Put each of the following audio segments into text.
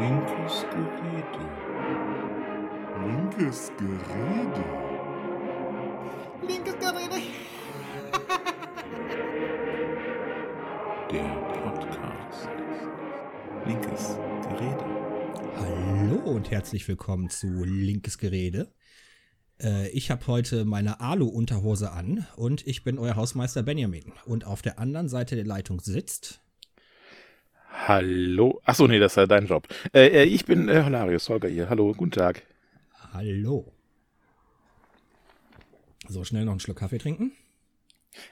Linkes Gerede. Linkes Gerede. Linkes Gerede. Der Podcast. Linkes Gerede. Hallo und herzlich willkommen zu Linkes Gerede. Äh, ich habe heute meine Alu-Unterhose an und ich bin euer Hausmeister Benjamin. Und auf der anderen Seite der Leitung sitzt. Hallo. Achso, nee, das ist ja dein Job. Äh, äh, ich bin äh, Holarius Holger hier. Hallo, guten Tag. Hallo. So, schnell noch einen Schluck Kaffee trinken.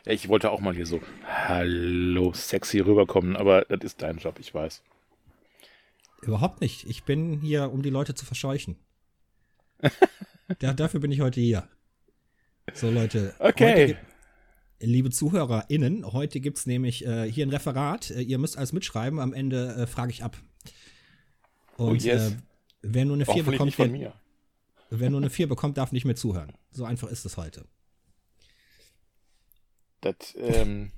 Ja, Ich wollte auch mal hier so Hallo, sexy rüberkommen, aber das ist dein Job, ich weiß. Überhaupt nicht. Ich bin hier, um die Leute zu verscheuchen. da, dafür bin ich heute hier. So, Leute. Okay. Heute, liebe ZuhörerInnen, heute gibt's nämlich äh, hier ein Referat. Äh, ihr müsst alles mitschreiben. Am Ende äh, frage ich ab. Und Oh, yes. äh, wer nur eine 4 Hoffentlich bekommt, der, wer nur eine 4 bekommt, darf nicht mehr zuhören. So einfach ist es heute. Das, ähm,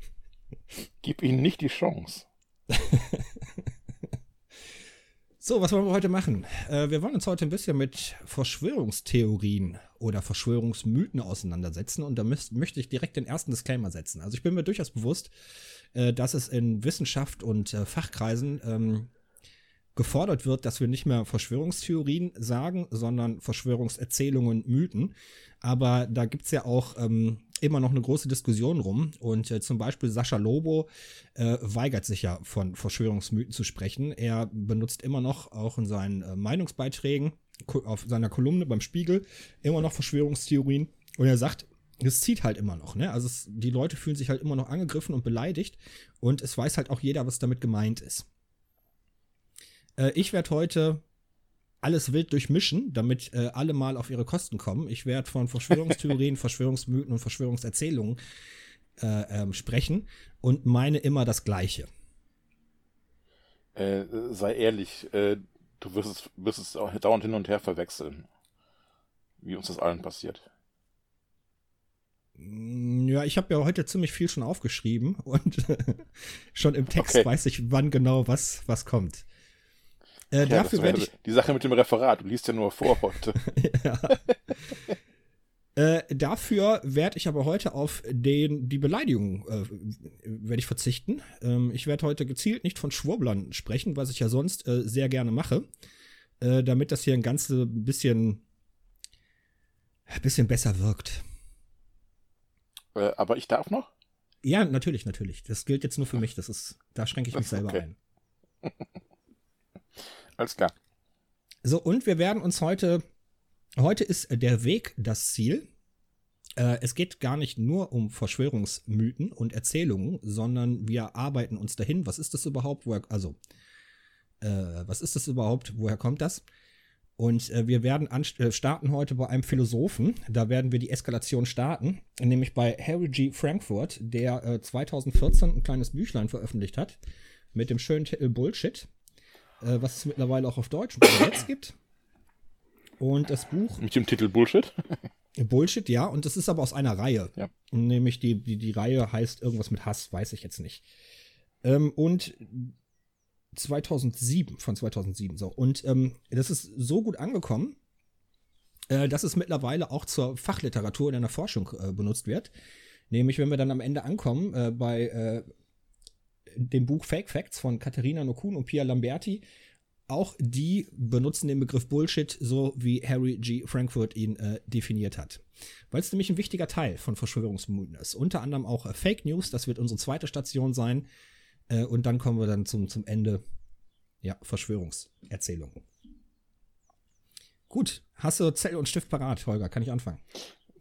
gib ihnen nicht die Chance. So, was wollen wir heute machen? Äh, wir wollen uns heute ein bisschen mit Verschwörungstheorien oder Verschwörungsmythen auseinandersetzen und da müß, möchte ich direkt den ersten Disclaimer setzen. Also ich bin mir durchaus bewusst, äh, dass es in Wissenschaft und äh, Fachkreisen ähm, gefordert wird, dass wir nicht mehr Verschwörungstheorien sagen, sondern Verschwörungserzählungen, Mythen. Aber da gibt's ja auch ähm, immer noch eine große Diskussion rum. Und äh, zum Beispiel Sascha Lobo äh, weigert sich ja von Verschwörungsmythen zu sprechen. Er benutzt immer noch, auch in seinen äh, Meinungsbeiträgen, auf seiner Kolumne beim Spiegel, immer noch Verschwörungstheorien. Und er sagt, es zieht halt immer noch, ne? Also es, die Leute fühlen sich halt immer noch angegriffen und beleidigt. Und es weiß halt auch jeder, was damit gemeint ist. Äh, ich werde heute alles wild durchmischen, damit äh, alle mal auf ihre Kosten kommen. Ich werde von Verschwörungstheorien, Verschwörungsmythen und Verschwörungserzählungen äh, ähm, sprechen und meine immer das Gleiche. Äh, sei ehrlich, äh, du wirst es, wirst es auch dauernd hin und her verwechseln. Wie uns das allen passiert. Mm, Ja, ich habe ja heute ziemlich viel schon aufgeschrieben und schon im Text Okay. weiß ich, wann genau was, was kommt. Äh, Ja, dafür werde ich, die Sache mit dem Referat. Du liest ja nur vor heute. ja. Äh, dafür werde ich aber heute auf den, die Beleidigung äh, werde ich verzichten. Ähm, ich werde heute gezielt nicht von Schwurblern sprechen, was ich ja sonst äh, sehr gerne mache, äh, damit das hier ein ganz bisschen, bisschen besser wirkt. äh, aber ich darf noch? Ja, natürlich, natürlich. Das gilt jetzt nur für mich. Das ist, da schränke ich mich selber okay. ein. Alles klar. So, und wir werden uns heute, heute ist der Weg das Ziel. Äh, es geht gar nicht nur um Verschwörungsmythen und Erzählungen, sondern wir arbeiten uns dahin. Was ist das überhaupt? Woher, also, äh, was ist das überhaupt? Woher kommt das? Und äh, wir werden äh, starten heute bei einem Philosophen. Da werden wir die Eskalation starten, nämlich bei Harry G. Frankfurt, der äh, 2014 ein kleines Büchlein veröffentlicht hat mit dem schönen Titel Bullshit, äh, was es mittlerweile auch auf Deutsch und übersetzt gibt. Und das Buch Mit dem Titel Bullshit. Bullshit, ja, und das ist aber aus einer Reihe. Ja. Nämlich die, die, die Reihe heißt irgendwas mit Hass, weiß ich jetzt nicht. Ähm, und 2007, von 2007 so. Und ähm, das ist so gut angekommen, äh, dass es mittlerweile auch zur Fachliteratur in der Forschung äh, benutzt wird. Nämlich, wenn wir dann am Ende ankommen, äh, bei äh, dem Buch Fake Facts von Katharina Nokun und Pia Lamberti, auch die benutzen den Begriff Bullshit, so wie Harry G. Frankfurt ihn äh, definiert hat. Weil es nämlich ein wichtiger Teil von Verschwörungsmythen ist. Unter anderem auch äh, Fake News, das wird unsere zweite Station sein. Äh, und dann kommen wir dann zum, zum Ende. Ja, Verschwörungserzählungen. Gut, hast du Zell und Stift parat, Holger? Kann ich anfangen?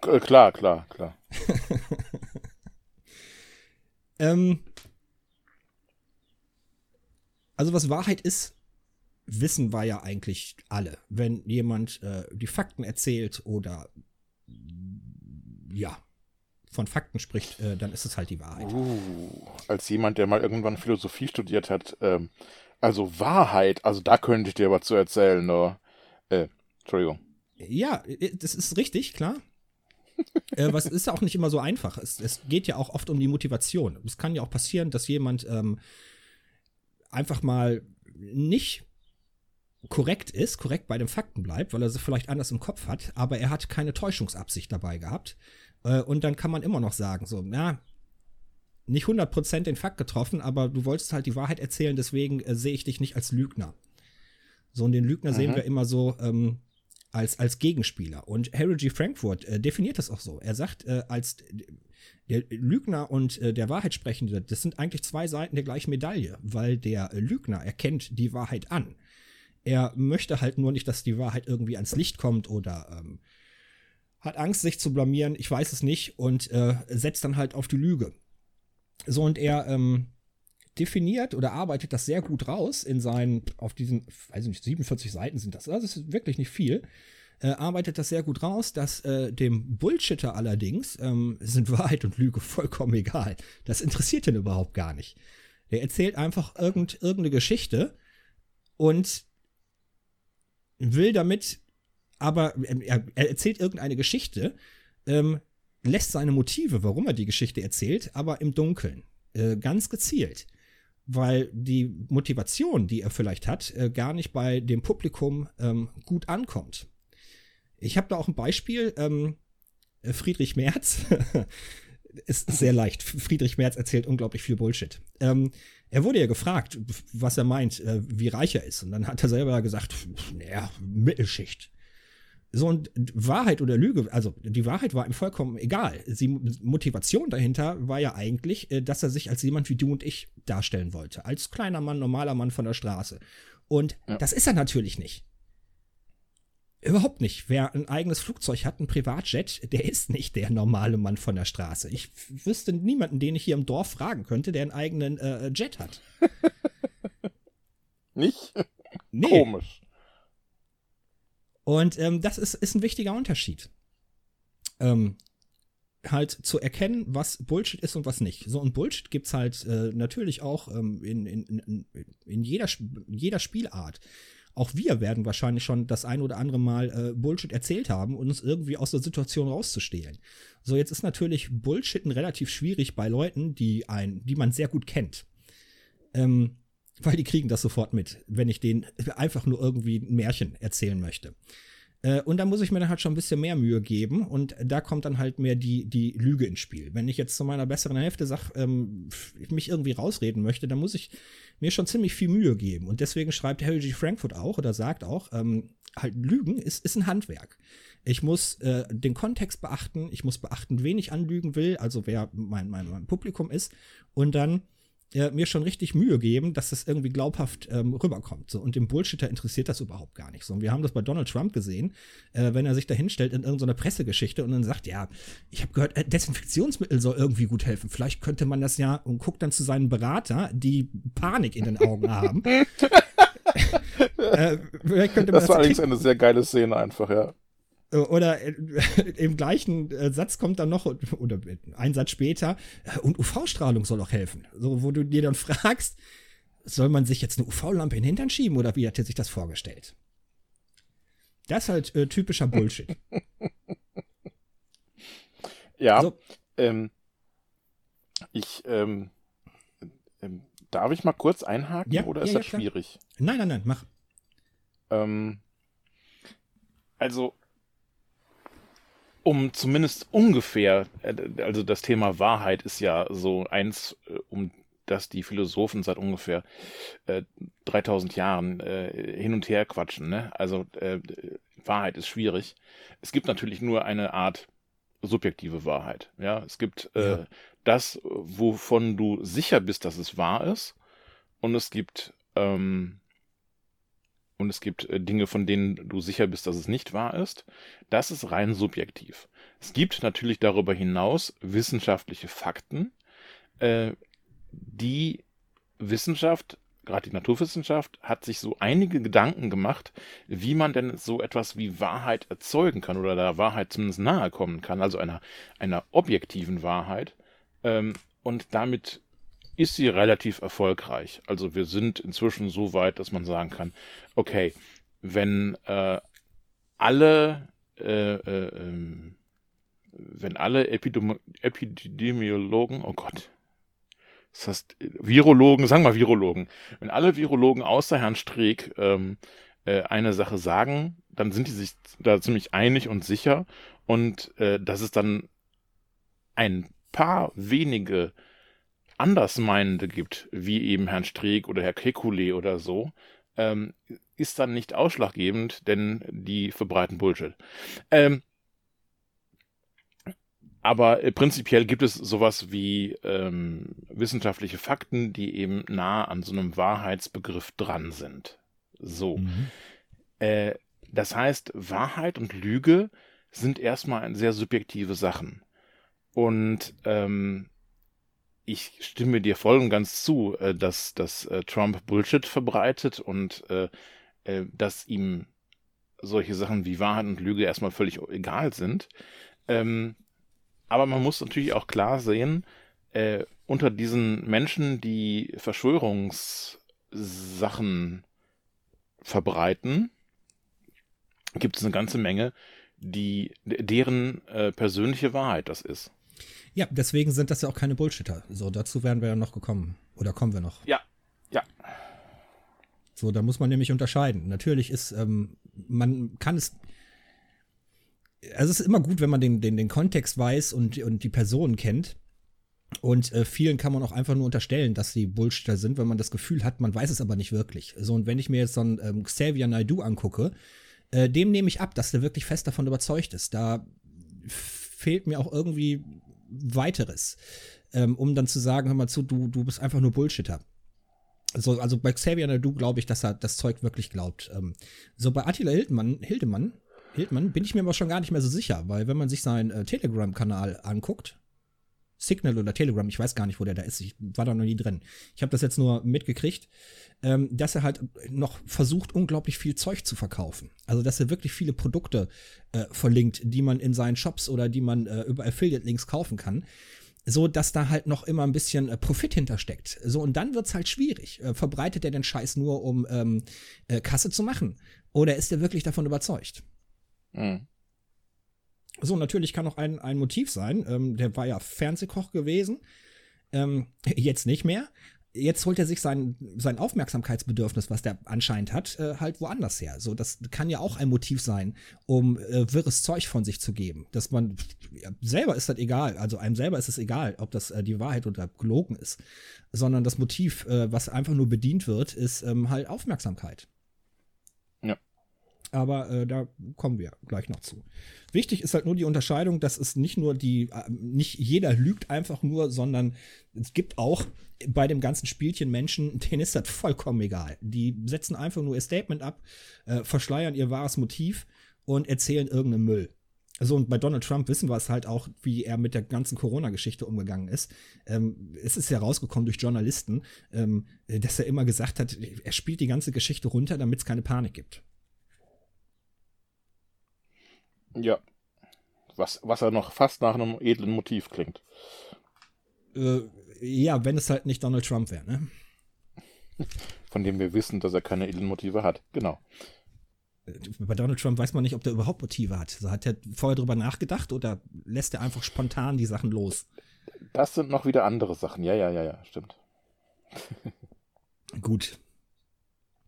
Klar, klar, klar. Ähm, also was Wahrheit ist, wissen wir ja eigentlich alle. Wenn jemand äh, die Fakten erzählt oder ja, von Fakten spricht, äh, dann ist es halt die Wahrheit. Uh, als jemand, der mal irgendwann Philosophie studiert hat, ähm, also Wahrheit, also da könnte ich dir was zu erzählen, ne? Äh, Entschuldigung. Ja, äh, das ist richtig, klar. äh, was ist ja auch nicht immer so einfach. Es, es geht ja auch oft um die Motivation. Es kann ja auch passieren, dass jemand ähm, einfach mal nicht korrekt ist, korrekt bei den Fakten bleibt, weil er sie vielleicht anders im Kopf hat, aber er hat keine Täuschungsabsicht dabei gehabt. Äh, und dann kann man immer noch sagen, so, ja, nicht 100% den Fakt getroffen, aber du wolltest halt die Wahrheit erzählen, deswegen äh, sehe ich dich nicht als Lügner. So, und den Lügner mhm. sehen wir immer so ähm, als, als Gegenspieler. Und Harry G. Frankfurt äh, definiert das auch so. Er sagt, äh, als der Lügner und äh, der Wahrheitssprechende, das sind eigentlich zwei Seiten der gleichen Medaille, weil der Lügner erkennt die Wahrheit an. Er möchte halt nur nicht, dass die Wahrheit irgendwie ans Licht kommt oder ähm, hat Angst, sich zu blamieren, ich weiß es nicht, und äh, setzt dann halt auf die Lüge. So, und er ähm, definiert oder arbeitet das sehr gut raus in seinen, auf diesen, weiß nicht, 47 Seiten sind das, also das ist wirklich nicht viel, äh, arbeitet das sehr gut raus, dass äh, dem Bullshitter allerdings ähm, sind Wahrheit und Lüge vollkommen egal. Das interessiert ihn überhaupt gar nicht. Der erzählt einfach irgend, irgendeine Geschichte und will damit, aber ähm, er, er erzählt irgendeine Geschichte, ähm, lässt seine Motive, warum er die Geschichte erzählt, aber im Dunkeln. Äh, ganz gezielt. Weil die Motivation, die er vielleicht hat, äh, gar nicht bei dem Publikum ähm, gut ankommt. Ich habe da auch ein Beispiel. Ähm, Friedrich Merz ist sehr leicht. Friedrich Merz erzählt unglaublich viel Bullshit. Ähm, er wurde ja gefragt, was er meint, äh, wie reich er ist. Und dann hat er selber gesagt, naja, Mittelschicht. So, und Wahrheit oder Lüge, also die Wahrheit war ihm vollkommen egal. Die Motivation dahinter war ja eigentlich, äh, dass er sich als jemand wie du und ich darstellen wollte. Als kleiner Mann, normaler Mann von der Straße. Und ja. das ist er natürlich nicht. Überhaupt nicht. Wer ein eigenes Flugzeug hat, ein Privatjet, der ist nicht der normale Mann von der Straße. Ich wüsste niemanden, den ich hier im Dorf fragen könnte, der einen eigenen äh, Jet hat. nicht? Nee. Komisch. Und ähm, das ist, ist ein wichtiger Unterschied. Ähm, halt zu erkennen, was Bullshit ist und was nicht. So, und Bullshit gibt's halt äh, natürlich auch ähm, in, in, in, in jeder, jeder Spielart. Auch wir werden wahrscheinlich schon das ein oder andere Mal äh, Bullshit erzählt haben, um uns irgendwie aus der Situation rauszustehlen. So, jetzt ist natürlich Bullshitten relativ schwierig bei Leuten, die ein, die man sehr gut kennt. Ähm, weil die kriegen das sofort mit, wenn ich denen einfach nur irgendwie ein Märchen erzählen möchte. Äh, und da muss ich mir dann halt schon ein bisschen mehr Mühe geben und da kommt dann halt mehr die, die Lüge ins Spiel. Wenn ich jetzt zu meiner besseren Hälfte sag, ähm, mich irgendwie rausreden möchte, dann muss ich mir schon ziemlich viel Mühe geben. Und deswegen schreibt Harry G. Frankfurt auch oder sagt auch, ähm, halt Lügen ist, ist ein Handwerk. Ich muss äh, den Kontext beachten, ich muss beachten, wen ich anlügen will, also wer mein, mein, mein Publikum ist. Und dann äh, mir schon richtig Mühe geben, dass das irgendwie glaubhaft ähm, rüberkommt. So, und dem Bullshitter interessiert das überhaupt gar nicht. So, und wir haben das bei Donald Trump gesehen, äh, wenn er sich da hinstellt in irgendeiner Pressegeschichte und dann sagt, ja, ich habe gehört, äh, Desinfektionsmittel soll irgendwie gut helfen. Vielleicht könnte man das ja und guckt dann zu seinen Berater, die Panik in den Augen haben. äh, das war allerdings eine sehr geile Szene einfach, ja. Äh, oder äh, im gleichen äh, Satz kommt dann noch, oder ein Satz später, und UV-Strahlung soll auch helfen. So, wo du dir dann fragst, soll man sich jetzt eine UV-Lampe in den Hintern schieben oder wie hat er sich das vorgestellt? Das ist halt äh, typischer Bullshit. ja, so. ähm, ich, ähm, ähm, darf ich mal kurz einhaken ja, oder ist ja, das ja, schwierig? Nein, nein, nein, mach. Ähm, also, um zumindest ungefähr, äh, also das Thema Wahrheit ist ja so eins, äh, um das die Philosophen seit ungefähr äh, 3000 Jahren äh, hin und her quatschen. Ne? Also äh, Wahrheit ist schwierig. Es gibt natürlich nur eine Art subjektive Wahrheit. Ja, es gibt äh, ja. das, wovon du sicher bist, dass es wahr ist, und es gibt ähm, und es gibt äh, Dinge, von denen du sicher bist, dass es nicht wahr ist. Das ist rein subjektiv. Es gibt natürlich darüber hinaus wissenschaftliche Fakten, äh, die Wissenschaft, gerade die Naturwissenschaft, hat sich so einige Gedanken gemacht, wie man denn so etwas wie Wahrheit erzeugen kann oder der Wahrheit zumindest nahe kommen kann, also einer, einer objektiven Wahrheit. Ähm, und damit ist sie relativ erfolgreich. Also wir sind inzwischen so weit, dass man sagen kann, okay, wenn äh, alle äh, äh, ähm, wenn alle Epidemi Epidemiologen, oh Gott, das heißt Virologen, sagen wir Virologen, wenn alle Virologen außer Herrn Streeck ähm, äh, eine Sache sagen, dann sind die sich da ziemlich einig und sicher und äh, dass es dann ein paar wenige Andersmeinende gibt, wie eben Herrn Streeck oder Herr Kekulé oder so, ähm, ist dann nicht ausschlaggebend, denn die verbreiten Bullshit. Ähm, aber äh, prinzipiell gibt es sowas wie ähm, wissenschaftliche Fakten, die eben nah an so einem Wahrheitsbegriff dran sind. So. Mhm. Äh, das heißt, Wahrheit und Lüge sind erstmal sehr subjektive Sachen. Und ähm, ich stimme dir voll und ganz zu, äh, dass, dass äh, Trump Bullshit verbreitet und äh, dass ihm solche Sachen wie Wahrheit und Lüge erstmal völlig egal sind. Ähm, aber man muss natürlich auch klar sehen, unter diesen Menschen, die Verschwörungssachen verbreiten, gibt es eine ganze Menge, die deren persönliche Wahrheit das ist. Ja, deswegen sind das ja auch keine Bullshitter. So, dazu wären wir ja noch gekommen. Oder kommen wir noch? Ja, ja. So, da muss man nämlich unterscheiden. Natürlich ist, ähm, man kann es. Also es ist immer gut, wenn man den, den, den Kontext weiß und, und die Personen kennt. Und äh, vielen kann man auch einfach nur unterstellen, dass sie Bullshitter sind, wenn man das Gefühl hat, man weiß es aber nicht wirklich. So, und wenn ich mir jetzt so einen ähm, Xavier Naidoo angucke, äh, dem nehme ich ab, dass der wirklich fest davon überzeugt ist. Da fehlt mir auch irgendwie weiteres, ähm, um dann zu sagen, hör mal zu, du, du bist einfach nur Bullshitter. So, also bei Xavier Nadu glaube ich, dass er das Zeug wirklich glaubt. Ähm, so bei Attila Hildmann, Hildemann, Hildmann bin ich mir aber schon gar nicht mehr so sicher, weil wenn man sich seinen äh, Telegram-Kanal anguckt, Signal oder Telegram, ich weiß gar nicht, wo der da ist, ich war da noch nie drin. Ich habe das jetzt nur mitgekriegt, ähm, dass er halt noch versucht, unglaublich viel Zeug zu verkaufen. Also, dass er wirklich viele Produkte äh, verlinkt, die man in seinen Shops oder die man äh, über Affiliate-Links kaufen kann. So, dass da halt noch immer ein bisschen äh, Profit hintersteckt. So, und dann wird's halt schwierig. Äh, verbreitet er den Scheiß nur, um ähm, äh, Kasse zu machen? Oder ist er wirklich davon überzeugt? Mhm. So, natürlich kann auch ein, ein Motiv sein. Ähm, der war ja Fernsehkoch gewesen. Ähm, jetzt nicht mehr. Jetzt holt er sich sein, sein Aufmerksamkeitsbedürfnis, was der anscheinend hat, äh, halt woanders her. So, das kann ja auch ein Motiv sein, um äh, wirres Zeug von sich zu geben. Dass man ja, selber ist das egal, also einem selber ist es egal, ob das äh, die Wahrheit oder gelogen ist, sondern das Motiv, äh, was einfach nur bedient wird, ist ähm, halt Aufmerksamkeit. Aber äh, da kommen wir gleich noch zu. Wichtig ist halt nur die Unterscheidung, dass es nicht nur die, äh, nicht jeder lügt einfach nur, sondern es gibt auch bei dem ganzen Spielchen Menschen, denen ist das vollkommen egal. Die setzen einfach nur ihr Statement ab, äh, verschleiern ihr wahres Motiv und erzählen irgendeinen Müll. Also und bei Donald Trump wissen wir es halt auch, wie er mit der ganzen Corona-Geschichte umgegangen ist. Ähm, es ist ja rausgekommen durch Journalisten, ähm, dass er immer gesagt hat, er spielt die ganze Geschichte runter, damit es keine Panik gibt. Ja. Was, was ja noch fast nach einem edlen Motiv klingt. Äh, ja, wenn es halt nicht Donald Trump wäre, ne? Von dem wir wissen, dass er keine edlen Motive hat. Genau. Äh, bei Donald Trump weiß man nicht, ob der überhaupt Motive hat. Also hat er vorher drüber nachgedacht oder lässt er einfach spontan die Sachen los? Das sind noch wieder andere Sachen. Ja, ja, ja, ja, stimmt. Gut.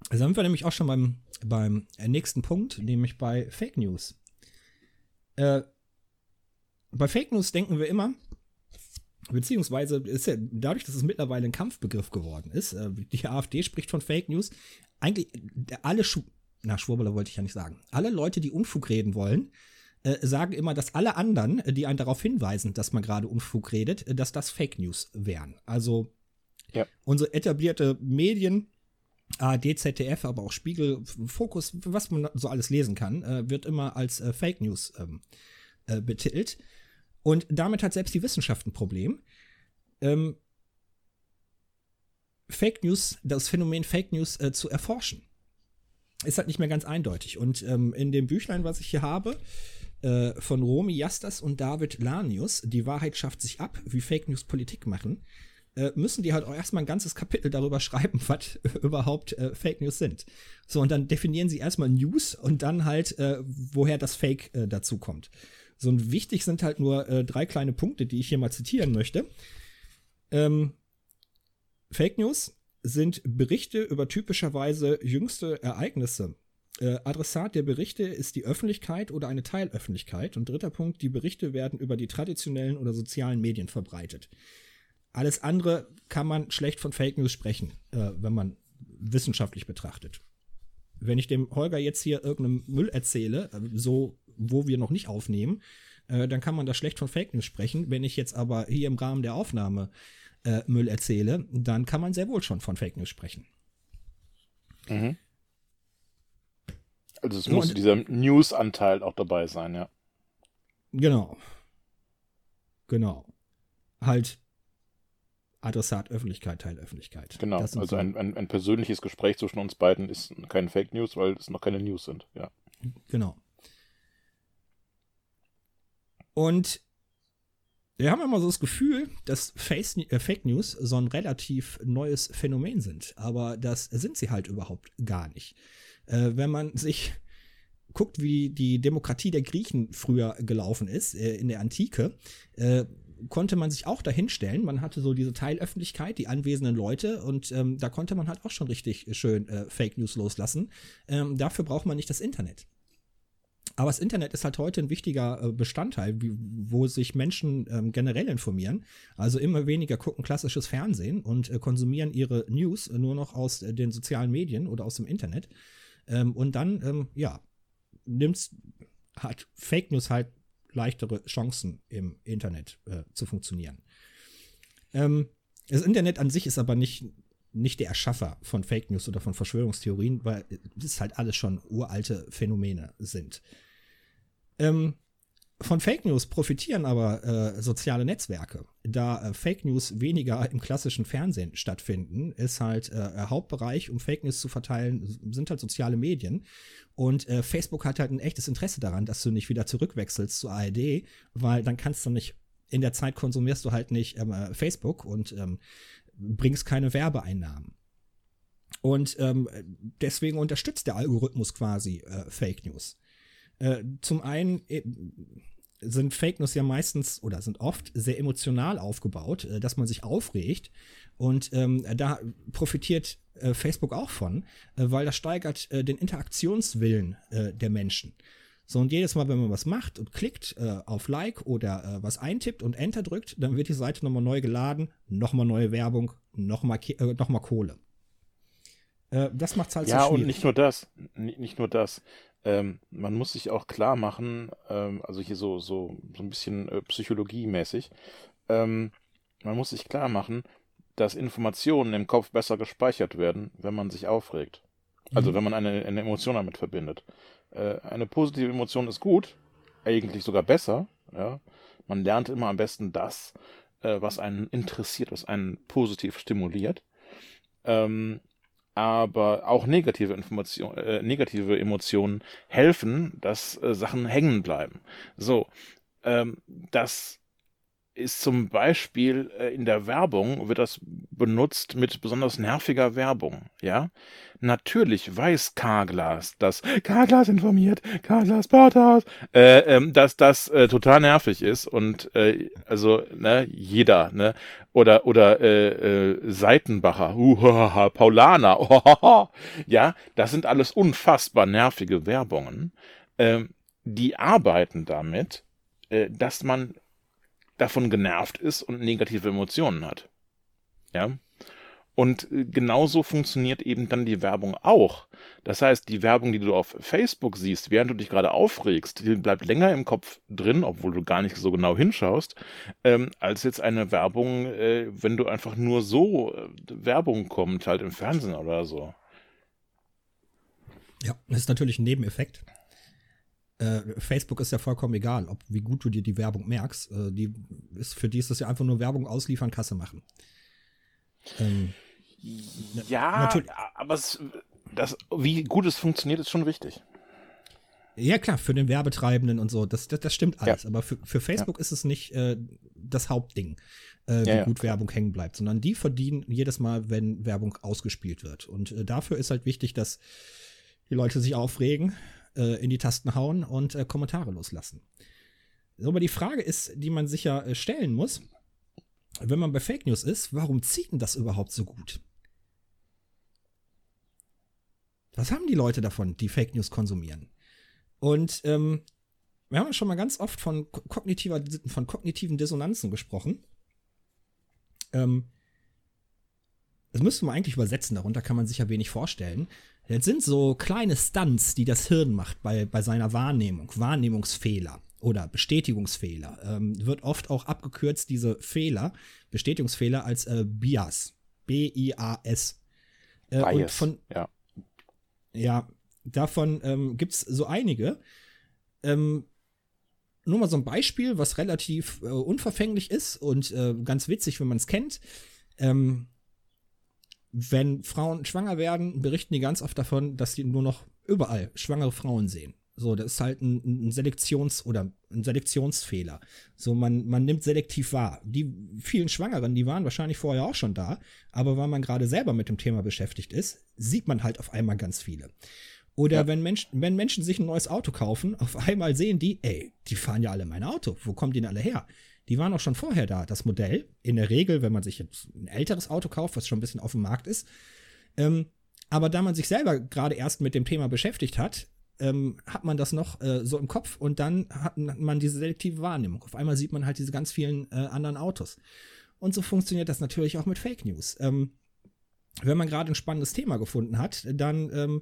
Also sind wir nämlich auch schon beim, beim nächsten Punkt, nämlich bei Fake News. Äh, bei Fake News denken wir immer, beziehungsweise ist ja dadurch, dass es mittlerweile ein Kampfbegriff geworden ist, äh, die AfD spricht von Fake News, eigentlich alle, Schu na, Schwurbler wollte ich ja nicht sagen, alle Leute, die Unfug reden wollen, äh, sagen immer, dass alle anderen, die einen darauf hinweisen, dass man gerade Unfug redet, äh, dass das Fake News wären. Also ja. unsere etablierte Medien, ARD, ZDF, aber auch Spiegel, Fokus, was man so alles lesen kann, äh, wird immer als äh, Fake News ähm, äh, betitelt. Und damit hat selbst die Wissenschaft ein Problem. Ähm, Fake News, das Phänomen Fake News äh, zu erforschen, ist halt nicht mehr ganz eindeutig. Und ähm, in dem Büchlein, was ich hier habe, äh, von Romy Jastas und David Lanius, Die Wahrheit schafft sich ab, wie Fake News Politik machen, äh, müssen die halt auch erstmal ein ganzes Kapitel darüber schreiben, was überhaupt äh, Fake News sind. So, und dann definieren sie erstmal News und dann halt, äh, woher das Fake äh, dazu kommt. So, und wichtig sind halt nur äh, drei kleine Punkte, die ich hier mal zitieren möchte. Ähm, Fake News sind Berichte über typischerweise jüngste Ereignisse Äh, Adressat der Berichte ist die Öffentlichkeit oder eine Teilöffentlichkeit. Und dritter Punkt, die Berichte werden über die traditionellen oder sozialen Medien verbreitet. Alles andere kann man schlecht von Fake News sprechen, äh, wenn man wissenschaftlich betrachtet. Wenn ich dem Holger jetzt hier irgendeinen Müll erzähle, äh, so wo wir noch nicht aufnehmen, äh, dann kann man da schlecht von Fake News sprechen. Wenn ich jetzt aber hier im Rahmen der Aufnahme äh, Müll erzähle, dann kann man sehr wohl schon von Fake News sprechen. Mhm. Also es muss dieser News-Anteil auch dabei sein, ja. Genau. Genau. Halt Adressat Öffentlichkeit, Teil Öffentlichkeit. Genau, also so ein, ein, ein, persönliches Gespräch zwischen uns beiden ist kein Fake News, weil es noch keine News sind, ja. Genau. Und wir haben immer so das Gefühl, dass Face, äh, Fake News so ein relativ neues Phänomen sind. Aber das sind sie halt überhaupt gar nicht. Äh, wenn man sich guckt, wie die Demokratie der Griechen früher gelaufen ist, äh, in der Antike, äh, konnte man sich auch dahinstellen. Man hatte so diese Teilöffentlichkeit, die anwesenden Leute und ähm, da konnte man halt auch schon richtig schön äh, Fake News loslassen. Ähm, dafür braucht man nicht das Internet. Aber das Internet ist halt heute ein wichtiger äh, Bestandteil, wo sich Menschen ähm, generell informieren. Also immer weniger gucken klassisches Fernsehen und äh, konsumieren ihre News nur noch aus äh, den sozialen Medien oder aus dem Internet. Ähm, und dann, ähm, ja, nimmt's, hat Fake News halt leichtere Chancen im Internet äh, zu funktionieren. Ähm, das Internet an sich ist aber nicht, nicht der Erschaffer von Fake News oder von Verschwörungstheorien, weil es halt alles schon uralte Phänomene sind. Ähm, von Fake News profitieren aber äh, soziale Netzwerke. Da äh, Fake News weniger im klassischen Fernsehen stattfinden, ist halt äh, der Hauptbereich, um Fake News zu verteilen, sind halt soziale Medien. Und äh, Facebook hat halt ein echtes Interesse daran, dass du nicht wieder zurückwechselst zur ARD, weil dann kannst du nicht, in der Zeit konsumierst du halt nicht ähm, äh, Facebook und ähm, bringst keine Werbeeinnahmen. Und ähm, deswegen unterstützt der Algorithmus quasi äh, Fake News. Äh, zum einen äh, sind Fake News ja meistens oder sind oft sehr emotional aufgebaut, äh, dass man sich aufregt. Und ähm, da profitiert äh, Facebook auch von, äh, weil das steigert äh, den Interaktionswillen der Menschen. So, und jedes Mal, wenn man was macht und klickt äh, auf Like oder äh, was eintippt und Enter drückt, dann wird die Seite nochmal neu geladen, nochmal neue Werbung, nochmal äh, noch Kohle. Äh, das macht's halt ja, so schwierig. Ja, und nicht nur das. Nicht nur das. Ähm, man muss sich auch klar machen, ähm, also hier so, so, so ein bisschen äh, psychologiemäßig, ähm, man muss sich klar machen, dass Informationen im Kopf besser gespeichert werden, wenn man sich aufregt. Also mhm. wenn man eine, eine Emotion damit verbindet. Äh, eine positive Emotion ist gut, eigentlich sogar besser. Ja? Man lernt immer am besten das, äh, was einen interessiert, was einen positiv stimuliert. Ähm, aber auch negative Informationen, äh, negative Emotionen helfen, dass äh, Sachen hängen bleiben. So, ähm, das ist zum Beispiel äh, in der Werbung wird das benutzt mit besonders nerviger Werbung, ja. Natürlich weiß Carglass, dass Carglass informiert, Carglass Porthaus, äh, ähm, dass das äh, total nervig ist und äh, also ne jeder ne oder oder äh, äh, Seitenbacher, uh, Paulaner, oh, ja, das sind alles unfassbar nervige Werbungen. Äh, die arbeiten damit, äh, dass man davon genervt ist und negative Emotionen hat. Ja. Und äh, genauso funktioniert eben dann die Werbung auch. Das heißt, die Werbung, die du auf Facebook siehst, während du dich gerade aufregst, die bleibt länger im Kopf drin, obwohl du gar nicht so genau hinschaust, ähm, als jetzt eine Werbung, äh, wenn du einfach nur so äh, Werbung kommt, halt im Fernsehen oder so. Ja, das ist natürlich ein Nebeneffekt äh, Facebook ist ja vollkommen egal, ob wie gut du dir die Werbung merkst. Äh, die ist, für die ist das ja einfach nur Werbung ausliefern, Kasse machen. Ähm, ja, aber es, das, wie gut es funktioniert, ist schon wichtig. Ja, klar, für den Werbetreibenden und so, das, das, das stimmt alles. Ja. Aber für, für Facebook ja. ist es nicht äh, das Hauptding, äh, wie ja, gut Werbung hängen bleibt, sondern die verdienen jedes Mal, wenn Werbung ausgespielt wird. Und äh, dafür ist halt wichtig, dass die Leute sich aufregen äh, in die Tasten hauen und äh, Kommentare loslassen. So, aber die Frage ist, die man sich ja äh, stellen muss, wenn man bei Fake News ist, warum zieht denn das überhaupt so gut? Was haben die Leute davon, die Fake News konsumieren? Und ähm, wir haben ja schon mal ganz oft von kognitiver, von kognitiven Dissonanzen gesprochen. Ähm, das müsste man eigentlich übersetzen, darunter kann man sich ja wenig vorstellen. Das sind so kleine Stunts, die das Hirn macht bei, bei seiner Wahrnehmung, Wahrnehmungsfehler oder Bestätigungsfehler. Ähm, wird oft auch abgekürzt, diese Fehler, Bestätigungsfehler, als äh, Bias. B-I-A-S. Äh, Bias, und von, ja. ja, davon ähm, gibt es so einige. Ähm, nur mal so ein Beispiel, was relativ äh, unverfänglich ist und äh, ganz witzig, wenn man es kennt. Ähm, wenn Frauen schwanger werden, berichten die ganz oft davon, dass sie nur noch überall schwangere Frauen sehen. So, das ist halt ein, ein Selektions- oder ein Selektionsfehler. So, man, man nimmt selektiv wahr. Die vielen Schwangeren, die waren wahrscheinlich vorher auch schon da, aber weil man gerade selber mit dem Thema beschäftigt ist, sieht man halt auf einmal ganz viele. Oder Ja. wenn, Mensch, wenn Menschen sich ein neues Auto kaufen, auf einmal sehen die, ey, die fahren ja alle mein Auto. Wo kommen die denn alle her? Die waren auch schon vorher da. Das Modell, in der Regel, wenn man sich jetzt ein älteres Auto kauft, was schon ein bisschen auf dem Markt ist, ähm, aber da man sich selber gerade erst mit dem Thema beschäftigt hat, ähm, hat man das noch äh, so im Kopf und dann hat man diese selektive Wahrnehmung. Auf einmal sieht man halt diese ganz vielen äh, anderen Autos. Und so funktioniert das natürlich auch mit Fake News. Ähm, wenn man gerade ein spannendes Thema gefunden hat, dann ähm,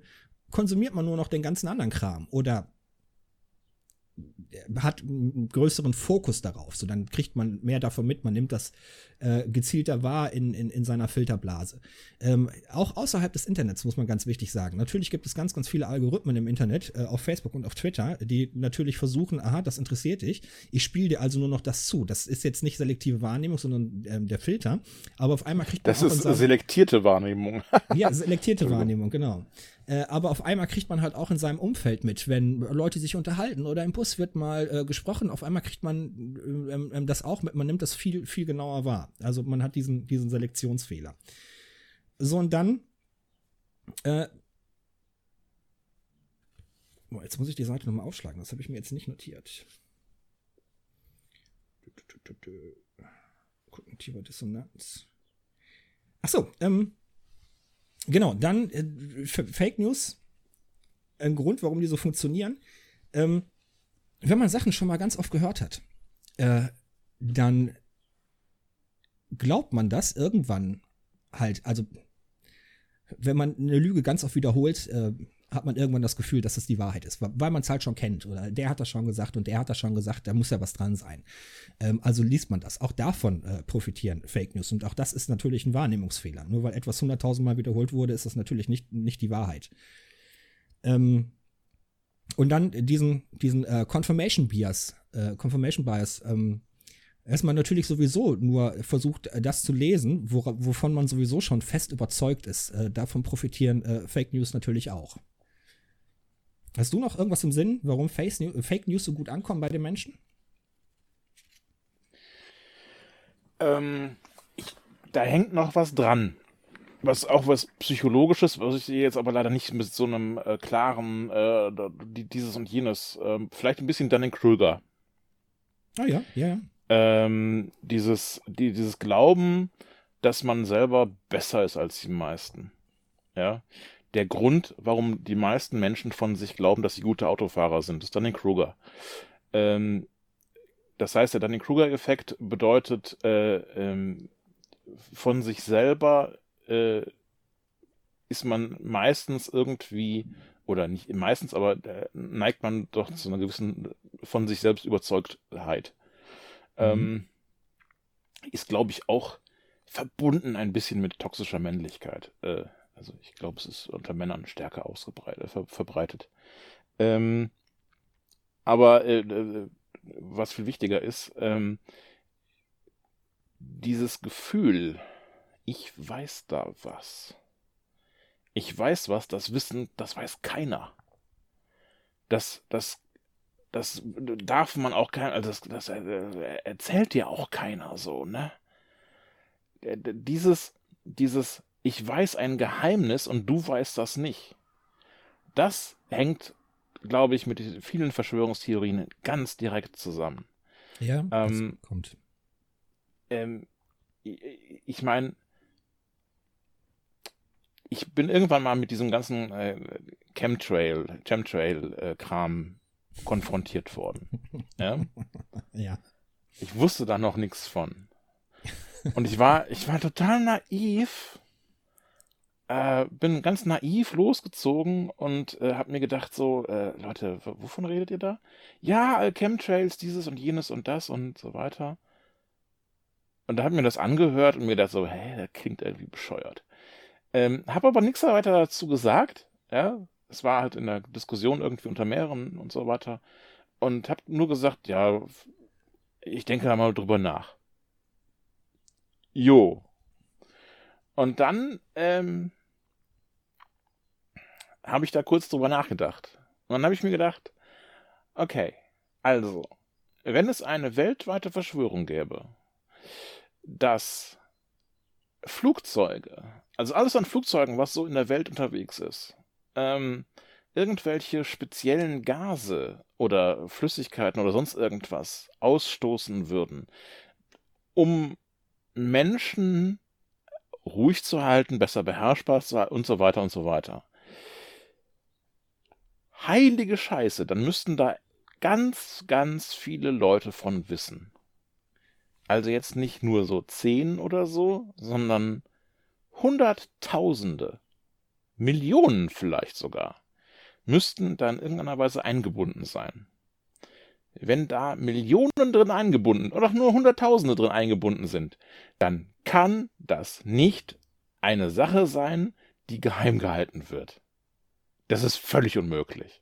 konsumiert man nur noch den ganzen anderen Kram oder hat einen größeren Fokus darauf. So, dann kriegt man mehr davon mit, man nimmt das äh, gezielter wahr in, in, in seiner Filterblase. Ähm, auch außerhalb des Internets muss man ganz wichtig sagen. Natürlich gibt es ganz, ganz viele Algorithmen im Internet, äh, auf Facebook und auf Twitter, die natürlich versuchen, aha, das interessiert dich. Ich spiele dir also nur noch das zu. Das ist jetzt nicht selektive Wahrnehmung, sondern ähm, der Filter. Aber auf einmal kriegt man Das ist selektierte Wahrnehmung. ja, selektierte Wahrnehmung, genau. Äh, aber auf einmal kriegt man halt auch in seinem Umfeld mit, wenn Leute sich unterhalten oder im Bus wird mal äh, gesprochen, auf einmal kriegt man ähm, ähm, das auch mit, man nimmt das viel, viel genauer wahr. Also man hat diesen, diesen Selektionsfehler. So, und dann, äh, boah, jetzt muss ich die Seite nochmal aufschlagen, das habe ich mir jetzt nicht notiert. Kognitiver Dissonanz. Ach so, ähm, Genau, dann äh, Fake News. Ein Grund, warum die so funktionieren. Ähm, wenn man Sachen schon mal ganz oft gehört hat, äh, dann glaubt man das irgendwann halt. Also, wenn man eine Lüge ganz oft wiederholt, äh, hat man irgendwann das Gefühl, dass es die Wahrheit ist, weil man es halt schon kennt. Oder der hat das schon gesagt und der hat das schon gesagt, da muss ja was dran sein. Ähm, also liest man das. Auch davon äh, profitieren Fake News. Und auch das ist natürlich ein Wahrnehmungsfehler. Nur weil etwas hunderttausendmal wiederholt wurde, ist das natürlich nicht, nicht die Wahrheit. Ähm, und dann diesen, diesen äh, Confirmation Bias, äh, Confirmation Bias, ähm, erstmal natürlich sowieso nur versucht, äh, das zu lesen, wora- wovon man sowieso schon fest überzeugt ist. Äh, davon profitieren äh, Fake News natürlich auch. Hast du noch irgendwas im Sinn, warum New Fake News so gut ankommen bei den Menschen? Ähm, ich, da hängt noch was dran. Was auch was Psychologisches, was ich jetzt aber leider nicht mit so einem äh, klaren, äh, dieses und jenes, ähm, vielleicht ein bisschen Dunning-Kruger. Ah ja, ja, ja. Ähm, dieses, die, dieses Glauben, dass man selber besser ist als die meisten. Ja. Der Grund, warum die meisten Menschen von sich glauben, dass sie gute Autofahrer sind, ist Dunning-Kruger. Ähm, das heißt, der Dunning-Kruger-Effekt bedeutet, äh, ähm, von sich selber äh, ist man meistens irgendwie, oder nicht meistens, aber äh, neigt man doch zu einer gewissen von sich selbst Überzeugtheit. Ähm, ist, glaube ich, auch verbunden ein bisschen mit toxischer Männlichkeit. Äh, also ich glaube, es ist unter Männern stärker ausgebreitet, ver verbreitet. Ähm, aber äh, äh, was viel wichtiger ist, ähm, dieses Gefühl, ich weiß da was. Ich weiß was, das Wissen, das weiß keiner. Das, das, das darf man auch kein, also das, das äh, erzählt dir auch keiner so, ne? Äh, Dieses, dieses, ich weiß ein Geheimnis und du weißt das nicht. Das hängt, glaube ich, mit vielen Verschwörungstheorien ganz direkt zusammen. Ja, Ähm, das kommt. ähm, ich, ich meine, ich bin irgendwann mal mit diesem ganzen äh, Chemtrail, Chemtrail-Kram äh, konfrontiert worden. Ja? Ja. Ich wusste da noch nichts von. Und ich war, ich war total naiv. Äh, bin ganz naiv losgezogen und äh, habe mir gedacht so, äh, Leute, wovon redet ihr da? Ja, Chemtrails, dieses und jenes und das und so weiter. Und da habe mir das angehört und mir gedacht so, hä, das klingt irgendwie bescheuert. Ähm, habe aber nichts weiter dazu gesagt. Ja, es war halt in der Diskussion irgendwie unter mehreren und so weiter. Und habe nur gesagt, ja, ich denke da mal drüber nach. Jo. Und dann ähm, habe ich da kurz drüber nachgedacht. Und dann habe ich mir gedacht, okay, also, wenn es eine weltweite Verschwörung gäbe, dass Flugzeuge also alles an Flugzeugen, was so in der Welt unterwegs ist, ähm, irgendwelche speziellen Gase oder Flüssigkeiten oder sonst irgendwas ausstoßen würden, um Menschen ruhig zu halten, besser beherrschbar zu halten und so weiter und so weiter. Heilige Scheiße, dann müssten da ganz, ganz viele Leute von wissen. Also jetzt nicht nur so zehn oder so, sondern Hunderttausende, Millionen vielleicht sogar, müssten da in irgendeiner Weise eingebunden sein. Wenn da Millionen drin eingebunden oder nur Hunderttausende drin eingebunden sind, dann kann das nicht eine Sache sein, die geheim gehalten wird. Das ist völlig unmöglich.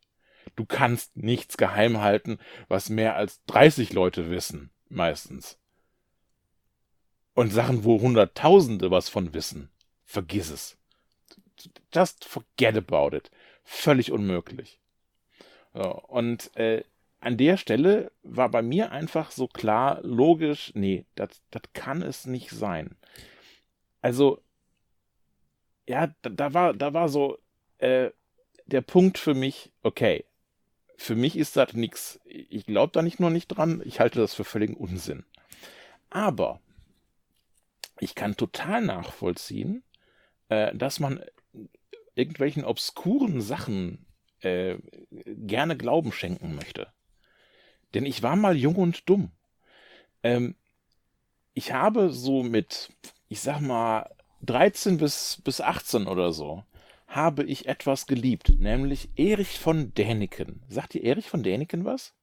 Du kannst nichts geheim halten, was mehr als 30 Leute wissen, meistens. Und Sachen, wo Hunderttausende was von wissen vergiss es. Just forget about it. Völlig unmöglich. So, und äh, an der Stelle war bei mir einfach so klar, logisch, nee, das kann es nicht sein. Also, ja, da, da war, da war so äh, der Punkt für mich, okay, für mich ist das nichts. Ich glaube da nicht nur nicht dran, ich halte das für völligen Unsinn. Aber ich kann total nachvollziehen, äh, dass man irgendwelchen obskuren Sachen äh, gerne Glauben schenken möchte. Denn ich war mal jung und dumm. Ähm, ich habe so mit, ich sag mal, 13 bis, bis 18 oder so, habe ich etwas geliebt, nämlich Erich von Däniken. Sagt ihr Erich von Däniken was?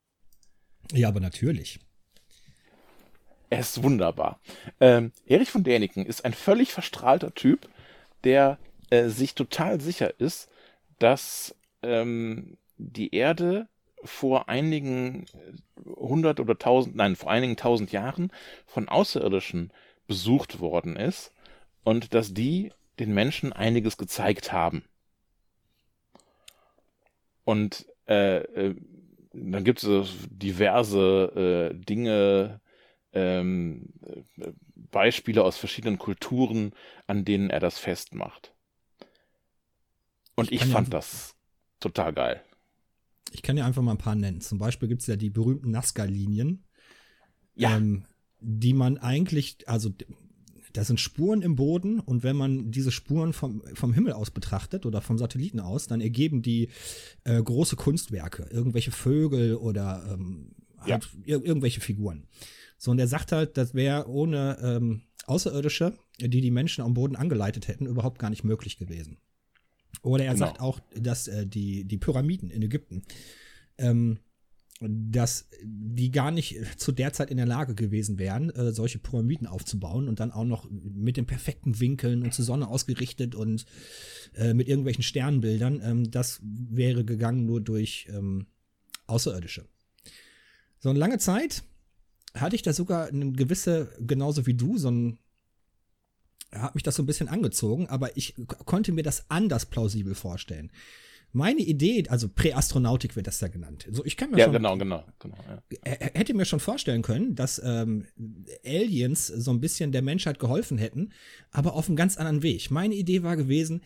Ja, aber natürlich. Er ist wunderbar. Ähm, Erich von Däniken ist ein völlig verstrahlter Typ, der äh, sich total sicher ist, dass ähm, die Erde vor einigen hundert oder tausend, nein, vor einigen tausend Jahren von Außerirdischen besucht worden ist und dass die den Menschen einiges gezeigt haben. Und äh, äh, dann gibt es diverse äh, Dinge, ähm, Beispiele aus verschiedenen Kulturen, an denen er das festmacht. Und ich, ich fand ja, das total geil. Ich kann dir einfach mal ein paar nennen. Zum Beispiel gibt es ja die berühmten Nazca-Linien. Ja. Ähm, die man eigentlich, also da sind Spuren im Boden und wenn man diese Spuren vom, vom Himmel aus betrachtet oder vom Satelliten aus, dann ergeben die äh, große Kunstwerke, irgendwelche Vögel oder ähm, halt ja. ir irgendwelche Figuren. So, und er sagt halt, das wäre ohne ähm, Außerirdische, die die Menschen am Boden angeleitet hätten, überhaupt gar nicht möglich gewesen. Oder er genau. sagt auch, dass äh, die, die Pyramiden in Ägypten, ähm, dass die gar nicht zu der Zeit in der Lage gewesen wären, äh, solche Pyramiden aufzubauen und dann auch noch mit den perfekten Winkeln und zur Sonne ausgerichtet und äh, mit irgendwelchen Sternbildern. Ähm, das wäre gegangen nur durch ähm, Außerirdische. So eine lange Zeit hatte ich da sogar eine gewisse, genauso wie du, so ein hat mich das so ein bisschen angezogen, aber ich konnte mir das anders plausibel vorstellen. Meine Idee, also Präastronautik wird das da genannt. So, ich kann mir ja, schon, genau, genau, genau. Ja. Hätte mir schon vorstellen können, dass ähm, Aliens so ein bisschen der Menschheit geholfen hätten, aber auf einem ganz anderen Weg. Meine Idee war gewesen,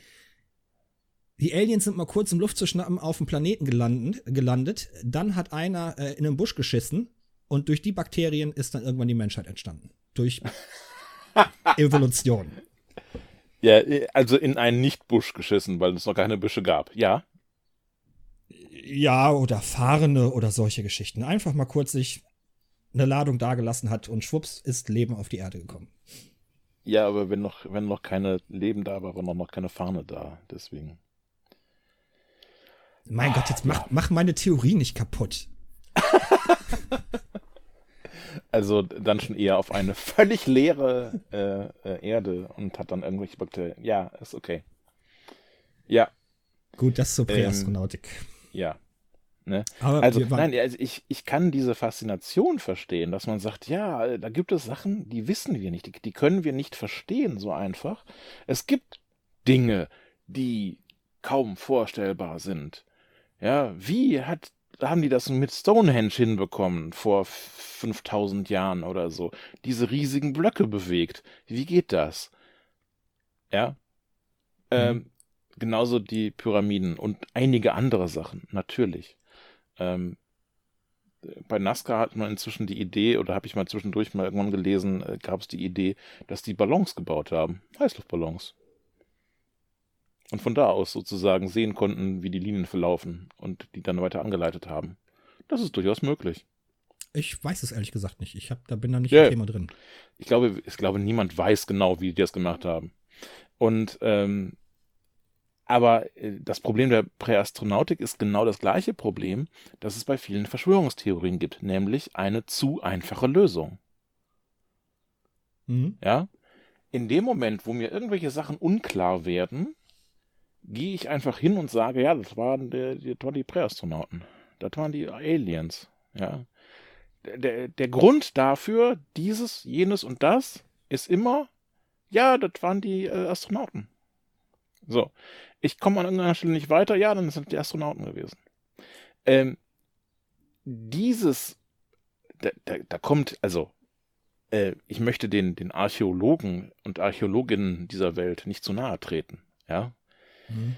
die Aliens sind mal kurz im Luft zu schnappen auf dem Planeten gelandet, gelandet. Dann hat einer äh, in einem Busch geschissen und durch die Bakterien ist dann irgendwann die Menschheit entstanden. Durch Evolution. Ja, also in einen Nicht-Busch geschissen, weil es noch keine Büsche gab. Ja. Ja, oder Fahrende oder solche Geschichten. Einfach mal kurz sich eine Ladung dagelassen hat und schwupps ist Leben auf die Erde gekommen. Ja, aber wenn noch, wenn noch keine Leben da war, war noch, noch keine Fahne da. Deswegen. Mein Gott, jetzt mach, mach meine Theorie nicht kaputt. Also dann schon eher auf eine völlig leere äh, äh, Erde und hat dann irgendwelche Bakterien. Ja, ist okay. Ja. Gut, das zur Präastronautik. Ähm, ja. Ne? Also, nein, also ich, ich kann diese Faszination verstehen, dass man sagt, ja, da gibt es Sachen, die wissen wir nicht, die, die können wir nicht verstehen so einfach. Es gibt Dinge, die kaum vorstellbar sind. Ja, wie hat, haben die das mit Stonehenge hinbekommen vor 5000 Jahren oder so? Diese riesigen Blöcke bewegt. Wie geht das? Ja. Ähm, genauso die Pyramiden und einige andere Sachen, natürlich. Ähm, bei Nazca hat man inzwischen die Idee, oder habe ich mal zwischendurch mal irgendwann gelesen, äh, gab es die Idee, dass die Ballons gebaut haben. Heißluftballons. Und von da aus sozusagen sehen konnten, wie die Linien verlaufen und die dann weiter angeleitet haben. Das ist durchaus möglich. Ich weiß es ehrlich gesagt nicht. Ich hab, da bin da nicht Ja. im Thema drin. Ich glaube, ich glaube, niemand weiß genau, wie die das gemacht haben. Und ähm, aber äh, das Problem der Präastronautik ist genau das gleiche Problem, das es bei vielen Verschwörungstheorien gibt, nämlich eine zu einfache Lösung. Mhm. Ja? In dem Moment, wo mir irgendwelche Sachen unklar werden, gehe ich einfach hin und sage, ja, das waren die, das waren die Präastronauten. Das waren die Aliens. Ja? Der, der, der Grund dafür, dieses, jenes und das, ist immer, ja, das waren die äh, Astronauten. So. Ich komme an irgendeiner Stelle nicht weiter, ja, dann sind die Astronauten gewesen. Ähm, dieses, da, da, da kommt, also, äh, ich möchte den, den Archäologen und Archäologinnen dieser Welt nicht zu nahe treten, ja. Mhm.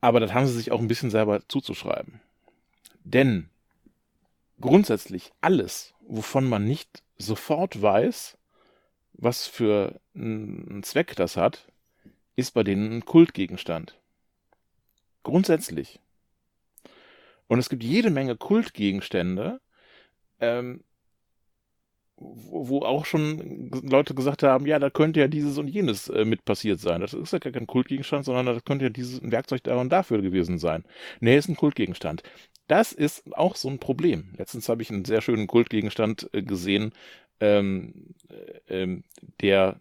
Aber das haben sie sich auch ein bisschen selber zuzuschreiben. Denn grundsätzlich alles, wovon man nicht sofort weiß, was für einen Zweck das hat, ist bei denen ein Kultgegenstand. Grundsätzlich. Und es gibt jede Menge Kultgegenstände, ähm, wo, auch schon Leute gesagt haben, ja, da könnte ja dieses und jenes äh, mit passiert sein. Das ist ja gar kein Kultgegenstand, sondern das könnte ja dieses Werkzeug da und dafür gewesen sein. Nee, ist ein Kultgegenstand. Das ist auch so ein Problem. Letztens habe ich einen sehr schönen Kultgegenstand äh, gesehen, ähm, äh, ähm, der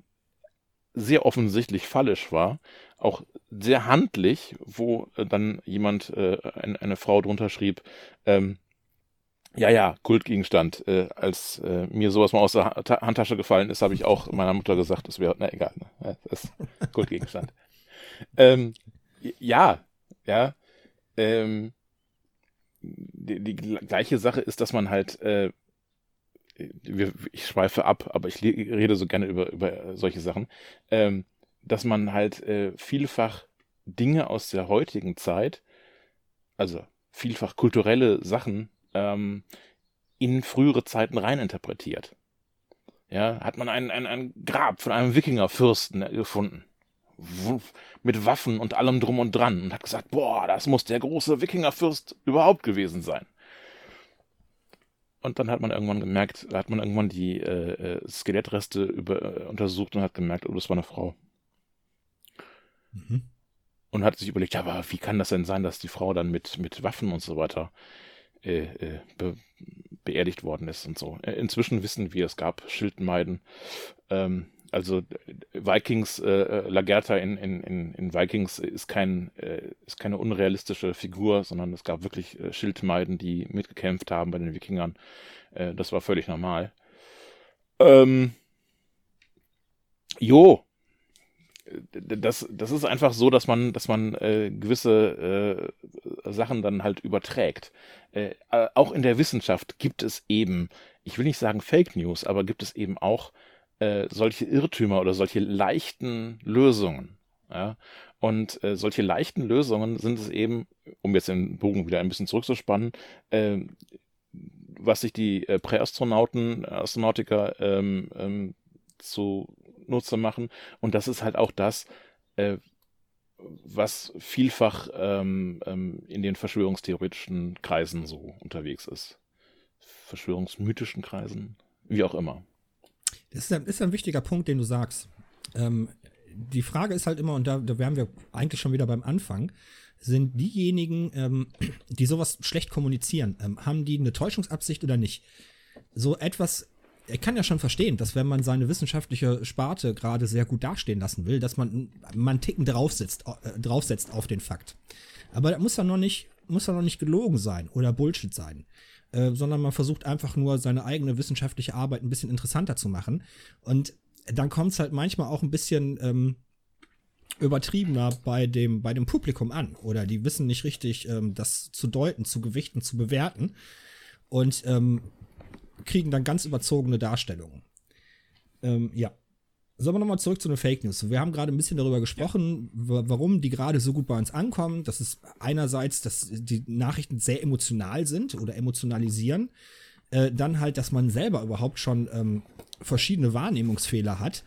sehr offensichtlich fallisch war, auch sehr handlich, wo äh, dann jemand, äh, ein, eine Frau drunter schrieb, ähm, ja, ja, Kultgegenstand. Äh, als äh, mir sowas mal aus der Ha- Ta- Handtasche gefallen ist, habe ich auch meiner Mutter gesagt, das wäre, na egal, ne? das ist Kultgegenstand. ähm, ja, ja. Ähm, die, die gl- gleiche Sache ist, dass man halt, äh, ich schweife ab, aber ich rede so gerne über, über solche Sachen, ähm, dass man halt äh, vielfach Dinge aus der heutigen Zeit, also vielfach kulturelle Sachen, ähm, in frühere Zeiten reininterpretiert. Ja, hat man ein, ein, ein Grab von einem Wikingerfürsten äh, gefunden. Mit Waffen und allem drum und dran und hat gesagt, boah, das muss der große Wikingerfürst überhaupt gewesen sein. Und dann hat man irgendwann gemerkt, hat man irgendwann die äh, äh, Skelettreste über, äh, untersucht und hat gemerkt, oh, das war eine Frau. Mhm. Und hat sich überlegt, ja, aber wie kann das denn sein, dass die Frau dann mit, mit Waffen und so weiter äh, äh, be beerdigt worden ist und so. Äh, Inzwischen wissen wir, es gab Schildmeiden. Ähm, also äh, Vikings, äh, äh, Lagertha in, in, in, in Vikings ist, kein, äh, ist keine unrealistische Figur, sondern es gab wirklich äh, Schildmeiden, die mitgekämpft haben bei den Wikingern. Äh, das war völlig normal. Ähm, jo, das, das ist einfach so, dass man, dass man äh, gewisse äh, Sachen dann halt überträgt. Äh, äh, auch in der Wissenschaft gibt es eben, ich will nicht sagen Fake News, aber gibt es eben auch äh, solche Irrtümer oder solche leichten Lösungen. Ja? Und äh, solche leichten Lösungen sind es eben, um jetzt den Bogen wieder ein bisschen zurückzuspannen, äh, was sich die äh, Präastronauten, Astronautiker ähm, ähm, zu zunutze machen. Und das ist halt auch das, äh, was vielfach ähm, ähm, in den verschwörungstheoretischen Kreisen so unterwegs ist. Verschwörungsmythischen Kreisen, wie auch immer. Das ist ein, ist ein wichtiger Punkt, den du sagst. Ähm, die Frage ist halt immer, und da, da wären wir eigentlich schon wieder beim Anfang, sind diejenigen, ähm, die sowas schlecht kommunizieren, ähm, haben die eine Täuschungsabsicht oder nicht? So etwas, er kann ja schon verstehen, dass wenn man seine wissenschaftliche Sparte gerade sehr gut dastehen lassen will, dass man, man Ticken draufsetzt, äh, draufsetzt auf den Fakt. Aber da muss er noch nicht, muss er noch nicht gelogen sein oder Bullshit sein. Äh, sondern man versucht einfach nur seine eigene wissenschaftliche Arbeit ein bisschen interessanter zu machen. Und dann kommt es halt manchmal auch ein bisschen ähm, übertriebener bei dem, bei dem Publikum an. Oder die wissen nicht richtig, ähm, das zu deuten, zu gewichten, zu bewerten. Und ähm, kriegen dann ganz überzogene Darstellungen. Ähm, ja. Sollen wir nochmal zurück zu den Fake News. Wir haben gerade ein bisschen darüber gesprochen, warum die gerade so gut bei uns ankommen. Das ist einerseits, dass die Nachrichten sehr emotional sind oder emotionalisieren. Äh, dann halt, dass man selber überhaupt schon ähm, verschiedene Wahrnehmungsfehler hat.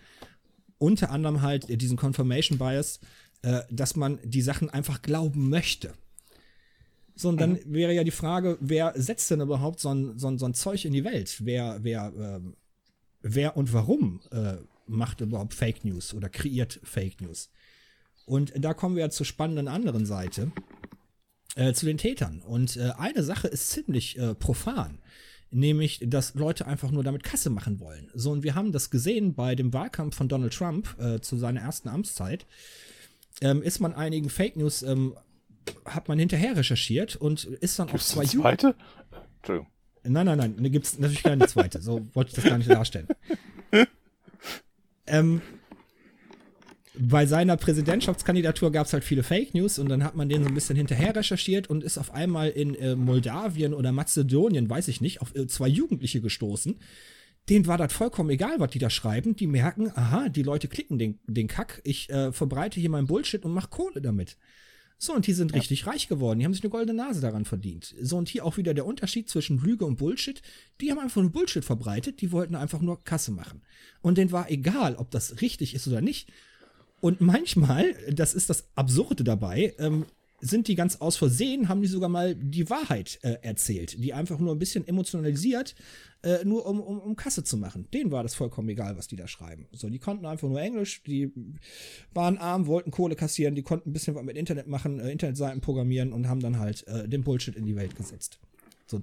Unter anderem halt diesen Confirmation Bias, äh, dass man die Sachen einfach glauben möchte. So, und dann mhm. wäre ja die Frage, wer setzt denn überhaupt so ein, so ein, so ein Zeug in die Welt? Wer, wer, äh, wer und warum äh, macht überhaupt Fake News oder kreiert Fake News? Und da kommen wir ja zur spannenden anderen Seite, äh, zu den Tätern. Und äh, eine Sache ist ziemlich äh, profan nämlich, dass Leute einfach nur damit Kasse machen wollen. So, und wir haben das gesehen bei dem Wahlkampf von Donald Trump äh, zu seiner ersten Amtszeit. Ähm, ist man einigen Fake News, ähm, hat man hinterher recherchiert und ist dann Gibt's auf zwei zweite? Entschuldigung. Nein, nein, nein, da gibt es natürlich keine zweite. So wollte ich das gar nicht darstellen. ähm, bei seiner Präsidentschaftskandidatur gab es halt viele Fake News und dann hat man den so ein bisschen hinterher recherchiert und ist auf einmal in äh, Moldawien oder Mazedonien, weiß ich nicht, auf äh, zwei Jugendliche gestoßen. Denen war das vollkommen egal, was die da schreiben. Die merken, aha, die Leute klicken den, den Kack, ich äh, verbreite hier meinen Bullshit und mach Kohle damit. So, und die sind ja. richtig reich geworden. Die haben sich eine goldene Nase daran verdient. So, und hier auch wieder der Unterschied zwischen Lüge und Bullshit. Die haben einfach nur Bullshit verbreitet, die wollten einfach nur Kasse machen. Und denen war egal, ob das richtig ist oder nicht. Und manchmal, das ist das Absurde dabei, ähm, sind die ganz aus Versehen, haben die sogar mal die Wahrheit äh, erzählt, die einfach nur ein bisschen emotionalisiert, äh, nur um, um, um Kasse zu machen. Denen war das vollkommen egal, was die da schreiben. So, die konnten einfach nur Englisch, die waren arm, wollten Kohle kassieren, die konnten ein bisschen was mit Internet machen, äh, Internetseiten programmieren und haben dann halt äh, den Bullshit in die Welt gesetzt. So,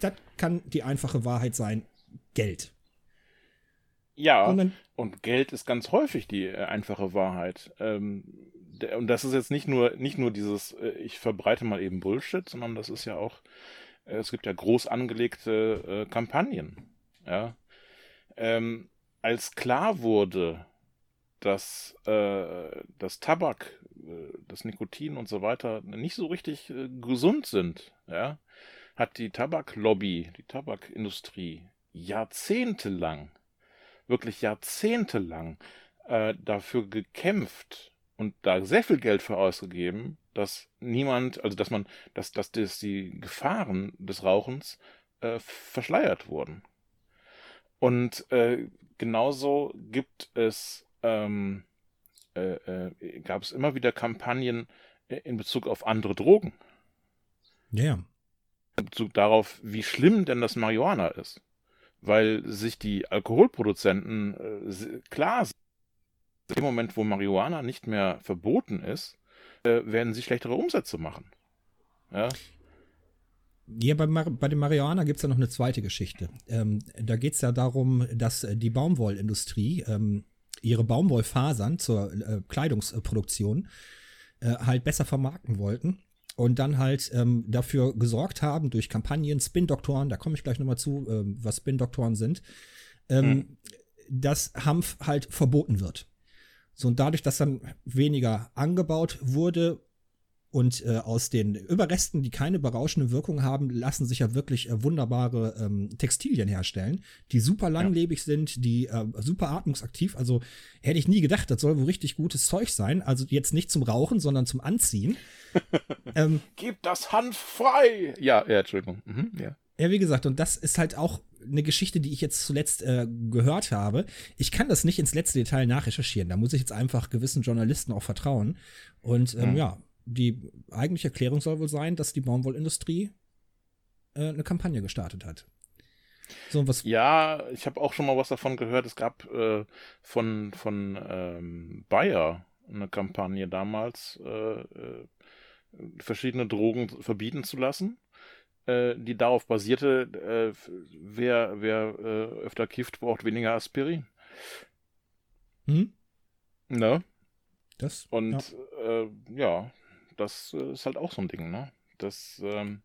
das kann die einfache Wahrheit sein. Geld. Ja, und, dann, und, Geld ist ganz häufig die äh, einfache Wahrheit. Ähm, und das ist jetzt nicht nur, nicht nur dieses, äh, ich verbreite mal eben Bullshit, sondern das ist ja auch, äh, es gibt ja groß angelegte äh, Kampagnen. Ja. Ähm, als klar wurde, dass äh, das Tabak, äh, das Nikotin und so weiter nicht so richtig gesund sind, ja, hat die Tabaklobby, die Tabakindustrie jahrzehntelang wirklich jahrzehntelang äh, dafür gekämpft und da sehr viel Geld für ausgegeben, dass niemand, also dass man, dass, dass, dass die Gefahren des Rauchens äh, verschleiert wurden. Und äh, genauso gibt es, ähm, äh, äh, gab es immer wieder Kampagnen in Bezug auf andere Drogen. Ja. In Bezug darauf, wie schlimm denn das Marihuana ist weil sich die Alkoholproduzenten äh, klar sind, im Moment, wo Marihuana nicht mehr verboten ist, äh, werden sie schlechtere Umsätze machen. Ja. Ja, bei, Mar bei dem Marihuana gibt es ja noch eine zweite Geschichte. Ähm, da geht es ja darum, dass äh, die Baumwollindustrie ähm, ihre Baumwollfasern zur äh, Kleidungsproduktion äh, halt besser vermarkten wollten und dann halt ähm, dafür gesorgt haben durch Kampagnen, Spin-Doktoren, da komme ich gleich nochmal zu, ähm, was Spin-Doktoren sind, ähm, hm. dass Hanf halt verboten wird. So, und dadurch, dass dann weniger angebaut wurde, und äh, aus den Überresten, die keine berauschende Wirkung haben, lassen sich ja wirklich äh, wunderbare ähm, Textilien herstellen, die super langlebig ja. sind, die äh, super atmungsaktiv. Also hätte ich nie gedacht, das soll wohl richtig gutes Zeug sein. Also jetzt nicht zum Rauchen, sondern zum Anziehen. ähm, Gib das Hanf frei! Ja, ja, Entschuldigung. Mhm, ja. Ja, wie gesagt, und das ist halt auch eine Geschichte, die ich jetzt zuletzt äh, gehört habe. Ich kann das nicht ins letzte Detail nachrecherchieren. Da muss ich jetzt einfach gewissen Journalisten auch vertrauen. Und ähm, Mhm. ja, die eigentliche Erklärung soll wohl sein, dass die Baumwollindustrie äh, eine Kampagne gestartet hat. So, was Ja, ich habe auch schon mal was davon gehört. Es gab äh, von, von ähm, Bayer eine Kampagne damals, äh, äh, verschiedene Drogen verbieten zu lassen, äh, die darauf basierte, äh, wer, wer äh, öfter kifft, braucht weniger Aspirin. hm? Ne? Das? Und ja, äh, ja das äh, ist halt auch so ein Ding, ne? Das, ähm,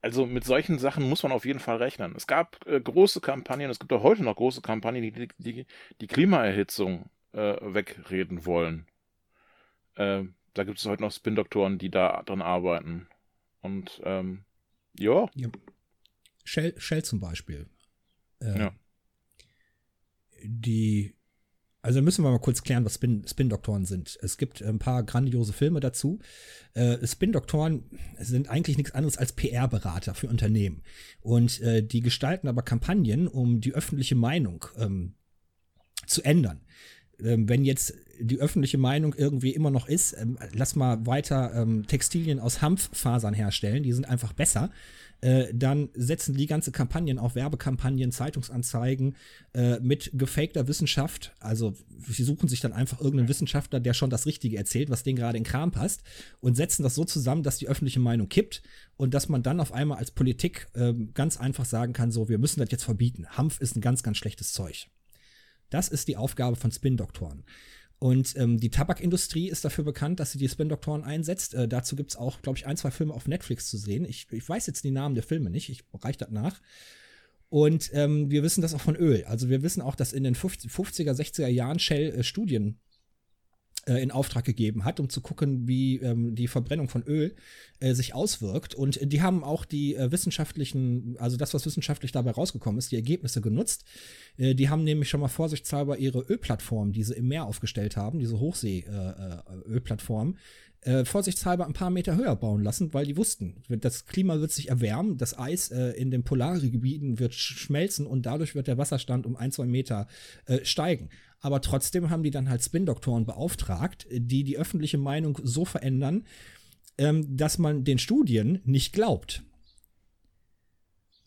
also mit solchen Sachen muss man auf jeden Fall rechnen. Es gab äh, große Kampagnen, es gibt auch heute noch große Kampagnen, die die, die, die Klimaerhitzung äh, wegreden wollen. Äh, da gibt es heute noch Spin-Doktoren, die da dran arbeiten. Und ähm, ja, Shell, Shell zum Beispiel. Äh, Ja. Die, also müssen wir mal kurz klären, was Spin- Spin-Doktoren sind. Es gibt ein paar grandiose Filme dazu. Äh, Spin-Doktoren sind eigentlich nichts anderes als PR-Berater für Unternehmen. Und äh, die gestalten aber Kampagnen, um die öffentliche Meinung ähm, zu ändern. Ähm, wenn jetzt die öffentliche Meinung irgendwie immer noch ist, ähm, lass mal weiter ähm, Textilien aus Hanffasern herstellen, die sind einfach besser, äh, dann setzen die ganze Kampagnen auf Werbekampagnen, Zeitungsanzeigen äh, mit gefakter Wissenschaft. Also sie suchen sich dann einfach irgendeinen Wissenschaftler, der schon das Richtige erzählt, was denen gerade in Kram passt und setzen das so zusammen, dass die öffentliche Meinung kippt und dass man dann auf einmal als Politik ganz einfach sagen kann, so, wir müssen das jetzt verbieten. Hanf ist ein ganz, ganz schlechtes Zeug. Das ist die Aufgabe von Spin-Doktoren. Und ähm, die Tabakindustrie ist dafür bekannt, dass sie die Spin-Doktoren einsetzt. Äh, dazu gibt es auch, glaube ich, ein, zwei Filme auf Netflix zu sehen. Ich, ich weiß jetzt die Namen der Filme nicht, ich reiche das nach. Und ähm, wir wissen das auch von Öl. Also wir wissen auch, dass in den 50, 50er, 60er Jahren Shell äh, Studien äh, in Auftrag gegeben hat, um zu gucken, wie ähm, die Verbrennung von Öl äh, sich auswirkt. Und die haben auch die äh, wissenschaftlichen, also das, was wissenschaftlich dabei rausgekommen ist, die Ergebnisse genutzt. Äh, die haben nämlich schon mal vorsichtshalber ihre Ölplattform, die sie im Meer aufgestellt haben, diese Hochsee-Ölplattform, äh, vorsichtshalber ein paar Meter höher bauen lassen, weil die wussten, das Klima wird sich erwärmen, das Eis äh, in den Polargebieten wird sch schmelzen und dadurch wird der Wasserstand um ein, zwei Meter äh, steigen. Aber trotzdem haben die dann halt Spin-Doktoren beauftragt, die die öffentliche Meinung so verändern, ähm, dass man den Studien nicht glaubt.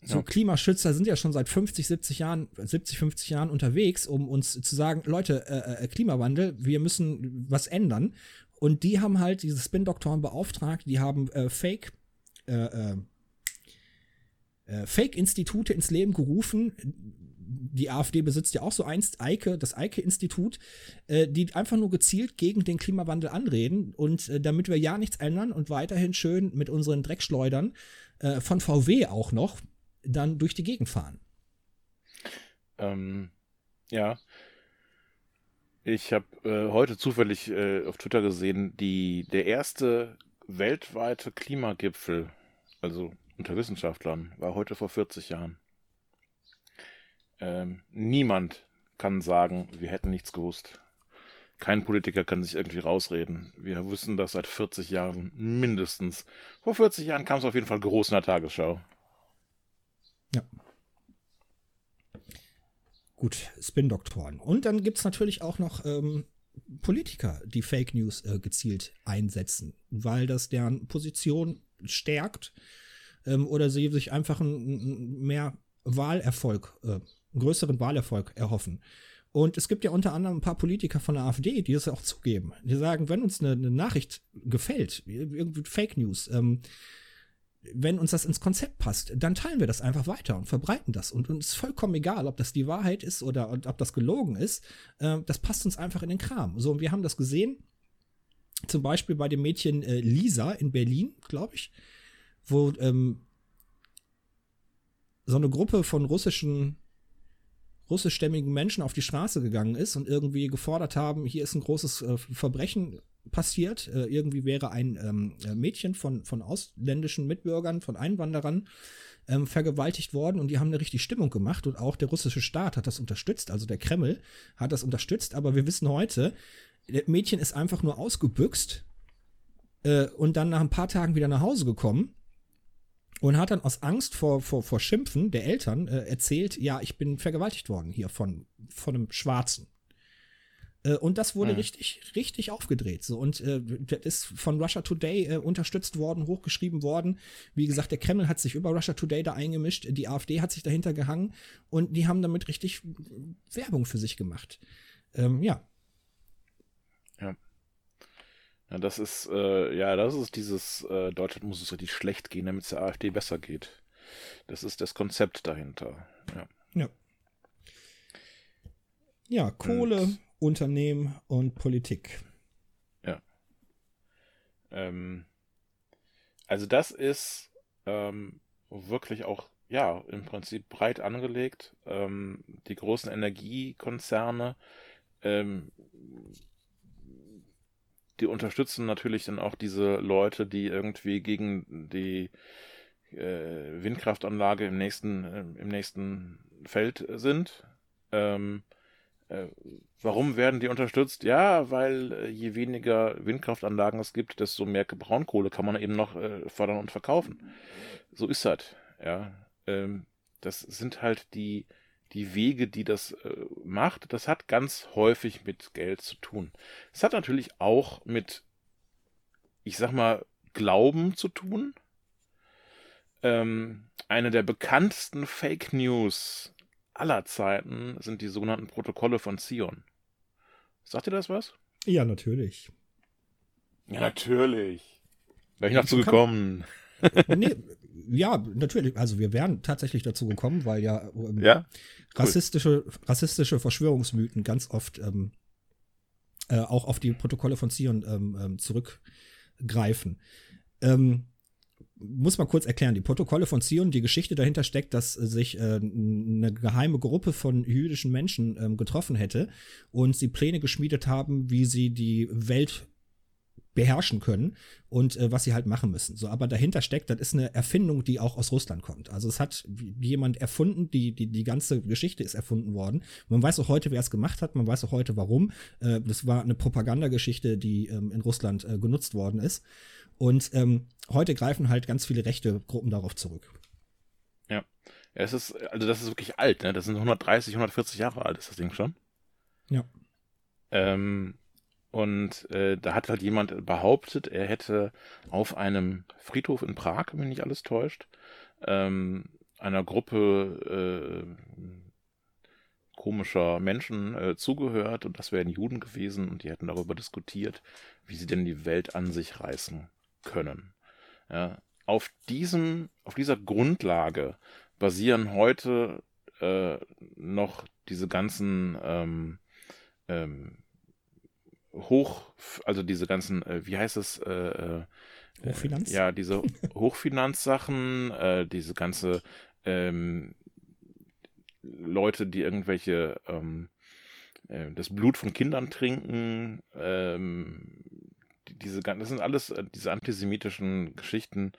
So Ja. Klimaschützer sind ja schon seit 50, 70 Jahren, 70, 50 Jahren unterwegs, um uns zu sagen, Leute, äh, äh, Klimawandel, wir müssen was ändern. Und die haben halt diese Spin-Doktoren beauftragt, die haben äh, Fake, äh, äh, äh, Fake-Institute ins Leben gerufen. Die AfD besitzt ja auch so einst Eike, das Eike-Institut, äh, die einfach nur gezielt gegen den Klimawandel anreden und äh, damit wir ja nichts ändern und weiterhin schön mit unseren Dreckschleudern von VW auch noch dann durch die Gegend fahren. Ähm, ja. Ich habe äh, heute zufällig äh, auf Twitter gesehen, die, der erste weltweite Klimagipfel, also unter Wissenschaftlern, war heute vor 40 Jahren. Ähm, niemand kann sagen, wir hätten nichts gewusst. Kein Politiker kann sich irgendwie rausreden. Wir wussten das seit 40 Jahren mindestens. Vor 40 Jahren kam es auf jeden Fall groß in der Tagesschau. Ja. Gut, Spin-Doktoren. Und dann gibt es natürlich auch noch ähm, Politiker, die Fake News äh, gezielt einsetzen, weil das deren Position stärkt ähm, oder sie sich einfach einen mehr Wahlerfolg, äh, größeren Wahlerfolg erhoffen. Und es gibt ja unter anderem ein paar Politiker von der AfD, die das auch zugeben. Die sagen, wenn uns eine, eine Nachricht gefällt, irgendwie Fake News, ähm, wenn uns das ins Konzept passt, dann teilen wir das einfach weiter und verbreiten das. Und uns ist vollkommen egal, ob das die Wahrheit ist oder ob das gelogen ist. Äh, das passt uns einfach in den Kram. So, und wir haben das gesehen, zum Beispiel bei dem Mädchen äh, Lisa in Berlin, glaube ich, wo ähm, so eine Gruppe von russischen russischstämmigen Menschen auf die Straße gegangen ist und irgendwie gefordert haben, hier ist ein großes äh, Verbrechen passiert. Äh, irgendwie wäre ein ähm, Mädchen von, von ausländischen Mitbürgern, von Einwanderern ähm, vergewaltigt worden und die haben eine richtig Stimmung gemacht und auch der russische Staat hat das unterstützt, also der Kreml hat das unterstützt, aber wir wissen heute, das Mädchen ist einfach nur ausgebüxt äh, und dann nach ein paar Tagen wieder nach Hause gekommen und hat dann aus Angst vor, vor, vor Schimpfen der Eltern äh, erzählt, ja, ich bin vergewaltigt worden hier von, von einem Schwarzen. Äh, und das wurde mhm. richtig, richtig aufgedreht. So. Und äh, das ist von Russia Today äh, unterstützt worden, hochgeschrieben worden. Wie gesagt, der Kreml hat sich über Russia Today da eingemischt, die AfD hat sich dahinter gehangen und die haben damit richtig Werbung für sich gemacht. Ähm, ja. Ja. Ja, das ist, äh, ja, das ist dieses, äh, Deutschland muss es richtig schlecht gehen, damit es der AfD besser geht. Das ist das Konzept dahinter. Ja. Ja. Ja, Kohle, und, Unternehmen und Politik. Ja. Ähm, also das ist ähm, wirklich auch, ja, im Prinzip breit angelegt. Ähm, die großen Energiekonzerne, ähm, die unterstützen natürlich dann auch diese Leute, die irgendwie gegen die äh, Windkraftanlage im nächsten, äh, im nächsten Feld sind. Ähm, äh, warum werden die unterstützt? Ja, weil äh, je weniger Windkraftanlagen es gibt, desto mehr Braunkohle kann man eben noch äh, fördern und verkaufen. So ist das. Ja, ähm, das sind halt die die Wege, die das äh, macht, das hat ganz häufig mit Geld zu tun. Es hat natürlich auch mit, ich sag mal, Glauben zu tun. Ähm, eine der bekanntesten Fake News aller Zeiten sind die sogenannten Protokolle von Zion. Sagt ihr das was? Ja, natürlich. Ja, natürlich. Wäre ich noch zugekommen. nee, ja, natürlich. Also wir wären tatsächlich dazu gekommen, weil ja, ähm, ja? rassistische, rassistische Verschwörungsmythen ganz oft ähm, äh, auch auf die Protokolle von Zion ähm, ähm, zurückgreifen. Ähm, muss man kurz erklären, die Protokolle von Zion, die Geschichte dahinter steckt, dass sich äh, eine geheime Gruppe von jüdischen Menschen ähm, getroffen hätte und sie Pläne geschmiedet haben, wie sie die Welt beherrschen können und äh, was sie halt machen müssen. So, aber dahinter steckt, das ist eine Erfindung, die auch aus Russland kommt. Also es hat jemand erfunden, die, die, die ganze Geschichte ist erfunden worden. Man weiß auch heute, wer es gemacht hat, man weiß auch heute, warum. Äh, das war eine Propagandageschichte, die ähm, in Russland äh, genutzt worden ist. Und ähm, heute greifen halt ganz viele rechte Gruppen darauf zurück. Ja. Es ist, also das ist wirklich alt, ne? Das sind 130, 140 Jahre alt, ist das Ding schon. Ja. Ähm, und äh, da hat halt jemand behauptet, er hätte auf einem Friedhof in Prag, wenn mich nicht alles täuscht, ähm, einer Gruppe äh, komischer Menschen äh, zugehört und das wären Juden gewesen und die hätten darüber diskutiert, wie sie denn die Welt an sich reißen können. Ja, auf diesem, auf dieser Grundlage basieren heute äh, noch diese ganzen ähm, ähm, hoch, also diese ganzen, äh, wie heißt es? Äh, äh, Hochfinanz? ja, diese Hochfinanzsachen, äh, diese ganze ähm, Leute, die irgendwelche ähm, äh, das Blut von Kindern trinken, ähm, diese das sind alles äh, diese antisemitischen Geschichten,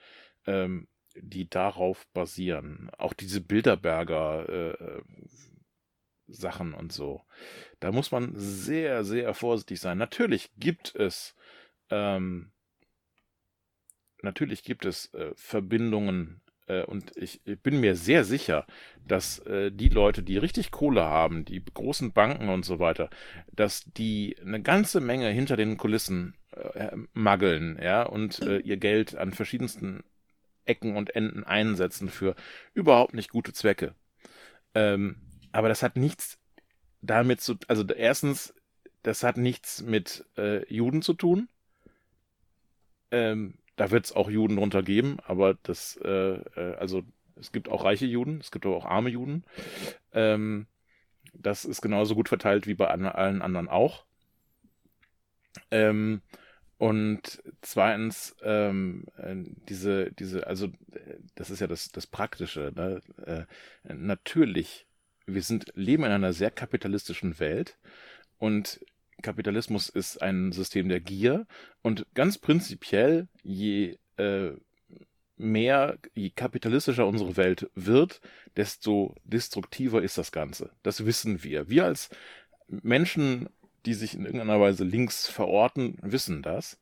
ähm, die darauf basieren. Auch diese Bilderberger äh, Sachen und so. Da muss man sehr, sehr vorsichtig sein. Natürlich gibt es, ähm, natürlich gibt es äh, Verbindungen äh, und ich, ich, bin mir sehr sicher, dass äh, die Leute, die richtig Kohle haben, die großen Banken und so weiter, dass die eine ganze Menge hinter den Kulissen äh, maggeln, ja, und äh, ihr Geld an verschiedensten Ecken und Enden einsetzen für überhaupt nicht gute Zwecke. Ähm, aber das hat nichts damit zu, also erstens, das hat nichts mit äh, Juden zu tun. Ähm, da wird es auch Juden drunter geben, aber das, äh, äh, also es gibt auch reiche Juden, es gibt aber auch arme Juden. Ähm, das ist genauso gut verteilt wie bei allen anderen auch. Ähm, und zweitens, ähm, äh, diese, diese, also das ist ja das, das Praktische. Ne? Äh, natürlich wir sind, leben in einer sehr kapitalistischen Welt und Kapitalismus ist ein System der Gier und ganz prinzipiell, je äh, mehr, je kapitalistischer unsere Welt wird, desto destruktiver ist das Ganze. Das wissen wir. Wir als Menschen, die sich in irgendeiner Weise links verorten, wissen das.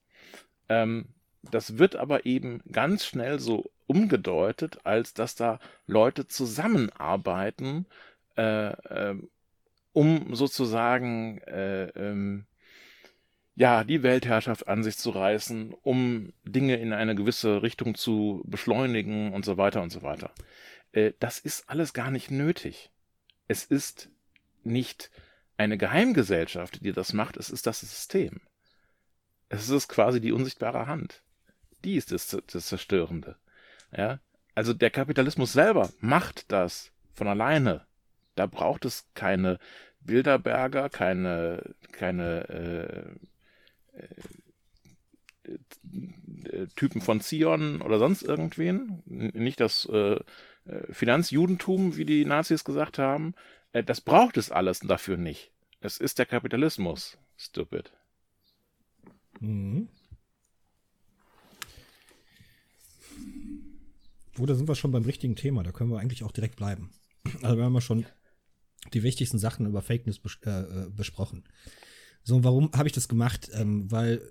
Ähm, das wird aber eben ganz schnell so umgedeutet, als dass da Leute zusammenarbeiten, äh, äh, um sozusagen äh, ähm, ja, die Weltherrschaft an sich zu reißen, um Dinge in eine gewisse Richtung zu beschleunigen und so weiter und so weiter. Äh, das ist alles gar nicht nötig. Es ist nicht eine Geheimgesellschaft, die das macht, es ist das System. Es ist quasi die unsichtbare Hand. Die ist das, das Zerstörende. Ja? Also der Kapitalismus selber macht das von alleine. Da braucht es keine Bilderberger, keine, keine äh, äh, Typen von Zion oder sonst irgendwen. Nicht das äh, äh, Finanzjudentum, wie die Nazis gesagt haben. Äh, das braucht es alles dafür nicht. Es ist der Kapitalismus. Stupid. Mhm. Oh, da sind wir schon beim richtigen Thema. Da können wir eigentlich auch direkt bleiben. Also wir haben ja schon die wichtigsten Sachen über Fake News bes äh, äh, besprochen. So, warum habe ich das gemacht? Ähm, weil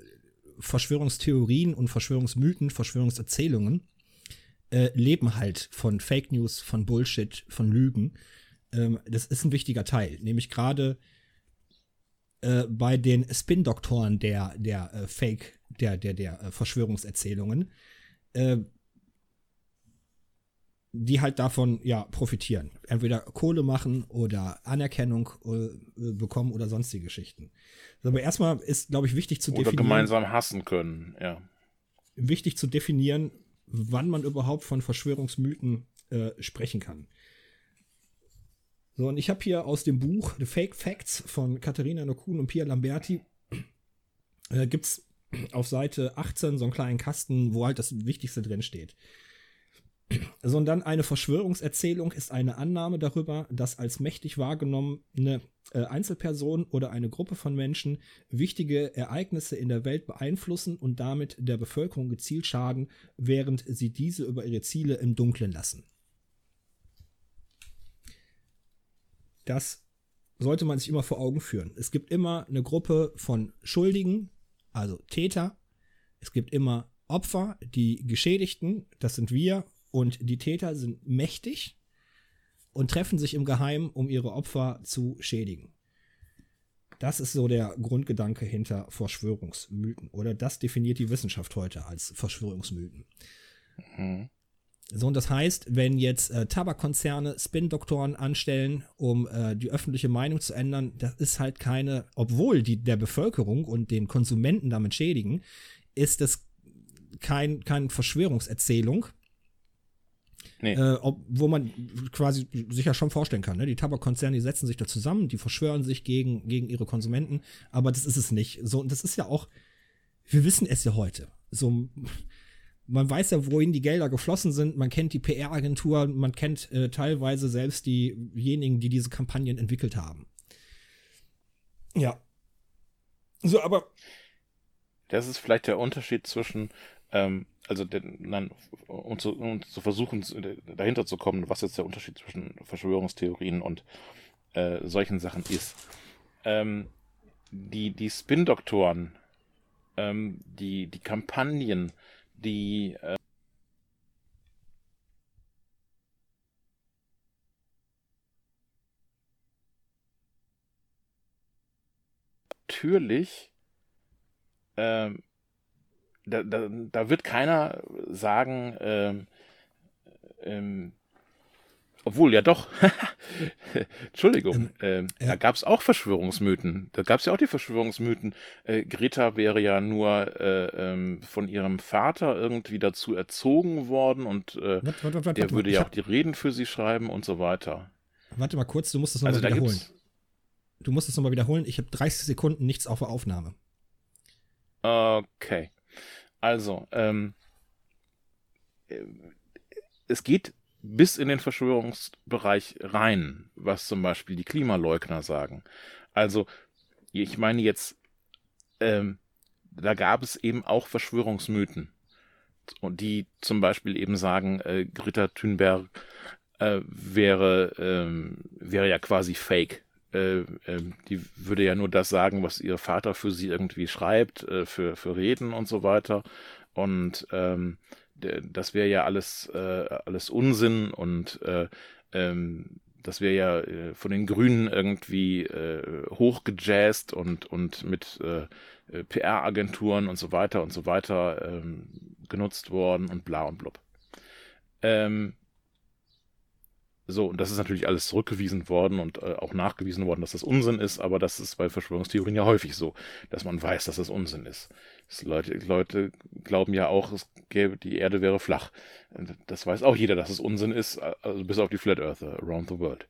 Verschwörungstheorien und Verschwörungsmythen, Verschwörungserzählungen äh, leben halt von Fake News, von Bullshit, von Lügen. Ähm, das ist ein wichtiger Teil, nämlich gerade äh, bei den Spin-Doktoren der, der äh, Fake, der, der, der äh, Verschwörungserzählungen, äh, die halt davon ja profitieren. Entweder Kohle machen oder Anerkennung äh, bekommen oder sonstige Geschichten. Aber erstmal ist, glaube ich, wichtig zu oder definieren. Oder gemeinsam hassen können, ja. Wichtig zu definieren, wann man überhaupt von Verschwörungsmythen äh, sprechen kann. So, und ich habe hier aus dem Buch The Fake Facts von Katharina Nokun und Pia Lamberti äh, gibt's auf Seite 18 so einen kleinen Kasten, wo halt das Wichtigste drin steht. Sondern eine Verschwörungserzählung ist eine Annahme darüber, dass als mächtig wahrgenommene äh, Einzelperson oder eine Gruppe von Menschen wichtige Ereignisse in der Welt beeinflussen und damit der Bevölkerung gezielt schaden, während sie diese über ihre Ziele im Dunkeln lassen. Das sollte man sich immer vor Augen führen. Es gibt immer eine Gruppe von Schuldigen, also Täter. Es gibt immer Opfer, die Geschädigten, das sind wir, und die Täter sind mächtig und treffen sich im Geheimen, um ihre Opfer zu schädigen. Das ist so der Grundgedanke hinter Verschwörungsmythen. Oder das definiert die Wissenschaft heute als Verschwörungsmythen. Mhm. So, und das heißt, wenn jetzt äh, Tabakkonzerne Spin-Doktoren anstellen, um äh, die öffentliche Meinung zu ändern, das ist halt keine, obwohl die der Bevölkerung und den Konsumenten damit schädigen, ist das kein, keine Verschwörungserzählung. Nee. Äh, ob, wo man quasi sich ja schon vorstellen kann, ne? die Tabakkonzerne, die setzen sich da zusammen, die verschwören sich gegen, gegen ihre Konsumenten, aber das ist es nicht. So, und das ist ja auch, wir wissen es ja heute. So, man weiß ja, wohin die Gelder geflossen sind, man kennt die PR-Agentur, man kennt äh, teilweise selbst diejenigen, die diese Kampagnen entwickelt haben. Ja. So, aber. Das ist vielleicht der Unterschied zwischen, ähm, also den, nein, um, zu, um zu versuchen, dahinter zu kommen, was jetzt der Unterschied zwischen Verschwörungstheorien und äh, solchen Sachen ist. Ähm, die die Spin-Doktoren, ähm, die, die Kampagnen, die äh, natürlich ähm, da, da, da wird keiner sagen, ähm, ähm, obwohl, ja doch. Entschuldigung. Ähm, äh, ja. Da gab es auch Verschwörungsmythen. Da gab es ja auch die Verschwörungsmythen. Äh, Greta wäre ja nur äh, ähm, von ihrem Vater irgendwie dazu erzogen worden und äh, warte, warte, warte, der würde ja auch die Reden für sie schreiben und so weiter. Warte mal kurz, du musst das nochmal also wiederholen. Du musst es nochmal wiederholen. Ich habe 30 Sekunden nichts auf der Aufnahme. Okay. Also, ähm, äh, es geht bis in den Verschwörungsbereich rein, was zum Beispiel die Klimaleugner sagen. Also, ich meine jetzt, ähm, da gab es eben auch Verschwörungsmythen. Die zum Beispiel eben sagen, äh, Greta Thunberg äh, wäre, ähm, wäre ja quasi fake. Äh, äh, die würde ja nur das sagen, was ihr Vater für sie irgendwie schreibt, äh, für, für Reden und so weiter. Und ähm, das wäre ja alles, äh, alles Unsinn und äh, ähm, das wäre ja äh, von den Grünen irgendwie äh, hochgejazzt und, und mit äh, äh PR-Agenturen und so weiter und so weiter ähm, genutzt worden und bla und blub. Ähm, so, und das ist natürlich alles zurückgewiesen worden und äh, auch nachgewiesen worden, dass das Unsinn ist, aber das ist bei Verschwörungstheorien ja häufig so, dass man weiß, dass das Unsinn ist. Das Leute, Leute glauben ja auch, es gäbe, die Erde wäre flach. Das weiß auch jeder, dass es Unsinn ist, also bis auf die Flat Earther around the world.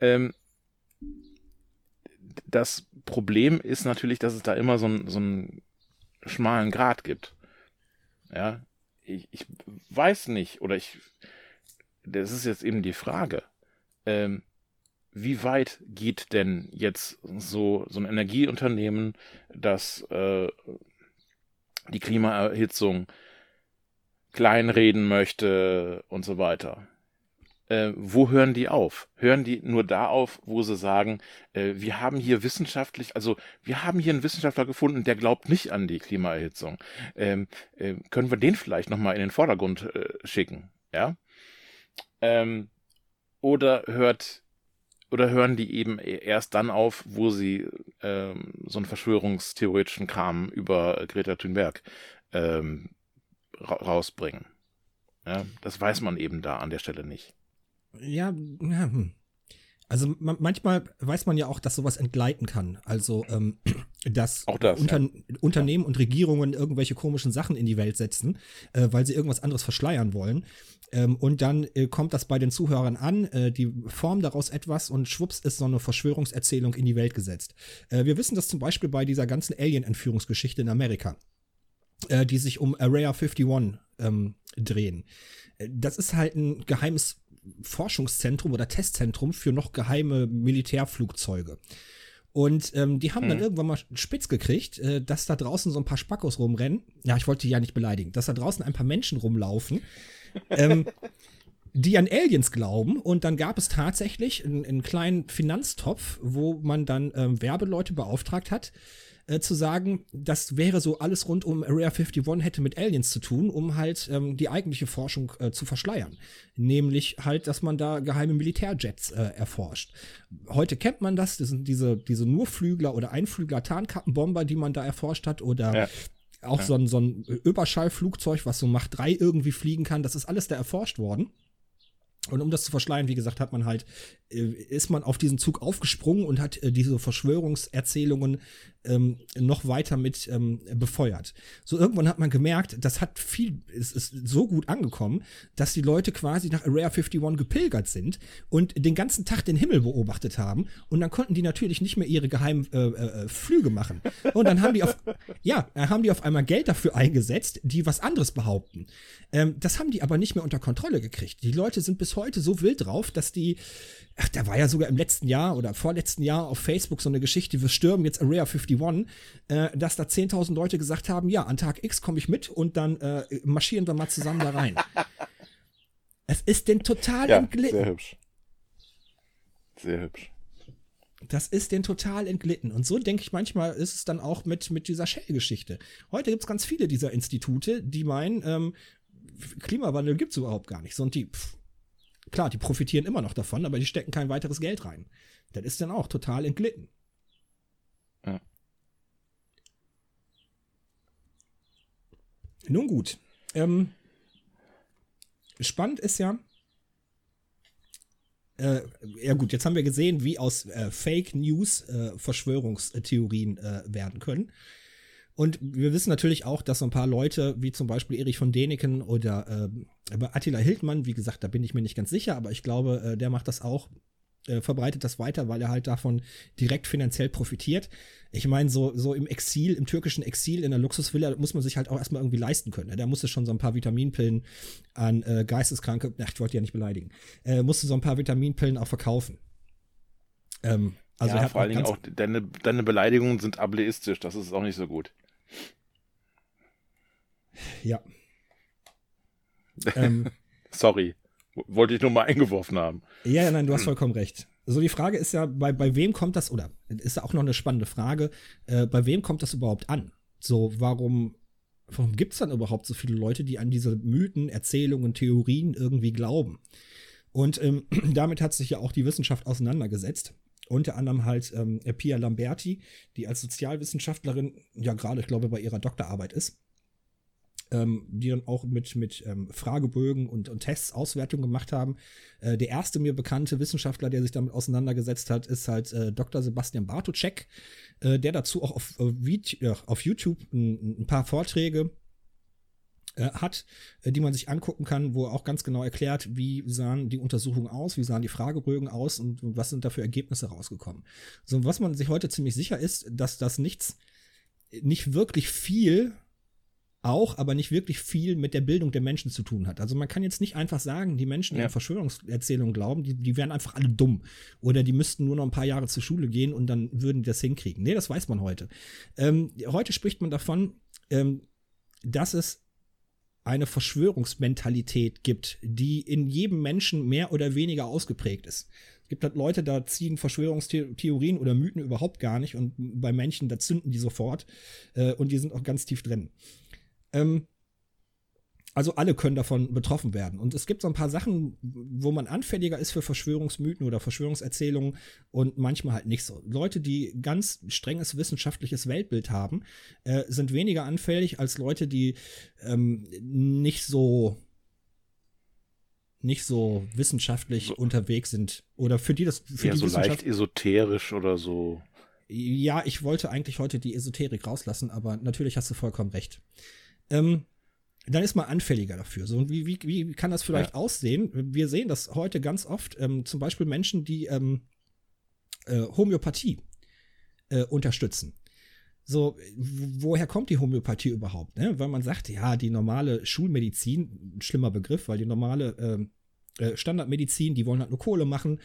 Ähm, das Problem ist natürlich, dass es da immer so, ein, so einen schmalen Grat gibt. Ja, ich, ich weiß nicht, oder ich, das ist jetzt eben die Frage, ähm, wie weit geht denn jetzt so, so ein Energieunternehmen, das äh, die Klimaerhitzung kleinreden möchte und so weiter? Äh, wo hören die auf? Hören die nur da auf, wo sie sagen, äh, wir haben hier wissenschaftlich, also wir haben hier einen Wissenschaftler gefunden, der glaubt nicht an die Klimaerhitzung. Ähm, äh, können wir den vielleicht nochmal in den Vordergrund äh, schicken? Ja? Ähm, oder hört oder hören die eben e-, erst dann auf, wo sie ähm, so einen verschwörungstheoretischen Kram über Greta Thunberg ähm, ra rausbringen? Ja, das weiß man eben da an der Stelle nicht. Ja, ja hm. Also man, manchmal weiß man ja auch, dass sowas entgleiten kann. Also ähm, dass das, Unter ja. Unternehmen und Regierungen irgendwelche komischen Sachen in die Welt setzen, äh, weil sie irgendwas anderes verschleiern wollen. Ähm, und dann äh, kommt das bei den Zuhörern an, äh, die formen daraus etwas und schwupps ist so eine Verschwörungserzählung in die Welt gesetzt. Äh, wir wissen das zum Beispiel bei dieser ganzen Alien-Entführungsgeschichte in Amerika, äh, die sich um Area 51 ähm, drehen. Äh, das ist halt ein geheimes Forschungszentrum oder Testzentrum für noch geheime Militärflugzeuge. Und ähm, die haben dann Hm. irgendwann mal spitz gekriegt, äh, dass da draußen so ein paar Spackos rumrennen. Ja, ich wollte die ja nicht beleidigen. Dass da draußen ein paar Menschen rumlaufen, ähm, die an Aliens glauben. Und dann gab es tatsächlich einen, einen kleinen Finanztopf, wo man dann ähm, Werbeleute beauftragt hat, äh, zu sagen, das wäre so alles rund um Area 51 hätte mit Aliens zu tun, um halt ähm, die eigentliche Forschung äh, zu verschleiern. Nämlich halt, dass man da geheime Militärjets äh, erforscht. Heute kennt man das, das sind diese, diese Nurflügler oder Einflügler Tarnkappenbomber, die man da erforscht hat, oder Ja. auch so ein, so ein Überschallflugzeug, was so Mach 3 irgendwie fliegen kann. Das ist alles da erforscht worden. Und um das zu verschleiern, wie gesagt, hat man halt, äh, ist man auf diesen Zug aufgesprungen und hat äh, diese Verschwörungserzählungen ähm, noch weiter mit ähm, befeuert. So irgendwann hat man gemerkt, das hat viel, es ist so gut angekommen, dass die Leute quasi nach Area 51 gepilgert sind und den ganzen Tag den Himmel beobachtet haben. Und dann konnten die natürlich nicht mehr ihre geheimen äh, äh, Flüge machen. Und dann haben die auf, ja, haben die auf einmal Geld dafür eingesetzt, die was anderes behaupten. Ähm, das haben die aber nicht mehr unter Kontrolle gekriegt. Die Leute sind bis heute so wild drauf, dass die, ach, da war ja sogar im letzten Jahr oder vorletzten Jahr auf Facebook so eine Geschichte, wir stürmen jetzt Area 51, äh, dass da 10.000 Leute gesagt haben, ja, an Tag X komme ich mit und dann äh, marschieren wir mal zusammen da rein. es ist den total Ja, entglitten. sehr hübsch. Sehr hübsch. Das ist den total entglitten. Und so denke ich manchmal ist es dann auch mit, mit dieser Shell-Geschichte. Heute gibt es ganz viele dieser Institute, die meinen, ähm, Klimawandel gibt es überhaupt gar nicht. So, und die, pff, klar, die profitieren immer noch davon, aber die stecken kein weiteres Geld rein. Das ist dann auch total entglitten. Ja. Nun gut. Ähm, spannend ist ja, äh, ja gut, jetzt haben wir gesehen, wie aus äh, Fake News äh, Verschwörungstheorien äh, werden können. Und wir wissen natürlich auch, dass so ein paar Leute, wie zum Beispiel Erich von Däniken oder äh, Attila Hildmann, wie gesagt, da bin ich mir nicht ganz sicher, aber ich glaube, äh, der macht das auch, äh, verbreitet das weiter, weil er halt davon direkt finanziell profitiert. Ich meine, so, so im Exil, im türkischen Exil, in der Luxusvilla, muss man sich halt auch erstmal irgendwie leisten können. Ne? Da musste schon so ein paar Vitaminpillen an äh, Geisteskranke, ach, ich wollte ja nicht beleidigen, äh, musste so ein paar Vitaminpillen auch verkaufen. Ähm, also ja, vor allen Dingen auch deine, deine Beleidigungen sind ableistisch, das ist auch nicht so gut. Ja. ähm, Sorry. Wollte ich nur mal eingeworfen haben. Ja, nein, du hast vollkommen recht. So, die Frage ist ja, bei, bei wem kommt das, oder ist ja auch noch eine spannende Frage, äh, bei wem kommt das überhaupt an? So, warum warum gibt es dann überhaupt so viele Leute, die an diese Mythen, Erzählungen, Theorien irgendwie glauben? Und ähm, damit hat sich ja auch die Wissenschaft auseinandergesetzt. Unter anderem halt ähm, Pia Lamberti, die als Sozialwissenschaftlerin ja gerade, ich glaube, bei ihrer Doktorarbeit ist ähm, die dann auch mit, mit ähm, Fragebögen und, und Tests Auswertungen gemacht haben. Äh, der erste mir bekannte Wissenschaftler, der sich damit auseinandergesetzt hat, ist halt äh, Dr. Sebastian Bartoczek, äh, der dazu auch auf, auf YouTube ein, ein paar Vorträge äh, hat, äh, die man sich angucken kann, wo er auch ganz genau erklärt, wie sahen die Untersuchungen aus, wie sahen die Fragebögen aus und was sind da für Ergebnisse rausgekommen. So, was man sich heute ziemlich sicher ist, dass das nichts, nicht wirklich viel auch, aber nicht wirklich viel mit der Bildung der Menschen zu tun hat. Also man kann jetzt nicht einfach sagen, die Menschen, die ja. an Verschwörungserzählungen glauben, die, die wären einfach alle dumm. Oder die müssten nur noch ein paar Jahre zur Schule gehen und dann würden die das hinkriegen. Nee, das weiß man heute. Ähm, heute spricht man davon, ähm, dass es eine Verschwörungsmentalität gibt, die in jedem Menschen mehr oder weniger ausgeprägt ist. Es gibt halt Leute, da ziehen Verschwörungstheorien oder Mythen überhaupt gar nicht und bei Menschen, da zünden die sofort äh, und die sind auch ganz tief drin. Ähm, also alle können davon betroffen werden. Und es gibt so ein paar Sachen, wo man anfälliger ist für Verschwörungsmythen oder Verschwörungserzählungen und manchmal halt nicht so. Leute, die ganz strenges wissenschaftliches Weltbild haben, äh, sind weniger anfällig als Leute, die ähm, nicht so nicht so wissenschaftlich so, unterwegs sind oder für die das für ja, die so leicht esoterisch oder so. Ja, ich wollte eigentlich heute die Esoterik rauslassen, aber natürlich hast du vollkommen recht ähm, dann ist man anfälliger dafür. So, wie, wie, wie kann das vielleicht ja. aussehen? Wir sehen das heute ganz oft, ähm, zum Beispiel Menschen, die ähm, äh, Homöopathie äh, unterstützen. So, woher kommt die Homöopathie überhaupt? Ne? Weil man sagt, ja, die normale Schulmedizin, schlimmer Begriff, weil die normale ähm, äh, Standardmedizin, die wollen halt nur Kohle machen,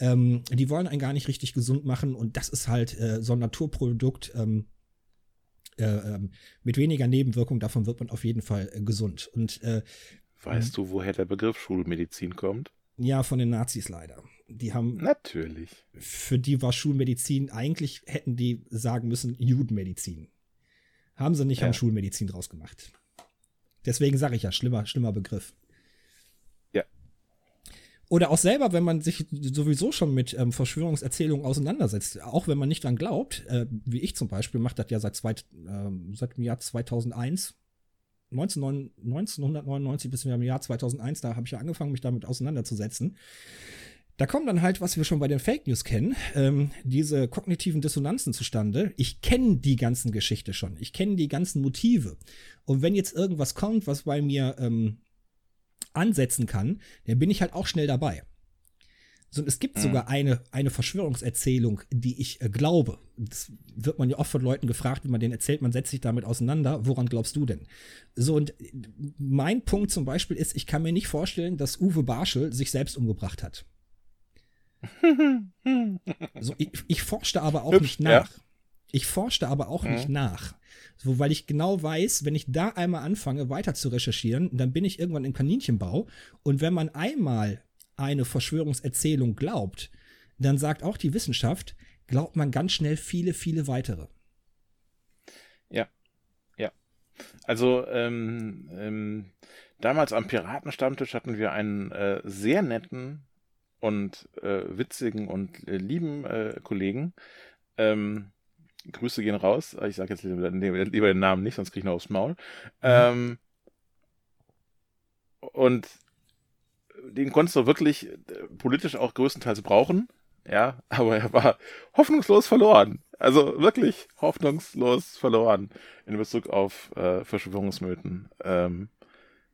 ähm, die wollen einen gar nicht richtig gesund machen und das ist halt äh, so ein Naturprodukt, ähm, äh, ähm, mit weniger Nebenwirkungen, davon wird man auf jeden Fall äh, gesund. Und äh, weißt du, woher der Begriff Schulmedizin kommt? Ja, von den Nazis leider. Die haben. Natürlich. Für die war Schulmedizin, eigentlich hätten die sagen müssen, Judenmedizin. Haben sie nicht, ja. haben Schulmedizin draus gemacht. Deswegen sage ich ja, schlimmer, schlimmer Begriff. Oder auch selber, wenn man sich sowieso schon mit ähm, Verschwörungserzählungen auseinandersetzt, auch wenn man nicht dran glaubt, äh, wie ich zum Beispiel, macht das ja seit, zwei, äh, seit dem Jahr 2001, 1999 bis im Jahr 2001, da habe ich ja angefangen, mich damit auseinanderzusetzen. Da kommen dann halt, was wir schon bei den Fake News kennen, ähm, diese kognitiven Dissonanzen zustande. Ich kenne die ganzen Geschichte schon. Ich kenne die ganzen Motive. Und wenn jetzt irgendwas kommt, was bei mir ähm, ansetzen kann, dann bin ich halt auch schnell dabei. So, und es gibt mhm. sogar eine, eine Verschwörungserzählung, die ich äh, glaube. Das wird man ja oft von Leuten gefragt, wenn man den erzählt, man setzt sich damit auseinander. Woran glaubst du denn? So, und mein Punkt zum Beispiel ist, ich kann mir nicht vorstellen, dass Uwe Barschel sich selbst umgebracht hat. so, ich, ich forschte aber auch Hübsch, nicht nach. Ja. Ich forschte aber auch mhm. nicht nach. So, weil ich genau weiß, wenn ich da einmal anfange, weiter zu recherchieren, dann bin ich irgendwann im Kaninchenbau. Und wenn man einmal eine Verschwörungserzählung glaubt, dann sagt auch die Wissenschaft, glaubt man ganz schnell viele, viele weitere. Ja, ja. Also ähm, ähm, damals am Piratenstammtisch hatten wir einen äh, sehr netten und äh, witzigen und äh, lieben äh, Kollegen, ähm, Grüße gehen raus. Ich sage jetzt lieber, lieber, den Namen nicht, sonst kriege ich noch aufs Maul. Mhm. Ähm, und den konntest du wirklich äh, politisch auch größtenteils brauchen. Ja, aber er war hoffnungslos verloren. Also wirklich hoffnungslos verloren in Bezug auf äh, Verschwörungsmythen. Ähm,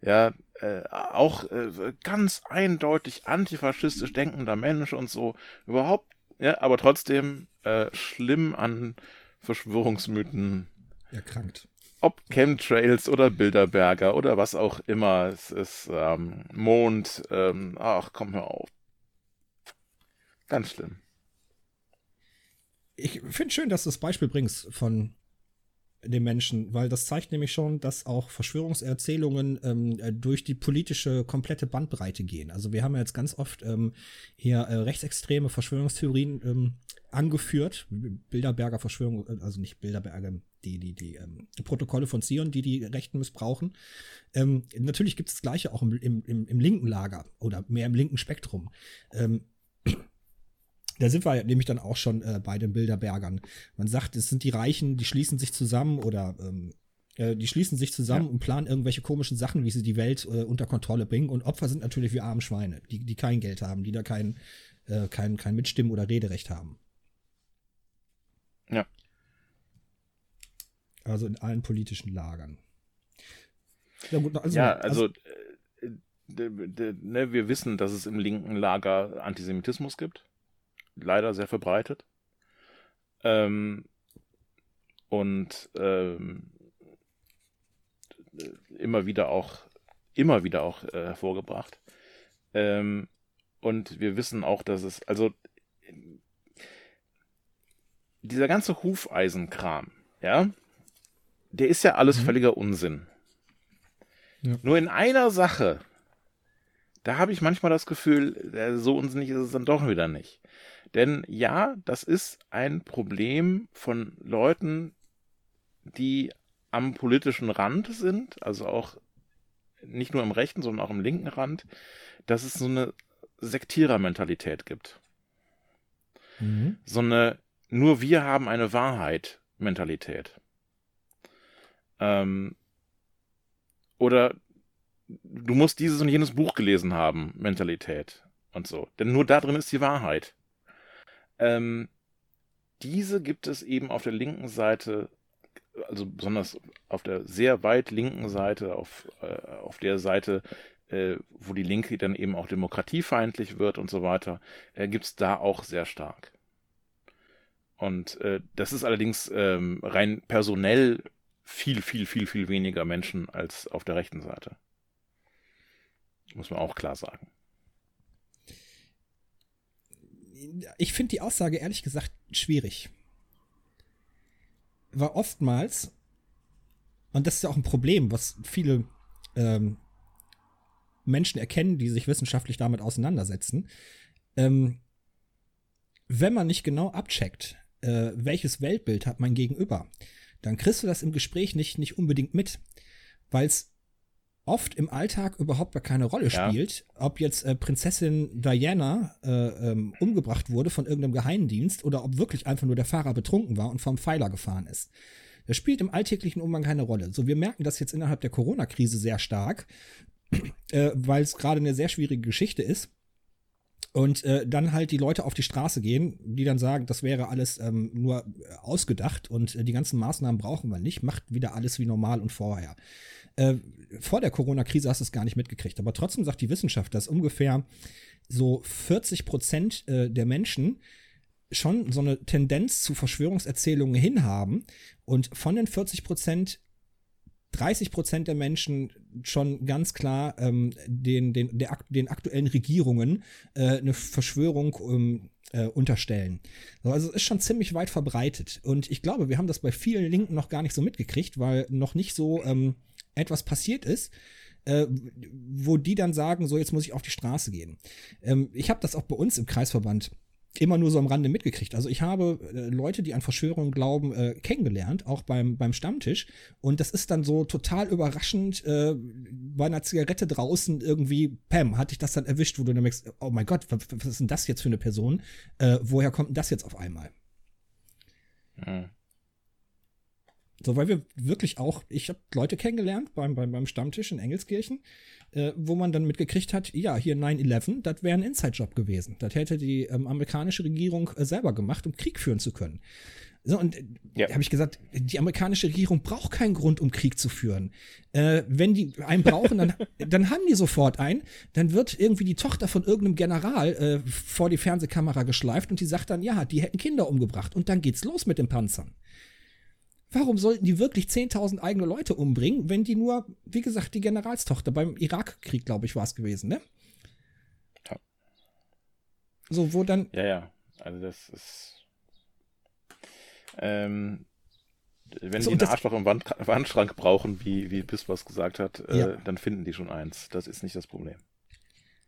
ja, äh, auch äh, ganz eindeutig antifaschistisch denkender Mensch und so. Überhaupt, ja, aber trotzdem äh, schlimm an Verschwörungsmythen erkrankt. Ob Chemtrails oder Bilderberger oder was auch immer. Es ist ähm, Mond. Ähm, ach, komm hör auf. Ganz schlimm. Ich finde schön, dass du das Beispiel bringst von den Menschen, weil das zeigt nämlich schon, dass auch Verschwörungserzählungen ähm, äh, durch die politische komplette Bandbreite gehen. Also wir haben ja jetzt ganz oft ähm, hier äh, rechtsextreme Verschwörungstheorien ähm, angeführt, Bilderberger Verschwörung, äh, also nicht Bilderberger, die, die, die, ähm, Protokolle von Zion, die die Rechten missbrauchen. Ähm, natürlich gibt es das Gleiche auch im, im, im linken Lager oder mehr im linken Spektrum. Ähm, da sind wir nämlich dann auch schon äh, bei den Bilderbergern. Man sagt, es sind die Reichen, die schließen sich zusammen oder ähm, äh, die schließen sich zusammen ja. und planen irgendwelche komischen Sachen, wie sie die Welt äh, unter Kontrolle bringen. Und Opfer sind natürlich wie arme Schweine, die, die kein Geld haben, die da kein, äh, kein, kein Mitstimmen oder Rederecht haben. Ja. Also in allen politischen Lagern. Ja, gut, also, ja, also, also ne, wir wissen, dass es im linken Lager Antisemitismus gibt leider sehr verbreitet. Ähm, und ähm, immer wieder auch immer wieder auch äh, hervorgebracht. Ähm, und wir wissen auch, dass es also dieser ganze Hufeisenkram, ja, der ist ja alles mhm. völliger Unsinn. Ja. Nur in einer Sache, da habe ich manchmal das Gefühl, äh, so unsinnig ist es dann doch wieder nicht. Denn ja, das ist ein Problem von Leuten, die am politischen Rand sind, also auch nicht nur im rechten, sondern auch im linken Rand, dass es so eine Sektierermentalität gibt. Mhm. So eine nur wir haben eine Wahrheit Mentalität. Ähm, oder du musst dieses und jenes Buch gelesen haben Mentalität und so. Denn nur da drin ist die Wahrheit. Ähm, diese gibt es eben auf der linken Seite, also besonders auf der sehr weit linken Seite, auf, äh, auf der Seite, äh, wo die Linke dann eben auch demokratiefeindlich wird und so weiter, äh, gibt es da auch sehr stark. Und äh, das ist allerdings ähm, rein personell viel, viel, viel, viel weniger Menschen als auf der rechten Seite. Muss man auch klar sagen. Ich finde die Aussage ehrlich gesagt schwierig. War oftmals, und das ist ja auch ein Problem, was viele ähm, Menschen erkennen, die sich wissenschaftlich damit auseinandersetzen, ähm, wenn man nicht genau abcheckt, äh, welches Weltbild hat mein Gegenüber, dann kriegst du das im Gespräch nicht, nicht unbedingt mit, weil es oft im Alltag überhaupt gar keine Rolle ja. spielt, ob jetzt äh, Prinzessin Diana äh, ähm, umgebracht wurde von irgendeinem Geheimdienst oder ob wirklich einfach nur der Fahrer betrunken war und vom Pfeiler gefahren ist. Das spielt im alltäglichen Umgang keine Rolle. So, wir merken das jetzt innerhalb der Corona-Krise sehr stark, äh, weil es gerade eine sehr schwierige Geschichte ist. Und äh, dann halt die Leute auf die Straße gehen, die dann sagen, das wäre alles ähm, nur ausgedacht und äh, die ganzen Maßnahmen brauchen wir nicht, macht wieder alles wie normal und vorher. Äh, vor der Corona-Krise hast du es gar nicht mitgekriegt. Aber trotzdem sagt die Wissenschaft, dass ungefähr so 40 Prozent äh, der Menschen schon so eine Tendenz zu Verschwörungserzählungen hinhaben und von den 40 Prozent 30 Prozent der Menschen schon ganz klar ähm, den, den, der, den aktuellen Regierungen äh, eine Verschwörung ähm, äh, unterstellen. Also es ist schon ziemlich weit verbreitet. Und ich glaube, wir haben das bei vielen Linken noch gar nicht so mitgekriegt, weil noch nicht so ähm, etwas passiert ist, äh, wo die dann sagen, so jetzt muss ich auf die Straße gehen. Ähm, ich habe das auch bei uns im Kreisverband immer nur so am Rande mitgekriegt. Also ich habe äh, Leute, die an Verschwörungen glauben, äh, kennengelernt, auch beim, beim Stammtisch. Und das ist dann so total überraschend äh, bei einer Zigarette draußen irgendwie, Pam, hatte ich das dann erwischt, wo du dann merkst, oh mein Gott, was, was ist denn das jetzt für eine Person? Äh, woher kommt denn das jetzt auf einmal? Mhm. So, weil wir wirklich auch, ich habe Leute kennengelernt beim, beim, beim Stammtisch in Engelskirchen, äh, wo man dann mitgekriegt hat, ja, hier 9-11, das wäre ein Inside-Job gewesen. Das hätte die ähm, amerikanische Regierung äh, selber gemacht, um Krieg führen zu können. So, und äh, ja. habe ich gesagt, die amerikanische Regierung braucht keinen Grund, um Krieg zu führen. Äh, wenn die einen brauchen, dann, dann haben die sofort einen. Dann wird irgendwie die Tochter von irgendeinem General äh, vor die Fernsehkamera geschleift und die sagt dann, ja, die hätten Kinder umgebracht. Und dann geht's los mit den Panzern. Warum sollten die wirklich 10.000 eigene Leute umbringen, wenn die nur, wie gesagt, die Generalstochter beim Irakkrieg, glaube ich, war es gewesen, ne? Ja. So, wo dann. Ja, ja. Also, das ist. Ähm, Wenn So, die und ein das- Arschloch im Wand, Wandschrank brauchen, wie, wie Bispers gesagt hat, äh, Ja. dann finden die schon eins. Das ist nicht das Problem.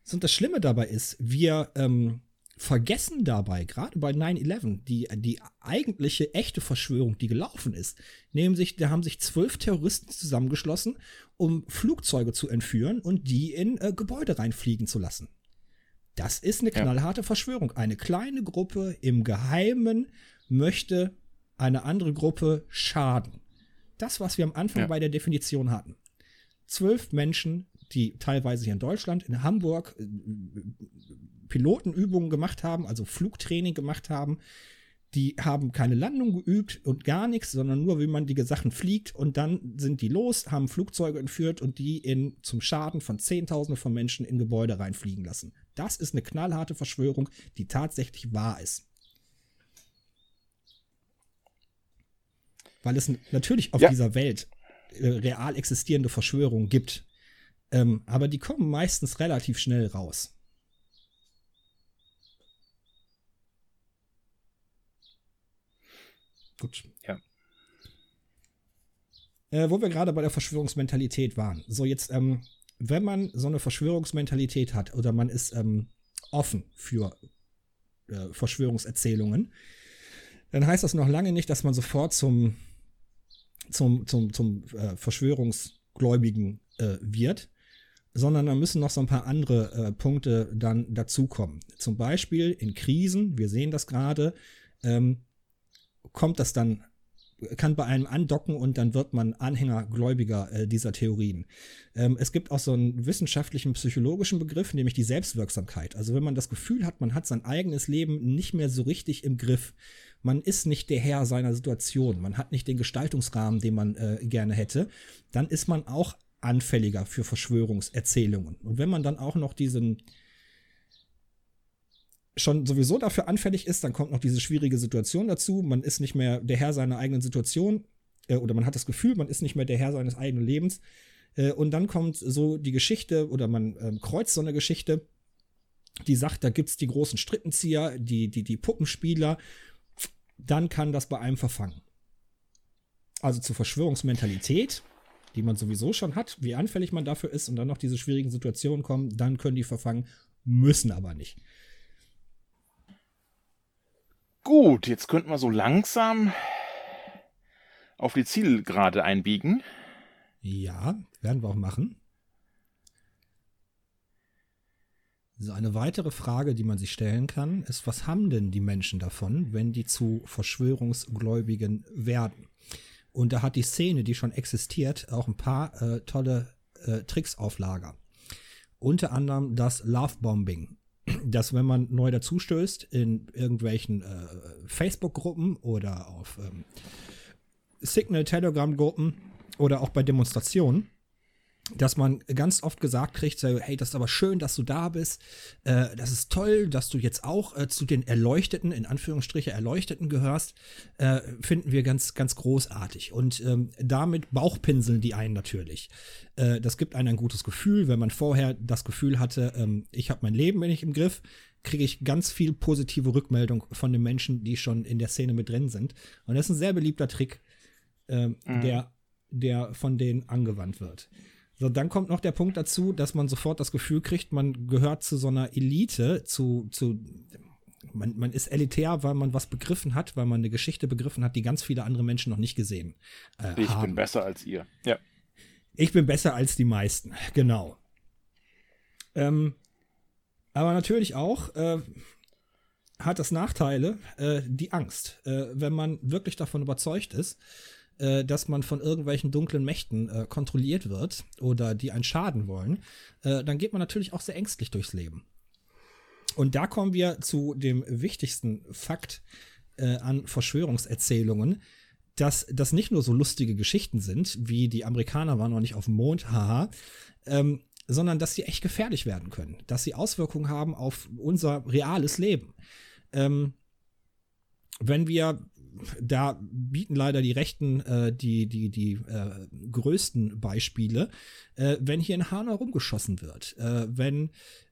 So, Und das Schlimme dabei ist, wir ähm, vergessen dabei, gerade bei 9-11, die, die eigentliche echte Verschwörung, die gelaufen ist. Nämlich, da haben sich zwölf Terroristen zusammengeschlossen, um Flugzeuge zu entführen und die in äh, Gebäude reinfliegen zu lassen. Das ist eine Ja. knallharte Verschwörung. Eine kleine Gruppe im Geheimen möchte eine andere Gruppe schaden. Das, was wir am Anfang Ja. bei der Definition hatten. Zwölf Menschen, die teilweise hier in Deutschland, in Hamburg äh, Pilotenübungen gemacht haben, also Flugtraining gemacht haben, die haben keine Landung geübt und gar nichts, sondern nur, wie man die Sachen fliegt und dann sind die los, haben Flugzeuge entführt und die in, zum Schaden von Zehntausenden von Menschen in Gebäude reinfliegen lassen. Das ist eine knallharte Verschwörung, die tatsächlich wahr ist. Weil es natürlich auf Ja. dieser Welt äh, real existierende Verschwörungen gibt. Ähm, aber die kommen meistens relativ schnell raus. Gut. Ja. Äh, wo wir gerade bei der Verschwörungsmentalität waren. So, jetzt, ähm, wenn man so eine Verschwörungsmentalität hat oder man ist ähm, offen für äh, Verschwörungserzählungen, dann heißt das noch lange nicht, dass man sofort zum, zum, zum, zum äh, Verschwörungsgläubigen äh, wird, sondern da müssen noch so ein paar andere äh, Punkte dann dazukommen. Zum Beispiel in Krisen, wir sehen das gerade, ähm, kommt das dann, kann bei einem andocken und dann wird man Anhänger gläubiger äh, dieser Theorien. Ähm, es gibt auch so einen wissenschaftlichen, psychologischen Begriff, nämlich die Selbstwirksamkeit. Also wenn man das Gefühl hat, man hat sein eigenes Leben nicht mehr so richtig im Griff, man ist nicht der Herr seiner Situation, man hat nicht den Gestaltungsrahmen, den man äh, gerne hätte, dann ist man auch anfälliger für Verschwörungserzählungen. Und wenn man dann auch noch diesen schon sowieso dafür anfällig ist, dann kommt noch diese schwierige Situation dazu. Man ist nicht mehr der Herr seiner eigenen Situation äh, oder man hat das Gefühl, man ist nicht mehr der Herr seines eigenen Lebens. Äh, und dann kommt so die Geschichte oder man ähm, kreuzt so eine Geschichte, die sagt, da gibt's die großen Strippenzieher, die, die, die Puppenspieler. Dann kann das bei einem verfangen. Also zur Verschwörungsmentalität, die man sowieso schon hat, wie anfällig man dafür ist und dann noch diese schwierigen Situationen kommen, dann können die verfangen, müssen aber nicht. Gut, jetzt könnten wir so langsam auf die Zielgerade einbiegen. Ja, werden wir auch machen. So eine weitere Frage, die man sich stellen kann, ist, was haben denn die Menschen davon, wenn die zu Verschwörungsgläubigen werden? Und da hat die Szene, die schon existiert, auch ein paar äh, tolle äh, Tricks auf Lager. Unter anderem das Lovebombing. Dass, wenn man neu dazustößt in irgendwelchen äh, Facebook-Gruppen oder auf ähm, Signal-Telegram-Gruppen oder auch bei Demonstrationen, dass man ganz oft gesagt kriegt, hey, das ist aber schön, dass du da bist. Äh, das ist toll, dass du jetzt auch äh, zu den Erleuchteten, in Anführungsstriche Erleuchteten gehörst. Äh, finden wir ganz, ganz großartig. Und ähm, damit Bauchpinseln die einen natürlich. Das gibt einem ein gutes Gefühl, wenn man vorher das Gefühl hatte, ähm, ich habe mein Leben nicht im Griff, kriege ich ganz viel positive Rückmeldung von den Menschen, die schon in der Szene mit drin sind. Und das ist ein sehr beliebter Trick, ähm, der, der von denen angewandt wird. So, dann kommt noch der Punkt dazu, dass man sofort das Gefühl kriegt, man gehört zu so einer Elite, zu, zu man, man ist elitär, weil man was begriffen hat, weil man eine Geschichte begriffen hat, die ganz viele andere Menschen noch nicht gesehen äh, Ich haben. bin besser als ihr. Ja. Ich bin besser als die meisten, genau. Ähm, aber natürlich auch äh, hat das Nachteile, äh, die Angst. Äh, wenn man wirklich davon überzeugt ist, äh, dass man von irgendwelchen dunklen Mächten äh, kontrolliert wird oder die einen schaden wollen, äh, dann geht man natürlich auch sehr ängstlich durchs Leben. Und da kommen wir zu dem wichtigsten Fakt äh, an Verschwörungserzählungen, dass das nicht nur so lustige Geschichten sind, wie die Amerikaner waren noch nicht auf dem Mond, haha, ähm, sondern dass sie echt gefährlich werden können, dass sie Auswirkungen haben auf unser reales Leben. Ähm, wenn wir da bieten leider die Rechten äh, die, die, die äh, größten Beispiele, äh, wenn hier in Hanau rumgeschossen wird, äh, wenn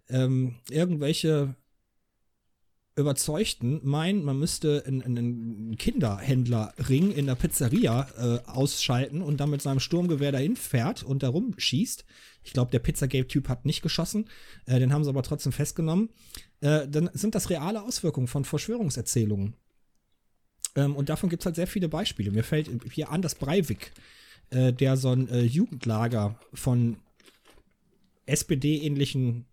ähm, irgendwelche Überzeugten meinen, man müsste einen, Kinderhändlerring in der Pizzeria äh, ausschalten und dann mit seinem Sturmgewehr dahin fährt und da rumschießt. Ich glaube, der Pizzagate-Typ hat nicht geschossen, äh, den haben sie aber trotzdem festgenommen. Äh, dann sind das reale Auswirkungen von Verschwörungserzählungen. Ähm, und davon gibt es halt sehr viele Beispiele. Mir fällt hier Anders Breivik, äh, der so ein äh, Jugendlager von SPD-ähnlichen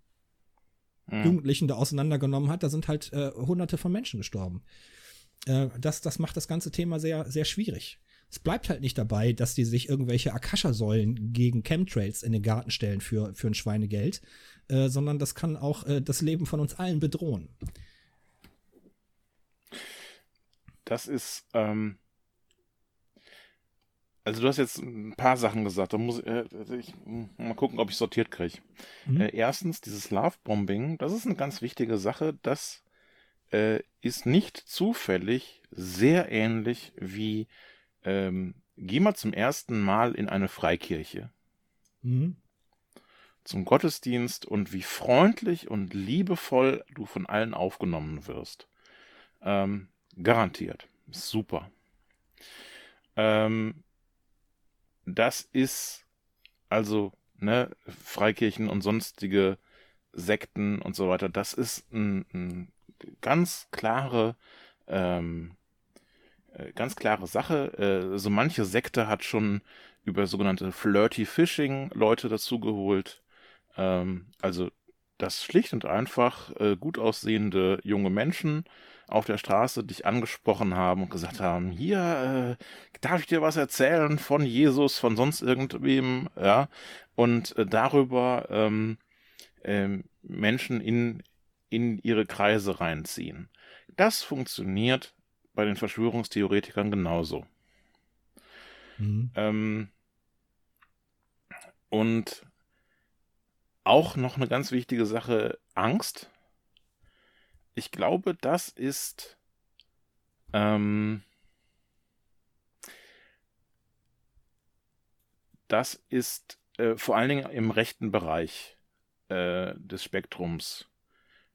mhm. Jugendlichen da auseinandergenommen hat, da sind halt äh, hunderte von Menschen gestorben. Äh, das, das macht das ganze Thema sehr, sehr schwierig. Es bleibt halt nicht dabei, dass die sich irgendwelche Akasha-Säulen gegen Chemtrails in den Garten stellen für, für ein Schweinegeld, äh, sondern das kann auch äh, das Leben von uns allen bedrohen. Das ist, ähm, also du hast jetzt ein paar Sachen gesagt. Da muss äh, ich mal gucken, ob ich sortiert kriege. Mhm. Äh, erstens, dieses Love-Bombing, das ist eine ganz wichtige Sache. Das äh, ist nicht zufällig sehr ähnlich wie ähm, geh mal zum ersten Mal in eine Freikirche. Mhm. Zum Gottesdienst und wie freundlich und liebevoll du von allen aufgenommen wirst. Ähm, garantiert. Super. Ähm, das ist also, ne, Freikirchen und sonstige Sekten und so weiter, das ist ein, ein ganz klare, ähm, äh, ganz klare Sache. Äh, so manche Sekte hat schon über sogenannte Flirty Fishing Leute dazugeholt. Ähm, also, dass schlicht und einfach äh, gut aussehende junge Menschen auf der Straße dich angesprochen haben und gesagt haben, hier, äh, darf ich dir was erzählen von Jesus, von sonst irgendwem, ja, und äh, darüber ähm, äh, Menschen in, in ihre Kreise reinziehen. Das funktioniert bei den Verschwörungstheoretikern genauso. Mhm. Ähm, und auch noch eine ganz wichtige Sache, Angst ich glaube, das ist ähm, das ist äh, vor allen Dingen im rechten Bereich äh, des Spektrums,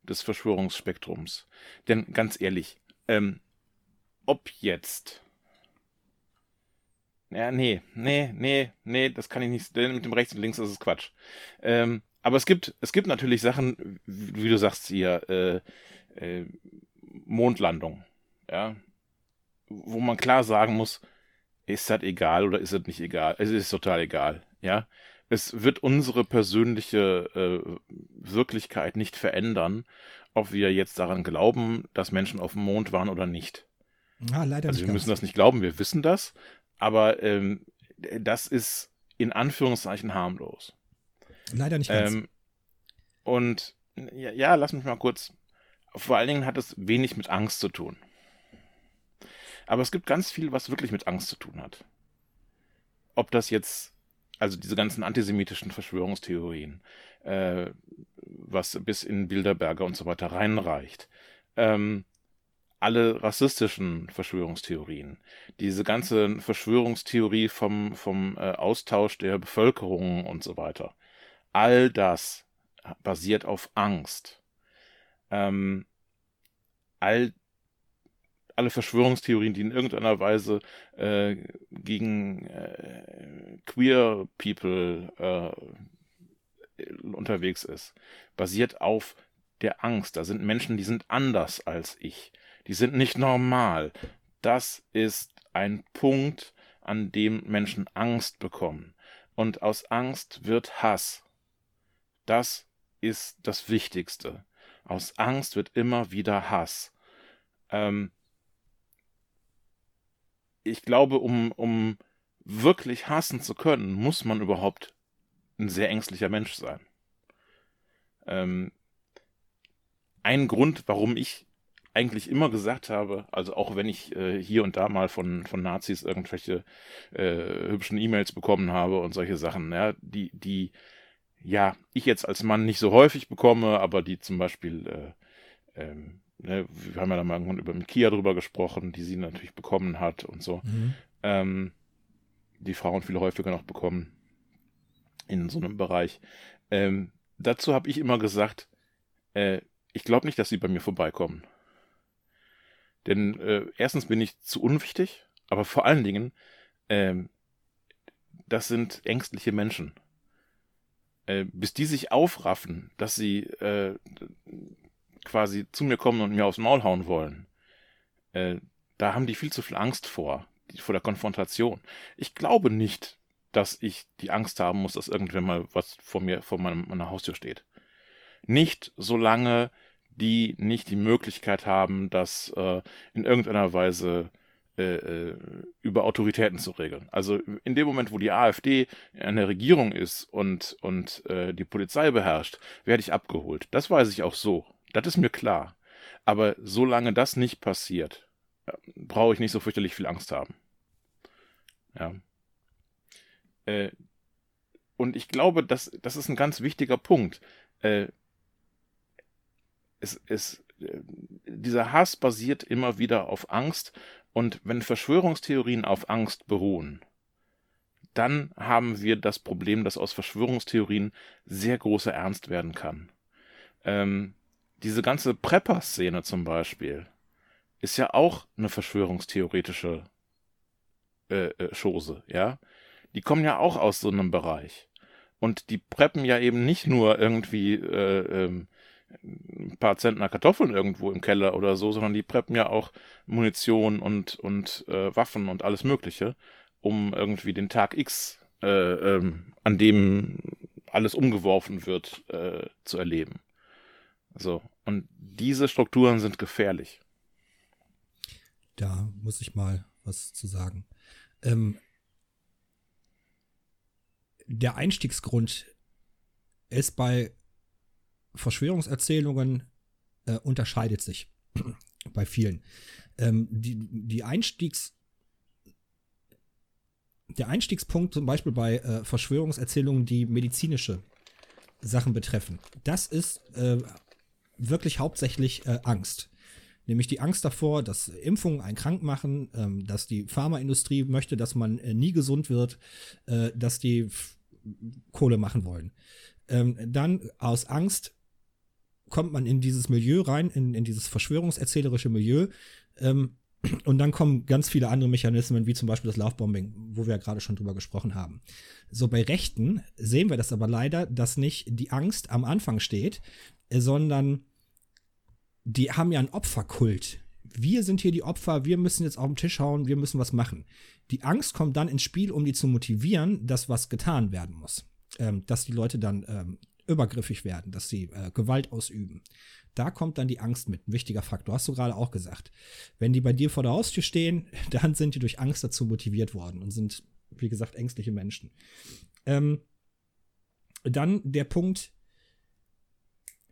des Verschwörungsspektrums. Denn ganz ehrlich, ähm, ob jetzt ja, nee, nee, nee, nee, das kann ich nicht. Denn mit dem rechts und links ist es Quatsch. Ähm, aber es gibt, es gibt natürlich Sachen, wie du sagst hier, äh, äh, Mondlandung, ja, wo man klar sagen muss, ist das egal oder ist das nicht egal? Es ist total egal, ja. Es wird unsere persönliche äh, Wirklichkeit nicht verändern, ob wir jetzt daran glauben, dass Menschen auf dem Mond waren oder nicht. Ah, leider also wir müssen das nicht glauben, wir wissen das, aber ähm, das ist in Anführungszeichen harmlos. Leider nicht ganz. Ähm, und ja, ja, lass mich mal kurz vor allen Dingen hat es wenig mit Angst zu tun. Aber es gibt ganz viel, was wirklich mit Angst zu tun hat. Ob das jetzt, also diese ganzen antisemitischen Verschwörungstheorien, äh, was bis in Bilderberger und so weiter reinreicht, ähm, alle rassistischen Verschwörungstheorien, diese ganze Verschwörungstheorie vom, vom äh, Austausch der Bevölkerung und so weiter, all das basiert auf Angst ähm, all, alle Verschwörungstheorien, die in irgendeiner Weise äh, gegen äh, queer People äh, unterwegs ist, basiert auf der Angst. Da sind Menschen, die sind anders als ich. Die sind nicht normal. Das ist ein Punkt, an dem Menschen Angst bekommen. Und aus Angst wird Hass. Das ist das Wichtigste. Aus Angst wird immer wieder Hass. Ähm, ich glaube, um, um wirklich hassen zu können, muss man überhaupt ein sehr ängstlicher Mensch sein. Ähm, ein Grund, warum ich eigentlich immer gesagt habe, also auch wenn ich äh, hier und da mal von, von Nazis irgendwelche äh, hübschen E-Mails bekommen habe und solche Sachen, ja, die, die ja, ich jetzt als Mann nicht so häufig bekomme, aber die zum Beispiel, äh, ähm, ne, wir haben ja da mal irgendwann über Kia drüber gesprochen, die sie natürlich bekommen hat und so. Mhm. Ähm, die Frauen viel häufiger noch bekommen in so einem Bereich. Ähm, dazu habe ich immer gesagt, äh, ich glaube nicht, dass sie bei mir vorbeikommen. Denn äh, erstens bin ich zu unwichtig, aber vor allen Dingen, ähm, das sind ängstliche Menschen. Äh, bis die sich aufraffen, dass sie äh, quasi zu mir kommen und mir aufs Maul hauen wollen, äh, da haben die viel zu viel Angst vor, vor der Konfrontation. Ich glaube nicht, dass ich die Angst haben muss, dass irgendwann mal was vor mir, vor meinem, meiner Haustür steht. Nicht solange die nicht die Möglichkeit haben, das äh, in irgendeiner Weise äh, äh, über Autoritäten zu regeln. Also in dem Moment, wo die AfD an der Regierung ist und, und äh, die Polizei beherrscht, werde ich abgeholt. Das weiß ich auch so. Das ist mir klar. Aber solange das nicht passiert, äh, brauche ich nicht so fürchterlich viel Angst haben. Ja. Äh, und ich glaube, das, das ist ein ganz wichtiger Punkt. Äh, es, es, äh, dieser Hass basiert immer wieder auf Angst und wenn Verschwörungstheorien auf Angst beruhen, dann haben wir das Problem, dass aus Verschwörungstheorien sehr großer Ernst werden kann. Ähm, diese ganze Prepper-Szene zum Beispiel ist ja auch eine verschwörungstheoretische äh, äh, Chose, ja. Die kommen ja auch aus so einem Bereich. Und die preppen ja eben nicht nur irgendwie äh, ähm, ein paar Zentner Kartoffeln irgendwo im Keller oder so, sondern die preppen ja auch Munition und, und äh, Waffen und alles Mögliche, um irgendwie den Tag X, äh, ähm, an dem alles umgeworfen wird, äh, zu erleben. So. Und diese Strukturen sind gefährlich. Da muss ich mal was zu sagen. Ähm, der Einstiegsgrund ist bei Verschwörungserzählungen äh, unterscheidet sich bei vielen. Ähm, die, die Einstiegs der Einstiegspunkt zum Beispiel bei äh, Verschwörungserzählungen, die medizinische Sachen betreffen, das ist äh, wirklich hauptsächlich äh, Angst. Nämlich die Angst davor, dass Impfungen einen krank machen, ähm, dass die Pharmaindustrie möchte, dass man äh, nie gesund wird, äh, dass die Kohle machen wollen. Ähm, dann aus Angst kommt man in dieses Milieu rein, in, in dieses verschwörungserzählerische Milieu. Ähm, und dann kommen ganz viele andere Mechanismen, wie zum Beispiel das Lovebombing, wo wir ja gerade schon drüber gesprochen haben. So bei Rechten sehen wir das aber leider, dass nicht die Angst am Anfang steht, äh, sondern die haben ja einen Opferkult. Wir sind hier die Opfer, wir müssen jetzt auf den Tisch hauen, wir müssen was machen. Die Angst kommt dann ins Spiel, um die zu motivieren, dass was getan werden muss. Ähm, dass die Leute dann ähm, übergriffig werden, dass sie äh, Gewalt ausüben. Da kommt dann die Angst mit, ein wichtiger Faktor. Hast du gerade auch gesagt. Wenn die bei dir vor der Haustür stehen, dann sind die durch Angst dazu motiviert worden und sind, wie gesagt, ängstliche Menschen. Ähm, dann der Punkt,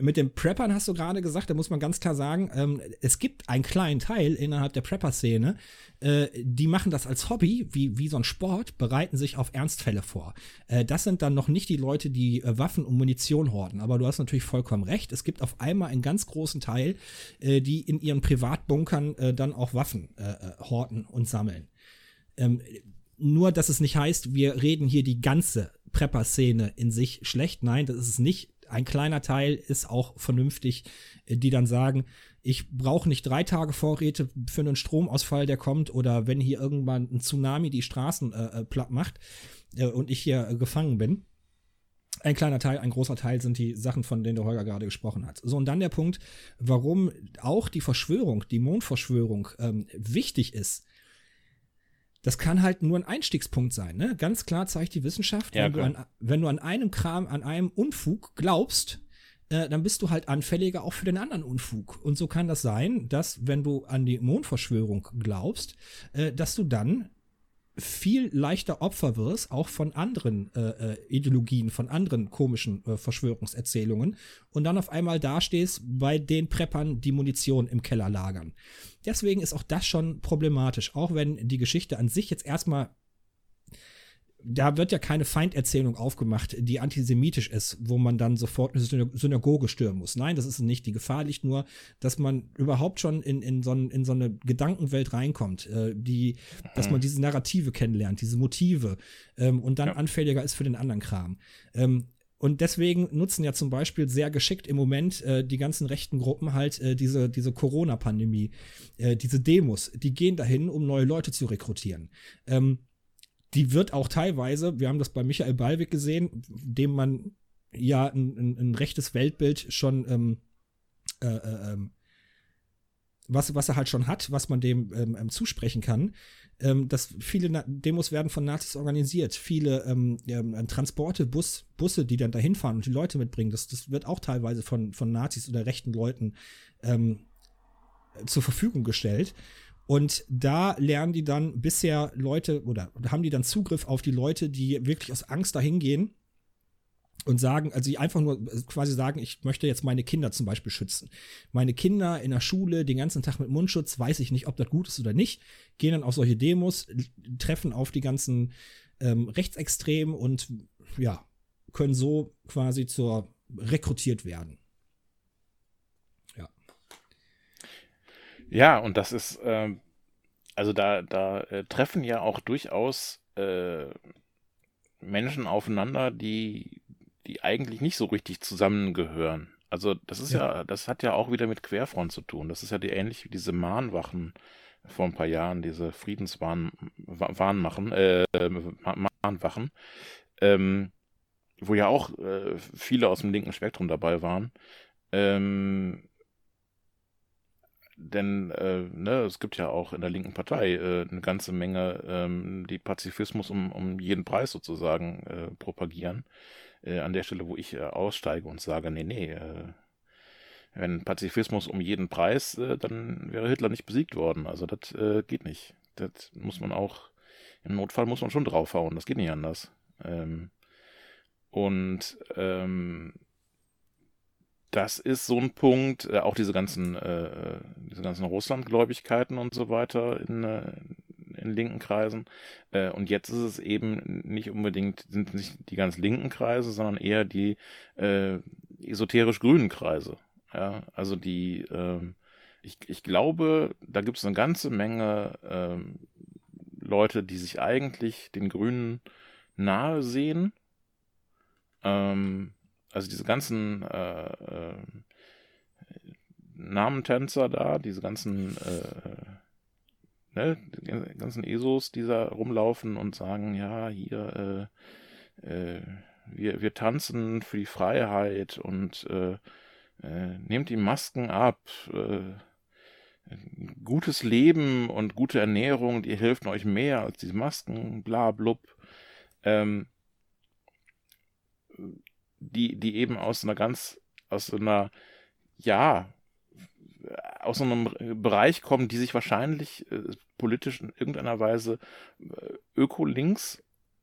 mit den Preppern hast du gerade gesagt, da muss man ganz klar sagen, ähm, es gibt einen kleinen Teil innerhalb der Prepper-Szene, äh, die machen das als Hobby, wie, wie so ein Sport, bereiten sich auf Ernstfälle vor. Äh, das sind dann noch nicht die Leute, die äh, Waffen und Munition horten, aber du hast natürlich vollkommen recht. Es gibt auf einmal einen ganz großen Teil, äh, die in ihren Privatbunkern äh, dann auch Waffen äh, horten und sammeln. Ähm, nur, dass es nicht heißt, wir reden hier die ganze Prepper-Szene in sich schlecht. Nein, das ist es nicht ein kleiner Teil ist auch vernünftig, äh, die dann sagen, ich brauche nicht drei Tage Vorräte für einen Stromausfall, der kommt, oder wenn hier irgendwann ein Tsunami die Straßen äh, äh platt macht äh, und ich hier äh, gefangen bin. Ein kleiner Teil, ein großer Teil sind die Sachen, von denen der Holger gerade gesprochen hat. So, und dann der Punkt, warum auch die Verschwörung, die Mondverschwörung ähm, wichtig ist, das kann halt nur ein Einstiegspunkt sein. Ne? Ganz klar zeigt die Wissenschaft, ja, wenn, du an, wenn, du an, einem Kram, an einem Unfug glaubst, äh, dann bist du halt anfälliger auch für den anderen Unfug. Und so kann das sein, dass wenn du an die Mondverschwörung glaubst, äh, dass du dann viel leichter Opfer wirst, auch von anderen äh, äh, Ideologien, von anderen komischen äh, Verschwörungserzählungen und dann auf einmal dastehst bei den Preppern, die Munition im Keller lagern. Deswegen ist auch das schon problematisch, auch wenn die Geschichte an sich jetzt erstmal da wird ja keine Feinderzählung aufgemacht, die antisemitisch ist, wo man dann sofort eine Synagoge stören muss. Nein, das ist nicht. Die Gefahr liegt nur, dass man überhaupt schon in, in, so, in so eine Gedankenwelt reinkommt, äh, die, dass man mhm. diese Narrative kennenlernt, diese Motive ähm, und dann ja. anfälliger ist für den anderen Kram. Ähm, Und deswegen nutzen ja zum Beispiel sehr geschickt im Moment äh, die ganzen rechten Gruppen halt äh, diese, diese Corona-Pandemie, äh, diese Demos, die gehen dahin, um neue Leute zu rekrutieren. Ähm, die wird auch teilweise, wir haben das bei Michael Ballweg gesehen, dem man ja ein, ein, ein rechtes Weltbild schon ähm, äh, äh, ähm, was, was er halt schon hat, was man dem ähm, ähm, zusprechen kann, ähm, dass viele Na Demos werden von Nazis organisiert, viele ähm, ähm, Transporte, Bus, Busse, die dann dahin fahren und die Leute mitbringen, das, das wird auch teilweise von, von Nazis oder rechten Leuten ähm, zur Verfügung gestellt. Und da lernen die dann bisher Leute oder haben die dann Zugriff auf die Leute, die wirklich aus Angst dahin gehen und sagen, also die einfach nur quasi sagen, ich möchte jetzt meine Kinder zum Beispiel schützen. Meine Kinder in der Schule den ganzen Tag mit Mundschutz, weiß ich nicht, ob das gut ist oder nicht, gehen dann auf solche Demos, treffen auf die ganzen ähm, Rechtsextremen und ja, können so quasi zur rekrutiert werden. Ja, und das ist, äh, also da, da äh, treffen ja auch durchaus äh, Menschen aufeinander, die die eigentlich nicht so richtig zusammengehören. Also das ist ja. ja, das hat ja auch wieder mit Querfront zu tun. Das ist ja die, ähnlich wie diese Mahnwachen vor ein paar Jahren, diese Friedenswarnmachen, äh, Mahnwachen, ähm, wo ja auch äh, viele aus dem linken Spektrum dabei waren. Ähm, denn äh, ne, es gibt ja auch in der linken Partei äh, eine ganze Menge, ähm, die Pazifismus um, um jeden Preis sozusagen äh, propagieren äh, an der Stelle, wo ich äh, aussteige und sage, nee, nee, äh, wenn Pazifismus um jeden Preis, äh, dann wäre Hitler nicht besiegt worden. Also das äh, geht nicht. Das muss man auch, im Notfall muss man schon draufhauen, das geht nicht anders. Ähm, und ähm, das ist so ein Punkt, äh, auch diese ganzen, äh, diese ganzen Russlandgläubigkeiten und so weiter in, äh, in linken Kreisen. Äh, und jetzt ist es eben nicht unbedingt, sind nicht die ganz linken Kreise, sondern eher die äh, esoterisch grünen Kreise. Ja, also die, äh, ich, ich glaube, da gibt es eine ganze Menge äh, Leute, die sich eigentlich den Grünen nahe sehen. Ähm, also diese ganzen äh, äh, Namentänzer da, diese ganzen äh, ne, die ganzen ESOs, die da rumlaufen und sagen, ja, hier, äh, äh, wir, wir tanzen für die Freiheit und äh, äh, nehmt die Masken ab. Äh, gutes Leben und gute Ernährung, die hilft euch mehr als diese Masken, bla blub. Ähm, die, die eben aus einer ganz, aus einer, ja, aus einem Bereich kommen, die sich wahrscheinlich äh, politisch in irgendeiner Weise äh, öko-links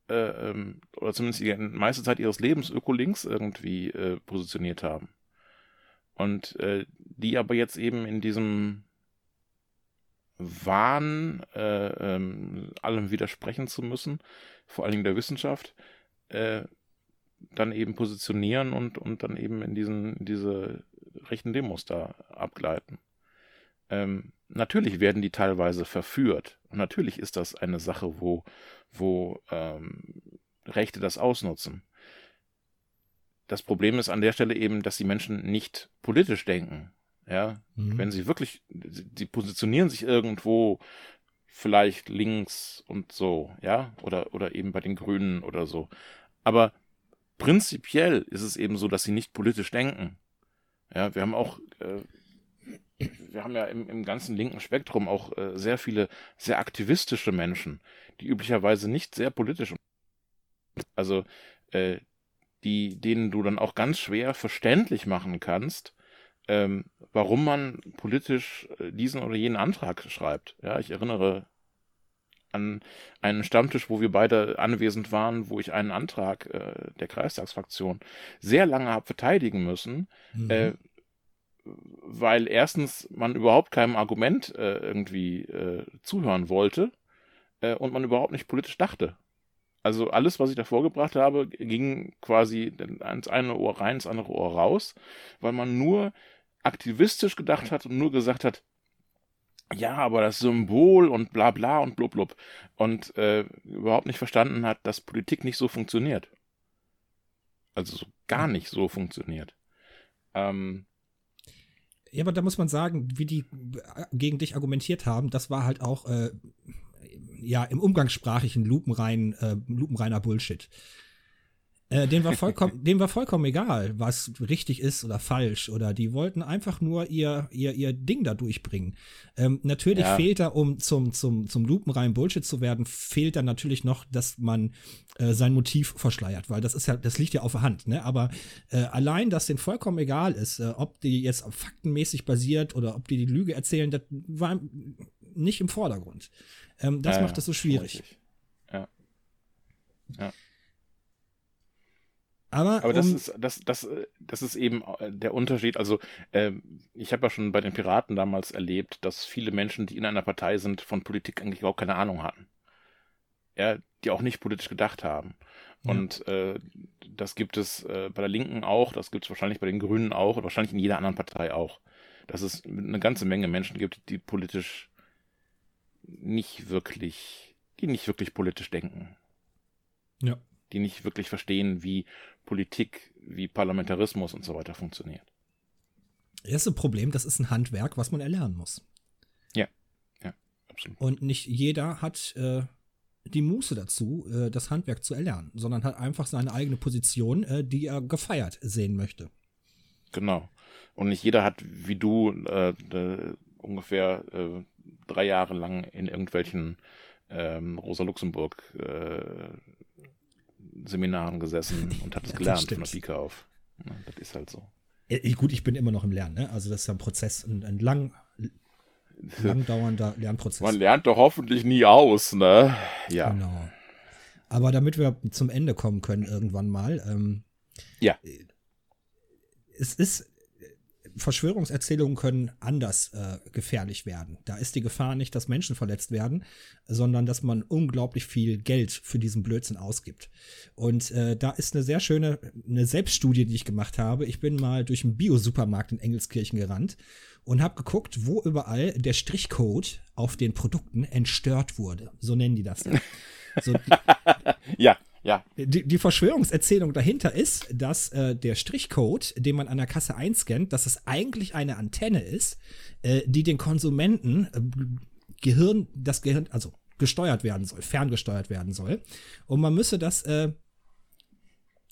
äh, ähm, oder zumindest die meiste Zeit ihres Lebens öko-links irgendwie äh, positioniert haben. Und äh, die aber jetzt eben in diesem Wahn, äh, ähm, allem widersprechen zu müssen, vor allen Dingen der Wissenschaft, äh, dann eben positionieren und, und dann eben in diesen, diese rechten Demos da abgleiten. Ähm, natürlich werden die teilweise verführt. Und natürlich ist das eine Sache, wo, wo ähm, Rechte das ausnutzen. Das Problem ist an der Stelle eben, dass die Menschen nicht politisch denken. Ja, mhm. wenn sie wirklich, sie positionieren sich irgendwo vielleicht links und so, ja, oder, oder eben bei den Grünen oder so. Aber prinzipiell ist es eben so, dass sie nicht politisch denken. Ja, wir haben auch, äh, wir haben ja im, im ganzen linken Spektrum auch äh, sehr viele sehr aktivistische Menschen, die üblicherweise nicht sehr politisch, also äh, die, denen du dann auch ganz schwer verständlich machen kannst, ähm, warum man politisch äh, diesen oder jenen Antrag schreibt. Ja, ich erinnere an einen Stammtisch, wo wir beide anwesend waren, wo ich einen Antrag äh, der Kreistagsfraktion sehr lange habe verteidigen müssen, mhm. äh, weil erstens man überhaupt keinem Argument äh, irgendwie äh, zuhören wollte äh, und man überhaupt nicht politisch dachte. Also alles, was ich da vorgebracht habe, ging quasi ins eine Ohr rein, ins andere Ohr raus, weil man nur aktivistisch gedacht hat und nur gesagt hat, ja, aber das Symbol und bla bla und blub blub und äh, überhaupt nicht verstanden hat, dass Politik nicht so funktioniert. also so gar nicht so funktioniert. Ähm, Ja, aber da muss man sagen, wie die äh, gegen dich argumentiert haben, das war halt auch äh, ja im umgangssprachlichen lupenrein, äh, lupenreiner Bullshit. Äh, dem war vollkommen, dem war vollkommen egal, was richtig ist oder falsch. Oder die wollten einfach nur ihr, ihr, ihr Ding da durchbringen. Ähm, natürlich Ja. fehlt da, um zum, zum, zum lupenreinen Bullshit zu werden, fehlt da natürlich noch, dass man äh, sein Motiv verschleiert, weil das ist ja, das liegt ja auf der Hand, ne? Aber äh, allein, dass denen vollkommen egal ist, äh, ob die jetzt faktenmäßig basiert oder ob die die Lüge erzählen, das war nicht im Vordergrund. Ähm, das ja, macht es so schwierig. richtig. Ja. Aber, Aber das um, ist, das, das, äh, das ist eben äh, der Unterschied. Also, ähm, ich habe ja schon bei den Piraten damals erlebt, dass viele Menschen, die in einer Partei sind, von Politik eigentlich überhaupt keine Ahnung hatten. Ja, die auch nicht politisch gedacht haben. Ja. Und äh, das gibt es äh, bei der Linken auch, das gibt es wahrscheinlich bei den Grünen auch und wahrscheinlich in jeder anderen Partei auch. Dass es eine ganze Menge Menschen gibt, die politisch nicht wirklich, die nicht wirklich politisch denken ja. Die nicht wirklich verstehen, wie Politik, wie Parlamentarismus und so weiter funktioniert. Das ist ein Problem, das ist ein Handwerk, was man erlernen muss. Absolut. Und nicht jeder hat äh, die Muße dazu, äh, das Handwerk zu erlernen, sondern hat einfach seine eigene Position, äh, die er gefeiert sehen möchte. Genau. Und nicht jeder hat, wie du, äh, ungefähr äh, drei Jahre lang in irgendwelchen ähm, Rosa Luxemburg äh, Seminaren gesessen und hat es Ja, gelernt von der. Pike auf. Ja, das ist halt so. Gut, ich bin immer noch im Lernen, ne? Also das ist ja ein Prozess, ein, ein lang, lang dauernder Lernprozess. Man lernt doch hoffentlich nie aus, ne? Ja. Genau. Aber damit wir zum Ende kommen können irgendwann mal, ähm, Ja. es ist, Verschwörungserzählungen können anders äh, gefährlich werden. Da ist die Gefahr nicht, dass Menschen verletzt werden, sondern dass man unglaublich viel Geld für diesen Blödsinn ausgibt. Und äh, da ist eine sehr schöne, eine Selbststudie, die ich gemacht habe. Ich bin mal durch einen Bio-Supermarkt in Engelskirchen gerannt und habe geguckt, wo überall der Strichcode auf den Produkten entstört wurde. So nennen die das. So, Ja, ja. die, die Verschwörungserzählung dahinter ist, dass äh, der Strichcode, den man an der Kasse einscannt, dass es eigentlich eine Antenne ist, äh, die den Konsumenten äh, Gehirn, das Gehirn, also gesteuert werden soll, ferngesteuert werden soll. Und man müsse das, äh,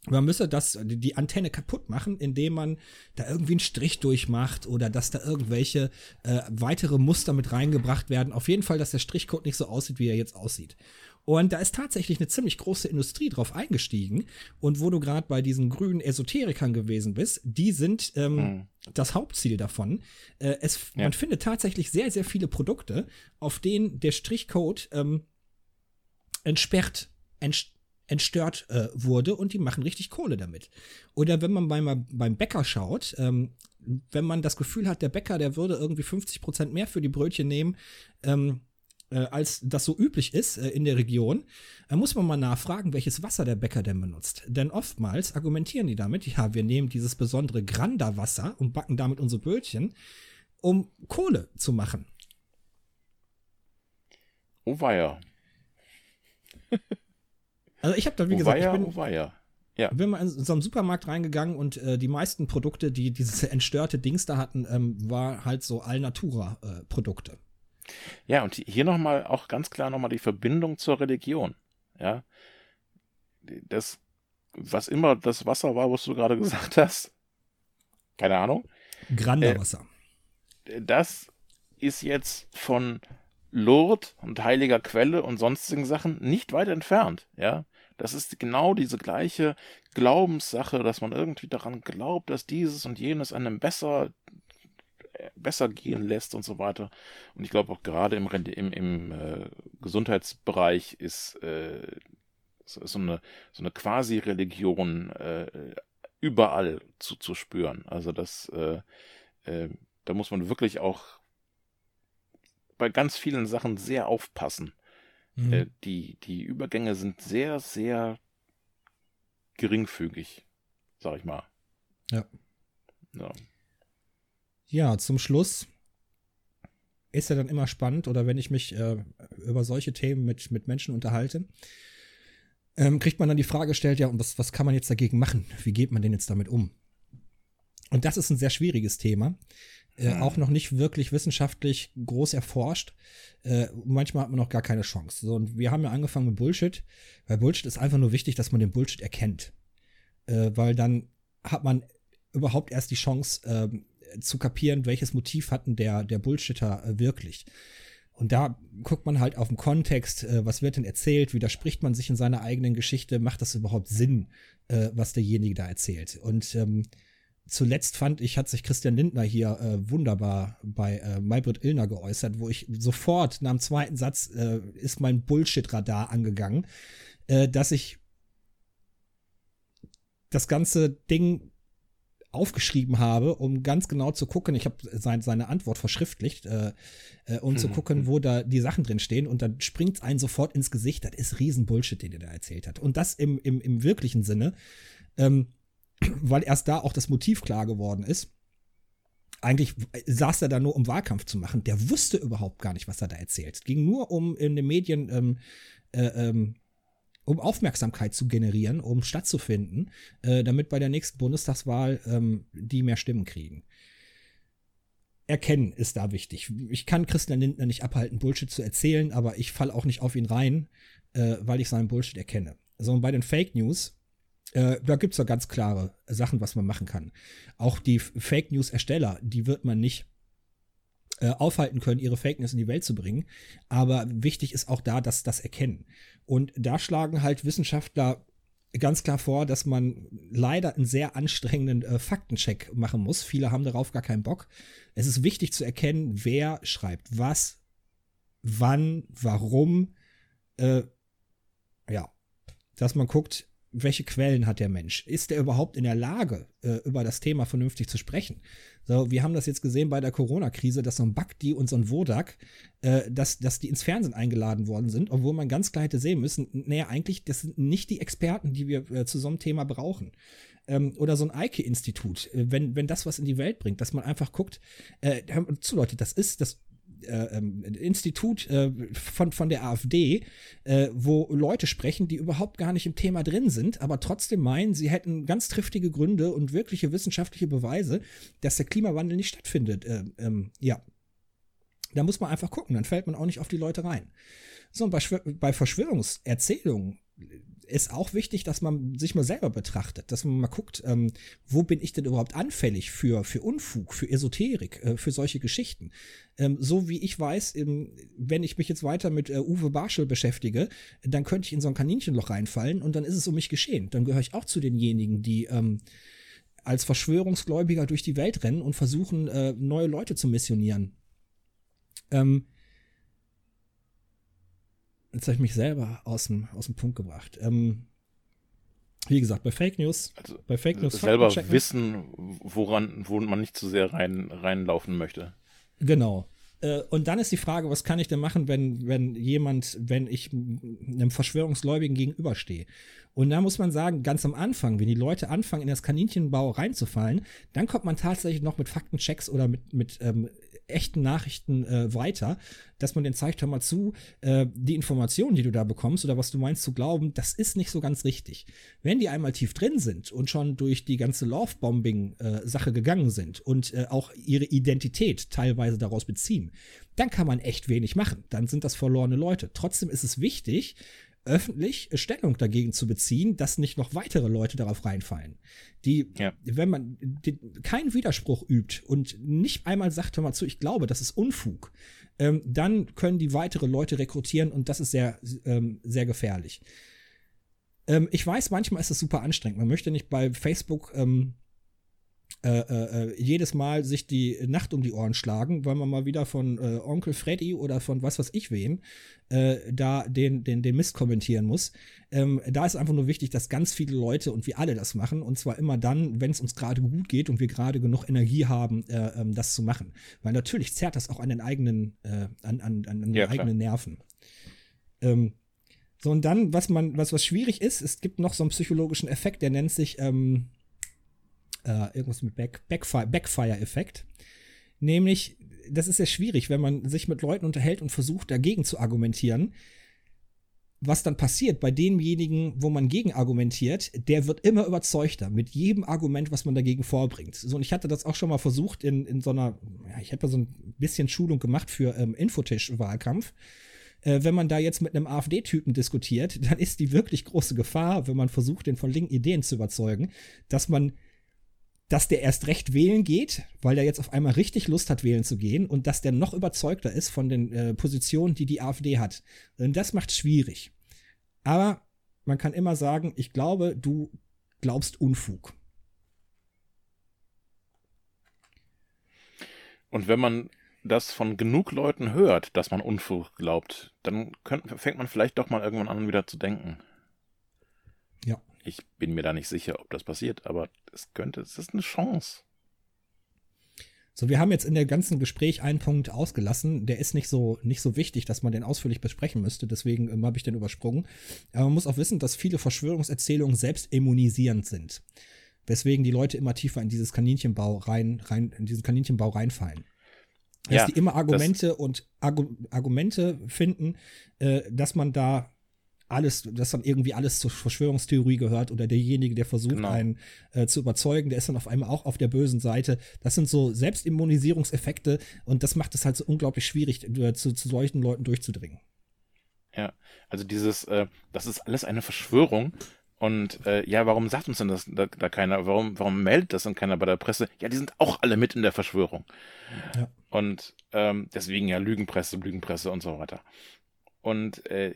man müsse das, die Antenne kaputt machen, indem man da irgendwie einen Strich durchmacht oder dass da irgendwelche äh, weitere Muster mit reingebracht werden. Auf jeden Fall, dass der Strichcode nicht so aussieht, wie er jetzt aussieht. Und da ist tatsächlich eine ziemlich große Industrie drauf eingestiegen. Und wo du gerade bei diesen grünen Esoterikern gewesen bist, die sind ähm, Hm. das Hauptziel davon. Äh, es, Ja. Man findet tatsächlich sehr, sehr viele Produkte, auf denen der Strichcode ähm, entsperrt, entst entstört äh, wurde und die machen richtig Kohle damit. Oder wenn man beim, beim Bäcker schaut, ähm, wenn man das Gefühl hat, der Bäcker, der würde irgendwie 50% mehr für die Brötchen nehmen, ähm, äh, als das so üblich ist äh, in der Region, dann muss man mal nachfragen, welches Wasser der Bäcker denn benutzt. Denn oftmals argumentieren die damit, ja, wir nehmen dieses besondere Granda-Wasser und backen damit unsere Brötchen, um Kohle zu machen. Oh weia. Also ich habe da, wie gesagt, ich bin, weia. bin mal in so einem Supermarkt reingegangen und äh, die meisten Produkte, die dieses entstörte Dings da hatten, ähm, war halt so Allnatura-Produkte. Ja, und hier nochmal auch ganz klar nochmal die Verbindung zur Religion. Ja. Das, was immer das Wasser war, was du gerade gesagt hast, keine Ahnung, Granda-Wasser. das ist jetzt von Lourdes und heiliger Quelle und sonstigen Sachen nicht weit entfernt. Ja. Das ist genau diese gleiche Glaubenssache, dass man irgendwie daran glaubt, dass dieses und jenes einem besser besser gehen lässt und so weiter. Und ich glaube auch gerade im, im, im äh, Gesundheitsbereich ist äh, so, so eine, so eine Quasi-Religion äh, überall zu, zu spüren. Also das, äh, äh, da muss man wirklich auch bei ganz vielen Sachen sehr aufpassen. Mhm. Äh, die, die Übergänge sind sehr, sehr geringfügig, sag ich mal. Ja. Ja. Ja, zum Schluss ist ja dann immer spannend, oder wenn ich mich äh, über solche Themen mit, mit Menschen unterhalte, ähm, kriegt man dann die Frage gestellt, ja, und was, was kann man jetzt dagegen machen? Wie geht man denn jetzt damit um? Und das ist ein sehr schwieriges Thema. Äh, Hm. Auch noch nicht wirklich wissenschaftlich groß erforscht. Äh, manchmal hat man noch gar keine Chance. So, und wir haben ja angefangen mit Bullshit, weil Bullshit ist einfach nur wichtig, dass man den Bullshit erkennt. Äh, weil dann hat man überhaupt erst die Chance ähm, zu kapieren, welches Motiv hatten der, der Bullshitter äh, wirklich. Und da guckt man halt auf den Kontext, äh, was wird denn erzählt, widerspricht man sich in seiner eigenen Geschichte, macht das überhaupt Sinn, äh, was derjenige da erzählt. Und ähm, zuletzt fand ich, hat sich Christian Lindner hier äh, wunderbar bei äh, Maybrit Illner geäußert, wo ich sofort nach dem zweiten Satz äh, ist mein Bullshit-Radar angegangen, äh, dass ich das ganze Ding aufgeschrieben habe, um ganz genau zu gucken. Ich habe sein, seine Antwort verschriftlicht, äh, äh, um zu Mhm. gucken, wo da die Sachen drin stehen. Und dann springt es einen sofort ins Gesicht. Das ist riesen Bullshit, den er da erzählt hat. Und das im, im, im wirklichen Sinne, ähm, weil erst da auch das Motiv klar geworden ist. Eigentlich saß er da nur, um Wahlkampf zu machen. Der wusste überhaupt gar nicht, was er da erzählt. Es ging nur um in den Medien ähm, äh, ähm, um Aufmerksamkeit zu generieren, um stattzufinden, äh, damit bei der nächsten Bundestagswahl ähm, die mehr Stimmen kriegen. Erkennen ist da wichtig. Ich kann Christian Lindner nicht abhalten, Bullshit zu erzählen, aber ich falle auch nicht auf ihn rein, äh, weil ich seinen Bullshit erkenne. So, und bei den Fake News, äh, da gibt's ja ganz klare Sachen, was man machen kann. Auch die Fake News-Ersteller, die wird man nicht äh, aufhalten können, ihre Fake News in die Welt zu bringen. Aber wichtig ist auch da, dass das erkennen. Und da schlagen halt Wissenschaftler ganz klar vor, dass man leider einen sehr anstrengenden äh, Faktencheck machen muss. Viele haben darauf gar keinen Bock. Es ist wichtig zu erkennen, wer schreibt was, wann, warum. Äh, ja, dass man guckt, welche Quellen hat der Mensch? Ist er überhaupt in der Lage, äh, über das Thema vernünftig zu sprechen? So, wir haben das jetzt gesehen bei der Corona-Krise, dass so ein Bakti und so ein Wodak, äh, dass, dass die ins Fernsehen eingeladen worden sind, obwohl man ganz klar hätte sehen müssen, naja, eigentlich, das sind nicht die Experten, die wir äh, zu so einem Thema brauchen. Ähm, oder so ein Eike-Institut, äh, wenn, wenn das was in die Welt bringt, dass man einfach guckt, äh, zu Leute, das ist das äh, ähm, Institut äh, von, von der AfD, äh, wo Leute sprechen, die überhaupt gar nicht im Thema drin sind, aber trotzdem meinen, sie hätten ganz triftige Gründe und wirkliche wissenschaftliche Beweise, dass der Klimawandel nicht stattfindet. Äh, ähm, ja. Da muss man einfach gucken, dann fällt man auch nicht auf die Leute rein. So, und bei, bei Verschwörungserzählungen ist auch wichtig, dass man sich mal selber betrachtet, dass man mal guckt, ähm, wo bin ich denn überhaupt anfällig für, für Unfug, für Esoterik, äh, für solche Geschichten. Ähm, so wie ich weiß, ähm, wenn ich mich jetzt weiter mit äh, Uwe Barschel beschäftige, dann könnte ich in so ein Kaninchenloch reinfallen und dann ist es um mich geschehen. Dann gehöre ich auch zu denjenigen, die ähm, als Verschwörungsgläubiger durch die Welt rennen und versuchen, äh, neue Leute zu missionieren. Ähm, jetzt habe ich mich selber aus dem, aus dem Punkt gebracht. Ähm, wie gesagt, bei Fake News, Also bei Fake News selber wissen, woran, wo man nicht zu sehr rein, reinlaufen möchte. Genau. Äh, Und dann ist die Frage, was kann ich denn machen, wenn, wenn jemand, wenn ich einem Verschwörungsgläubigen gegenüberstehe? Und da muss man sagen, ganz am Anfang, wenn die Leute anfangen, in das Kaninchenbau reinzufallen, dann kommt man tatsächlich noch mit Faktenchecks oder mit, mit ähm, echten Nachrichten äh, weiter, dass man den zeigt, hör mal zu, äh, die Informationen, die du da bekommst oder was du meinst zu glauben, das ist nicht so ganz richtig. Wenn die einmal tief drin sind und schon durch die ganze Love-Bombing-Sache gegangen sind und äh, auch ihre Identität teilweise daraus beziehen, dann kann man echt wenig machen. Dann sind das verlorene Leute. Trotzdem ist es wichtig, öffentlich Stellung dagegen zu beziehen, dass nicht noch weitere Leute darauf reinfallen. Die, Ja. wenn man die, keinen Widerspruch übt und nicht einmal sagt, hör mal zu, ich glaube, das ist Unfug, ähm, dann können die weitere Leute rekrutieren und das ist sehr, ähm, sehr gefährlich. Ähm, ich weiß, manchmal ist es super anstrengend. Man möchte nicht bei Facebook ähm, äh, äh, jedes Mal sich die Nacht um die Ohren schlagen, weil man mal wieder von äh, Onkel Freddy oder von was weiß ich wen äh, da den, den, den Mist kommentieren muss. Ähm, da ist einfach nur wichtig, dass ganz viele Leute und wir alle das machen und zwar immer dann, wenn es uns gerade gut geht und wir gerade genug Energie haben, äh, ähm, das zu machen. Weil natürlich zerrt das auch an den eigenen, äh, an, an, an den Ja, klar. eigenen Nerven. Ähm, so, und dann, was man, was, was schwierig ist, es gibt noch so einen psychologischen Effekt, der nennt sich ähm, äh, irgendwas mit Back, Backfire, Backfire-Effekt. Nämlich, das ist ja schwierig, wenn man sich mit Leuten unterhält und versucht, dagegen zu argumentieren. was dann passiert bei demjenigen, wo man gegen argumentiert, der wird immer überzeugter mit jedem Argument, was man dagegen vorbringt. So, und ich hatte das auch schon mal versucht in, in so einer, ja, ich habe ja so ein bisschen Schulung gemacht für ähm, Infotisch-Wahlkampf. Äh, wenn man da jetzt mit einem AfD-Typen diskutiert, dann ist die wirklich große Gefahr, wenn man versucht, den von linken Ideen zu überzeugen, dass man dass der erst recht wählen geht, weil der jetzt auf einmal richtig Lust hat, wählen zu gehen und dass der noch überzeugter ist von den äh, Positionen, die die AfD hat. Und das macht schwierig. Aber man kann immer sagen, ich glaube, du glaubst Unfug. Und wenn man das von genug Leuten hört, dass man Unfug glaubt, dann könnt, fängt man vielleicht doch mal irgendwann an, wieder zu denken. Ja. Ich bin mir da nicht sicher, ob das passiert, aber es könnte, es ist eine Chance. So, wir haben jetzt in der ganzen Gespräch einen Punkt ausgelassen. Der ist nicht so, nicht so wichtig, dass man den ausführlich besprechen müsste. Deswegen ähm, habe ich den übersprungen. Aber man muss auch wissen, dass viele Verschwörungserzählungen selbst immunisierend sind. Weswegen die Leute immer tiefer in dieses Kaninchenbau rein, rein, in diesen Kaninchenbau reinfallen. Dass Ja, die immer Argumente und Argu Argumente finden, äh, dass man da alles, dass dann irgendwie alles zur Verschwörungstheorie gehört oder derjenige, der versucht, Genau. einen äh, zu überzeugen, der ist dann auf einmal auch auf der bösen Seite. Das sind so Selbstimmunisierungseffekte und das macht es halt so unglaublich schwierig, äh, zu, zu solchen Leuten durchzudringen. Ja, also dieses, äh, das ist alles eine Verschwörung. Und äh, ja, warum sagt uns denn das da, da keiner? Warum, warum meldet das denn keiner bei der Presse? Ja, die sind auch alle mit in der Verschwörung. Ja. Und ähm, deswegen ja Lügenpresse, Lügenpresse und so weiter. Und äh,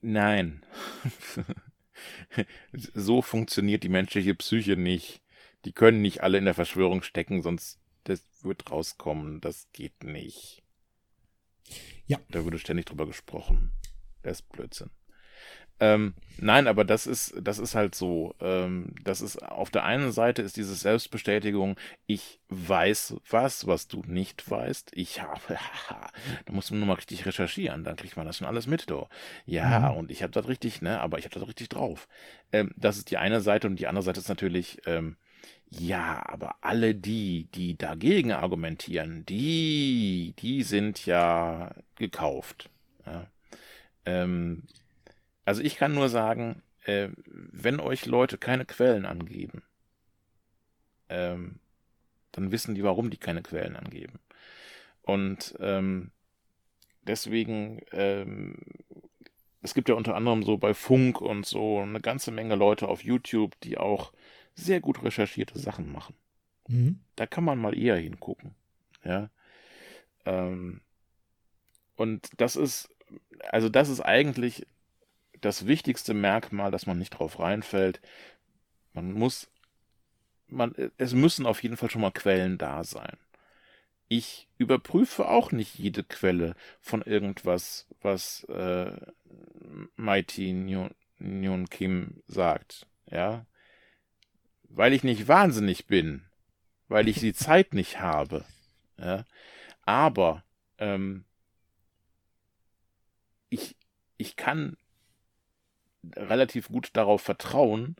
nein, so funktioniert die menschliche Psyche nicht. Die können nicht alle in der Verschwörung stecken, sonst das wird rauskommen. Das geht nicht. Ja. Da wurde ständig drüber gesprochen. Das ist Blödsinn. Ähm, nein, aber das ist, das ist halt so. Ähm, das ist auf der einen Seite ist diese Selbstbestätigung, ich weiß was, was du nicht weißt. Ich habe, da muss man nur mal richtig recherchieren, dann kriegt man das schon alles mit, do. Ja, Mhm. und ich habe das richtig, ne, aber ich habe das richtig drauf. Ähm, das ist die eine Seite und die andere Seite ist natürlich, ähm, ja, aber alle die, die dagegen argumentieren, die, die sind ja gekauft. Ja. Ähm, also ich kann nur sagen, äh, wenn euch Leute keine Quellen angeben, ähm, dann wissen die, warum die keine Quellen angeben. Und ähm, deswegen, ähm, es gibt ja unter anderem so bei Funk und so eine ganze Menge Leute auf YouTube, die auch sehr gut recherchierte Sachen machen. Mhm. Da kann man mal eher hingucken. Ja. Ähm, und das ist, also das ist eigentlich das wichtigste Merkmal, dass man nicht drauf reinfällt. Man muss, man, es müssen auf jeden Fall schon mal Quellen da sein. Ich überprüfe auch nicht jede Quelle von irgendwas, was äh, Mighty Nyon, Kim sagt. Ja. Weil ich nicht wahnsinnig bin. Weil ich die Zeit nicht habe. Ja. Aber ähm, ich, ich kann relativ gut darauf vertrauen,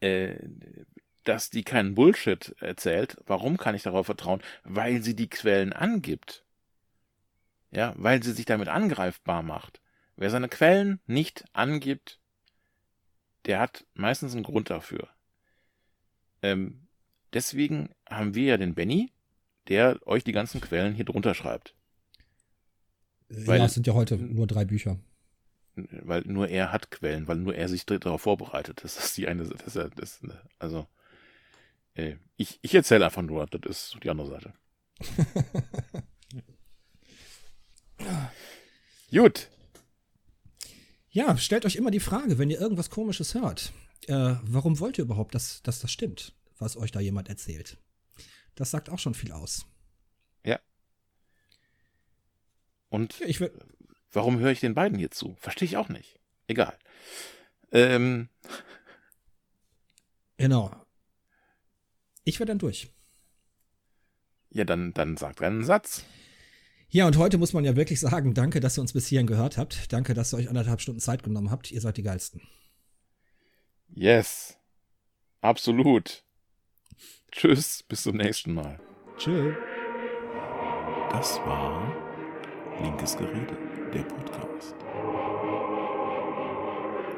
äh, dass die keinen Bullshit erzählt. Warum kann ich darauf vertrauen? Weil sie die Quellen angibt. Ja, weil sie sich damit angreifbar macht. Wer seine Quellen nicht angibt, der hat meistens einen Grund dafür. Ähm, deswegen haben wir ja den Benny, der euch die ganzen Quellen hier drunter schreibt. Weil- ja, es sind ja heute nur drei Bücher. Weil nur er hat Quellen, weil nur er sich darauf vorbereitet. Das ist die eine, das ist, ja- das, ist- also äh, ich, ich erzähle einfach nur, das ist die andere Seite. Gut, Ja, stellt euch immer die Frage, wenn ihr irgendwas Komisches hört, äh, warum wollt ihr überhaupt, dass, dass das stimmt, was euch da jemand erzählt? Das sagt auch schon viel aus. und Ja, ich will, warum höre ich den beiden hier zu? Verstehe ich auch nicht. Egal. Ähm, genau. Ich wäre dann durch. ja, dann, dann sagt einen Satz. Ja, und heute muss man ja wirklich sagen, danke, dass ihr uns bis hierhin gehört habt. Danke, dass ihr euch anderthalb Stunden Zeit genommen habt. Ihr seid die Geilsten. Yes. Absolut. Tschüss, bis zum nächsten Mal. Tschüss. Das war Linkes Gerede, der Podcast.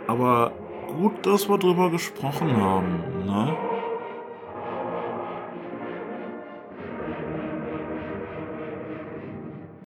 Aber gut, dass wir drüber gesprochen haben, ne?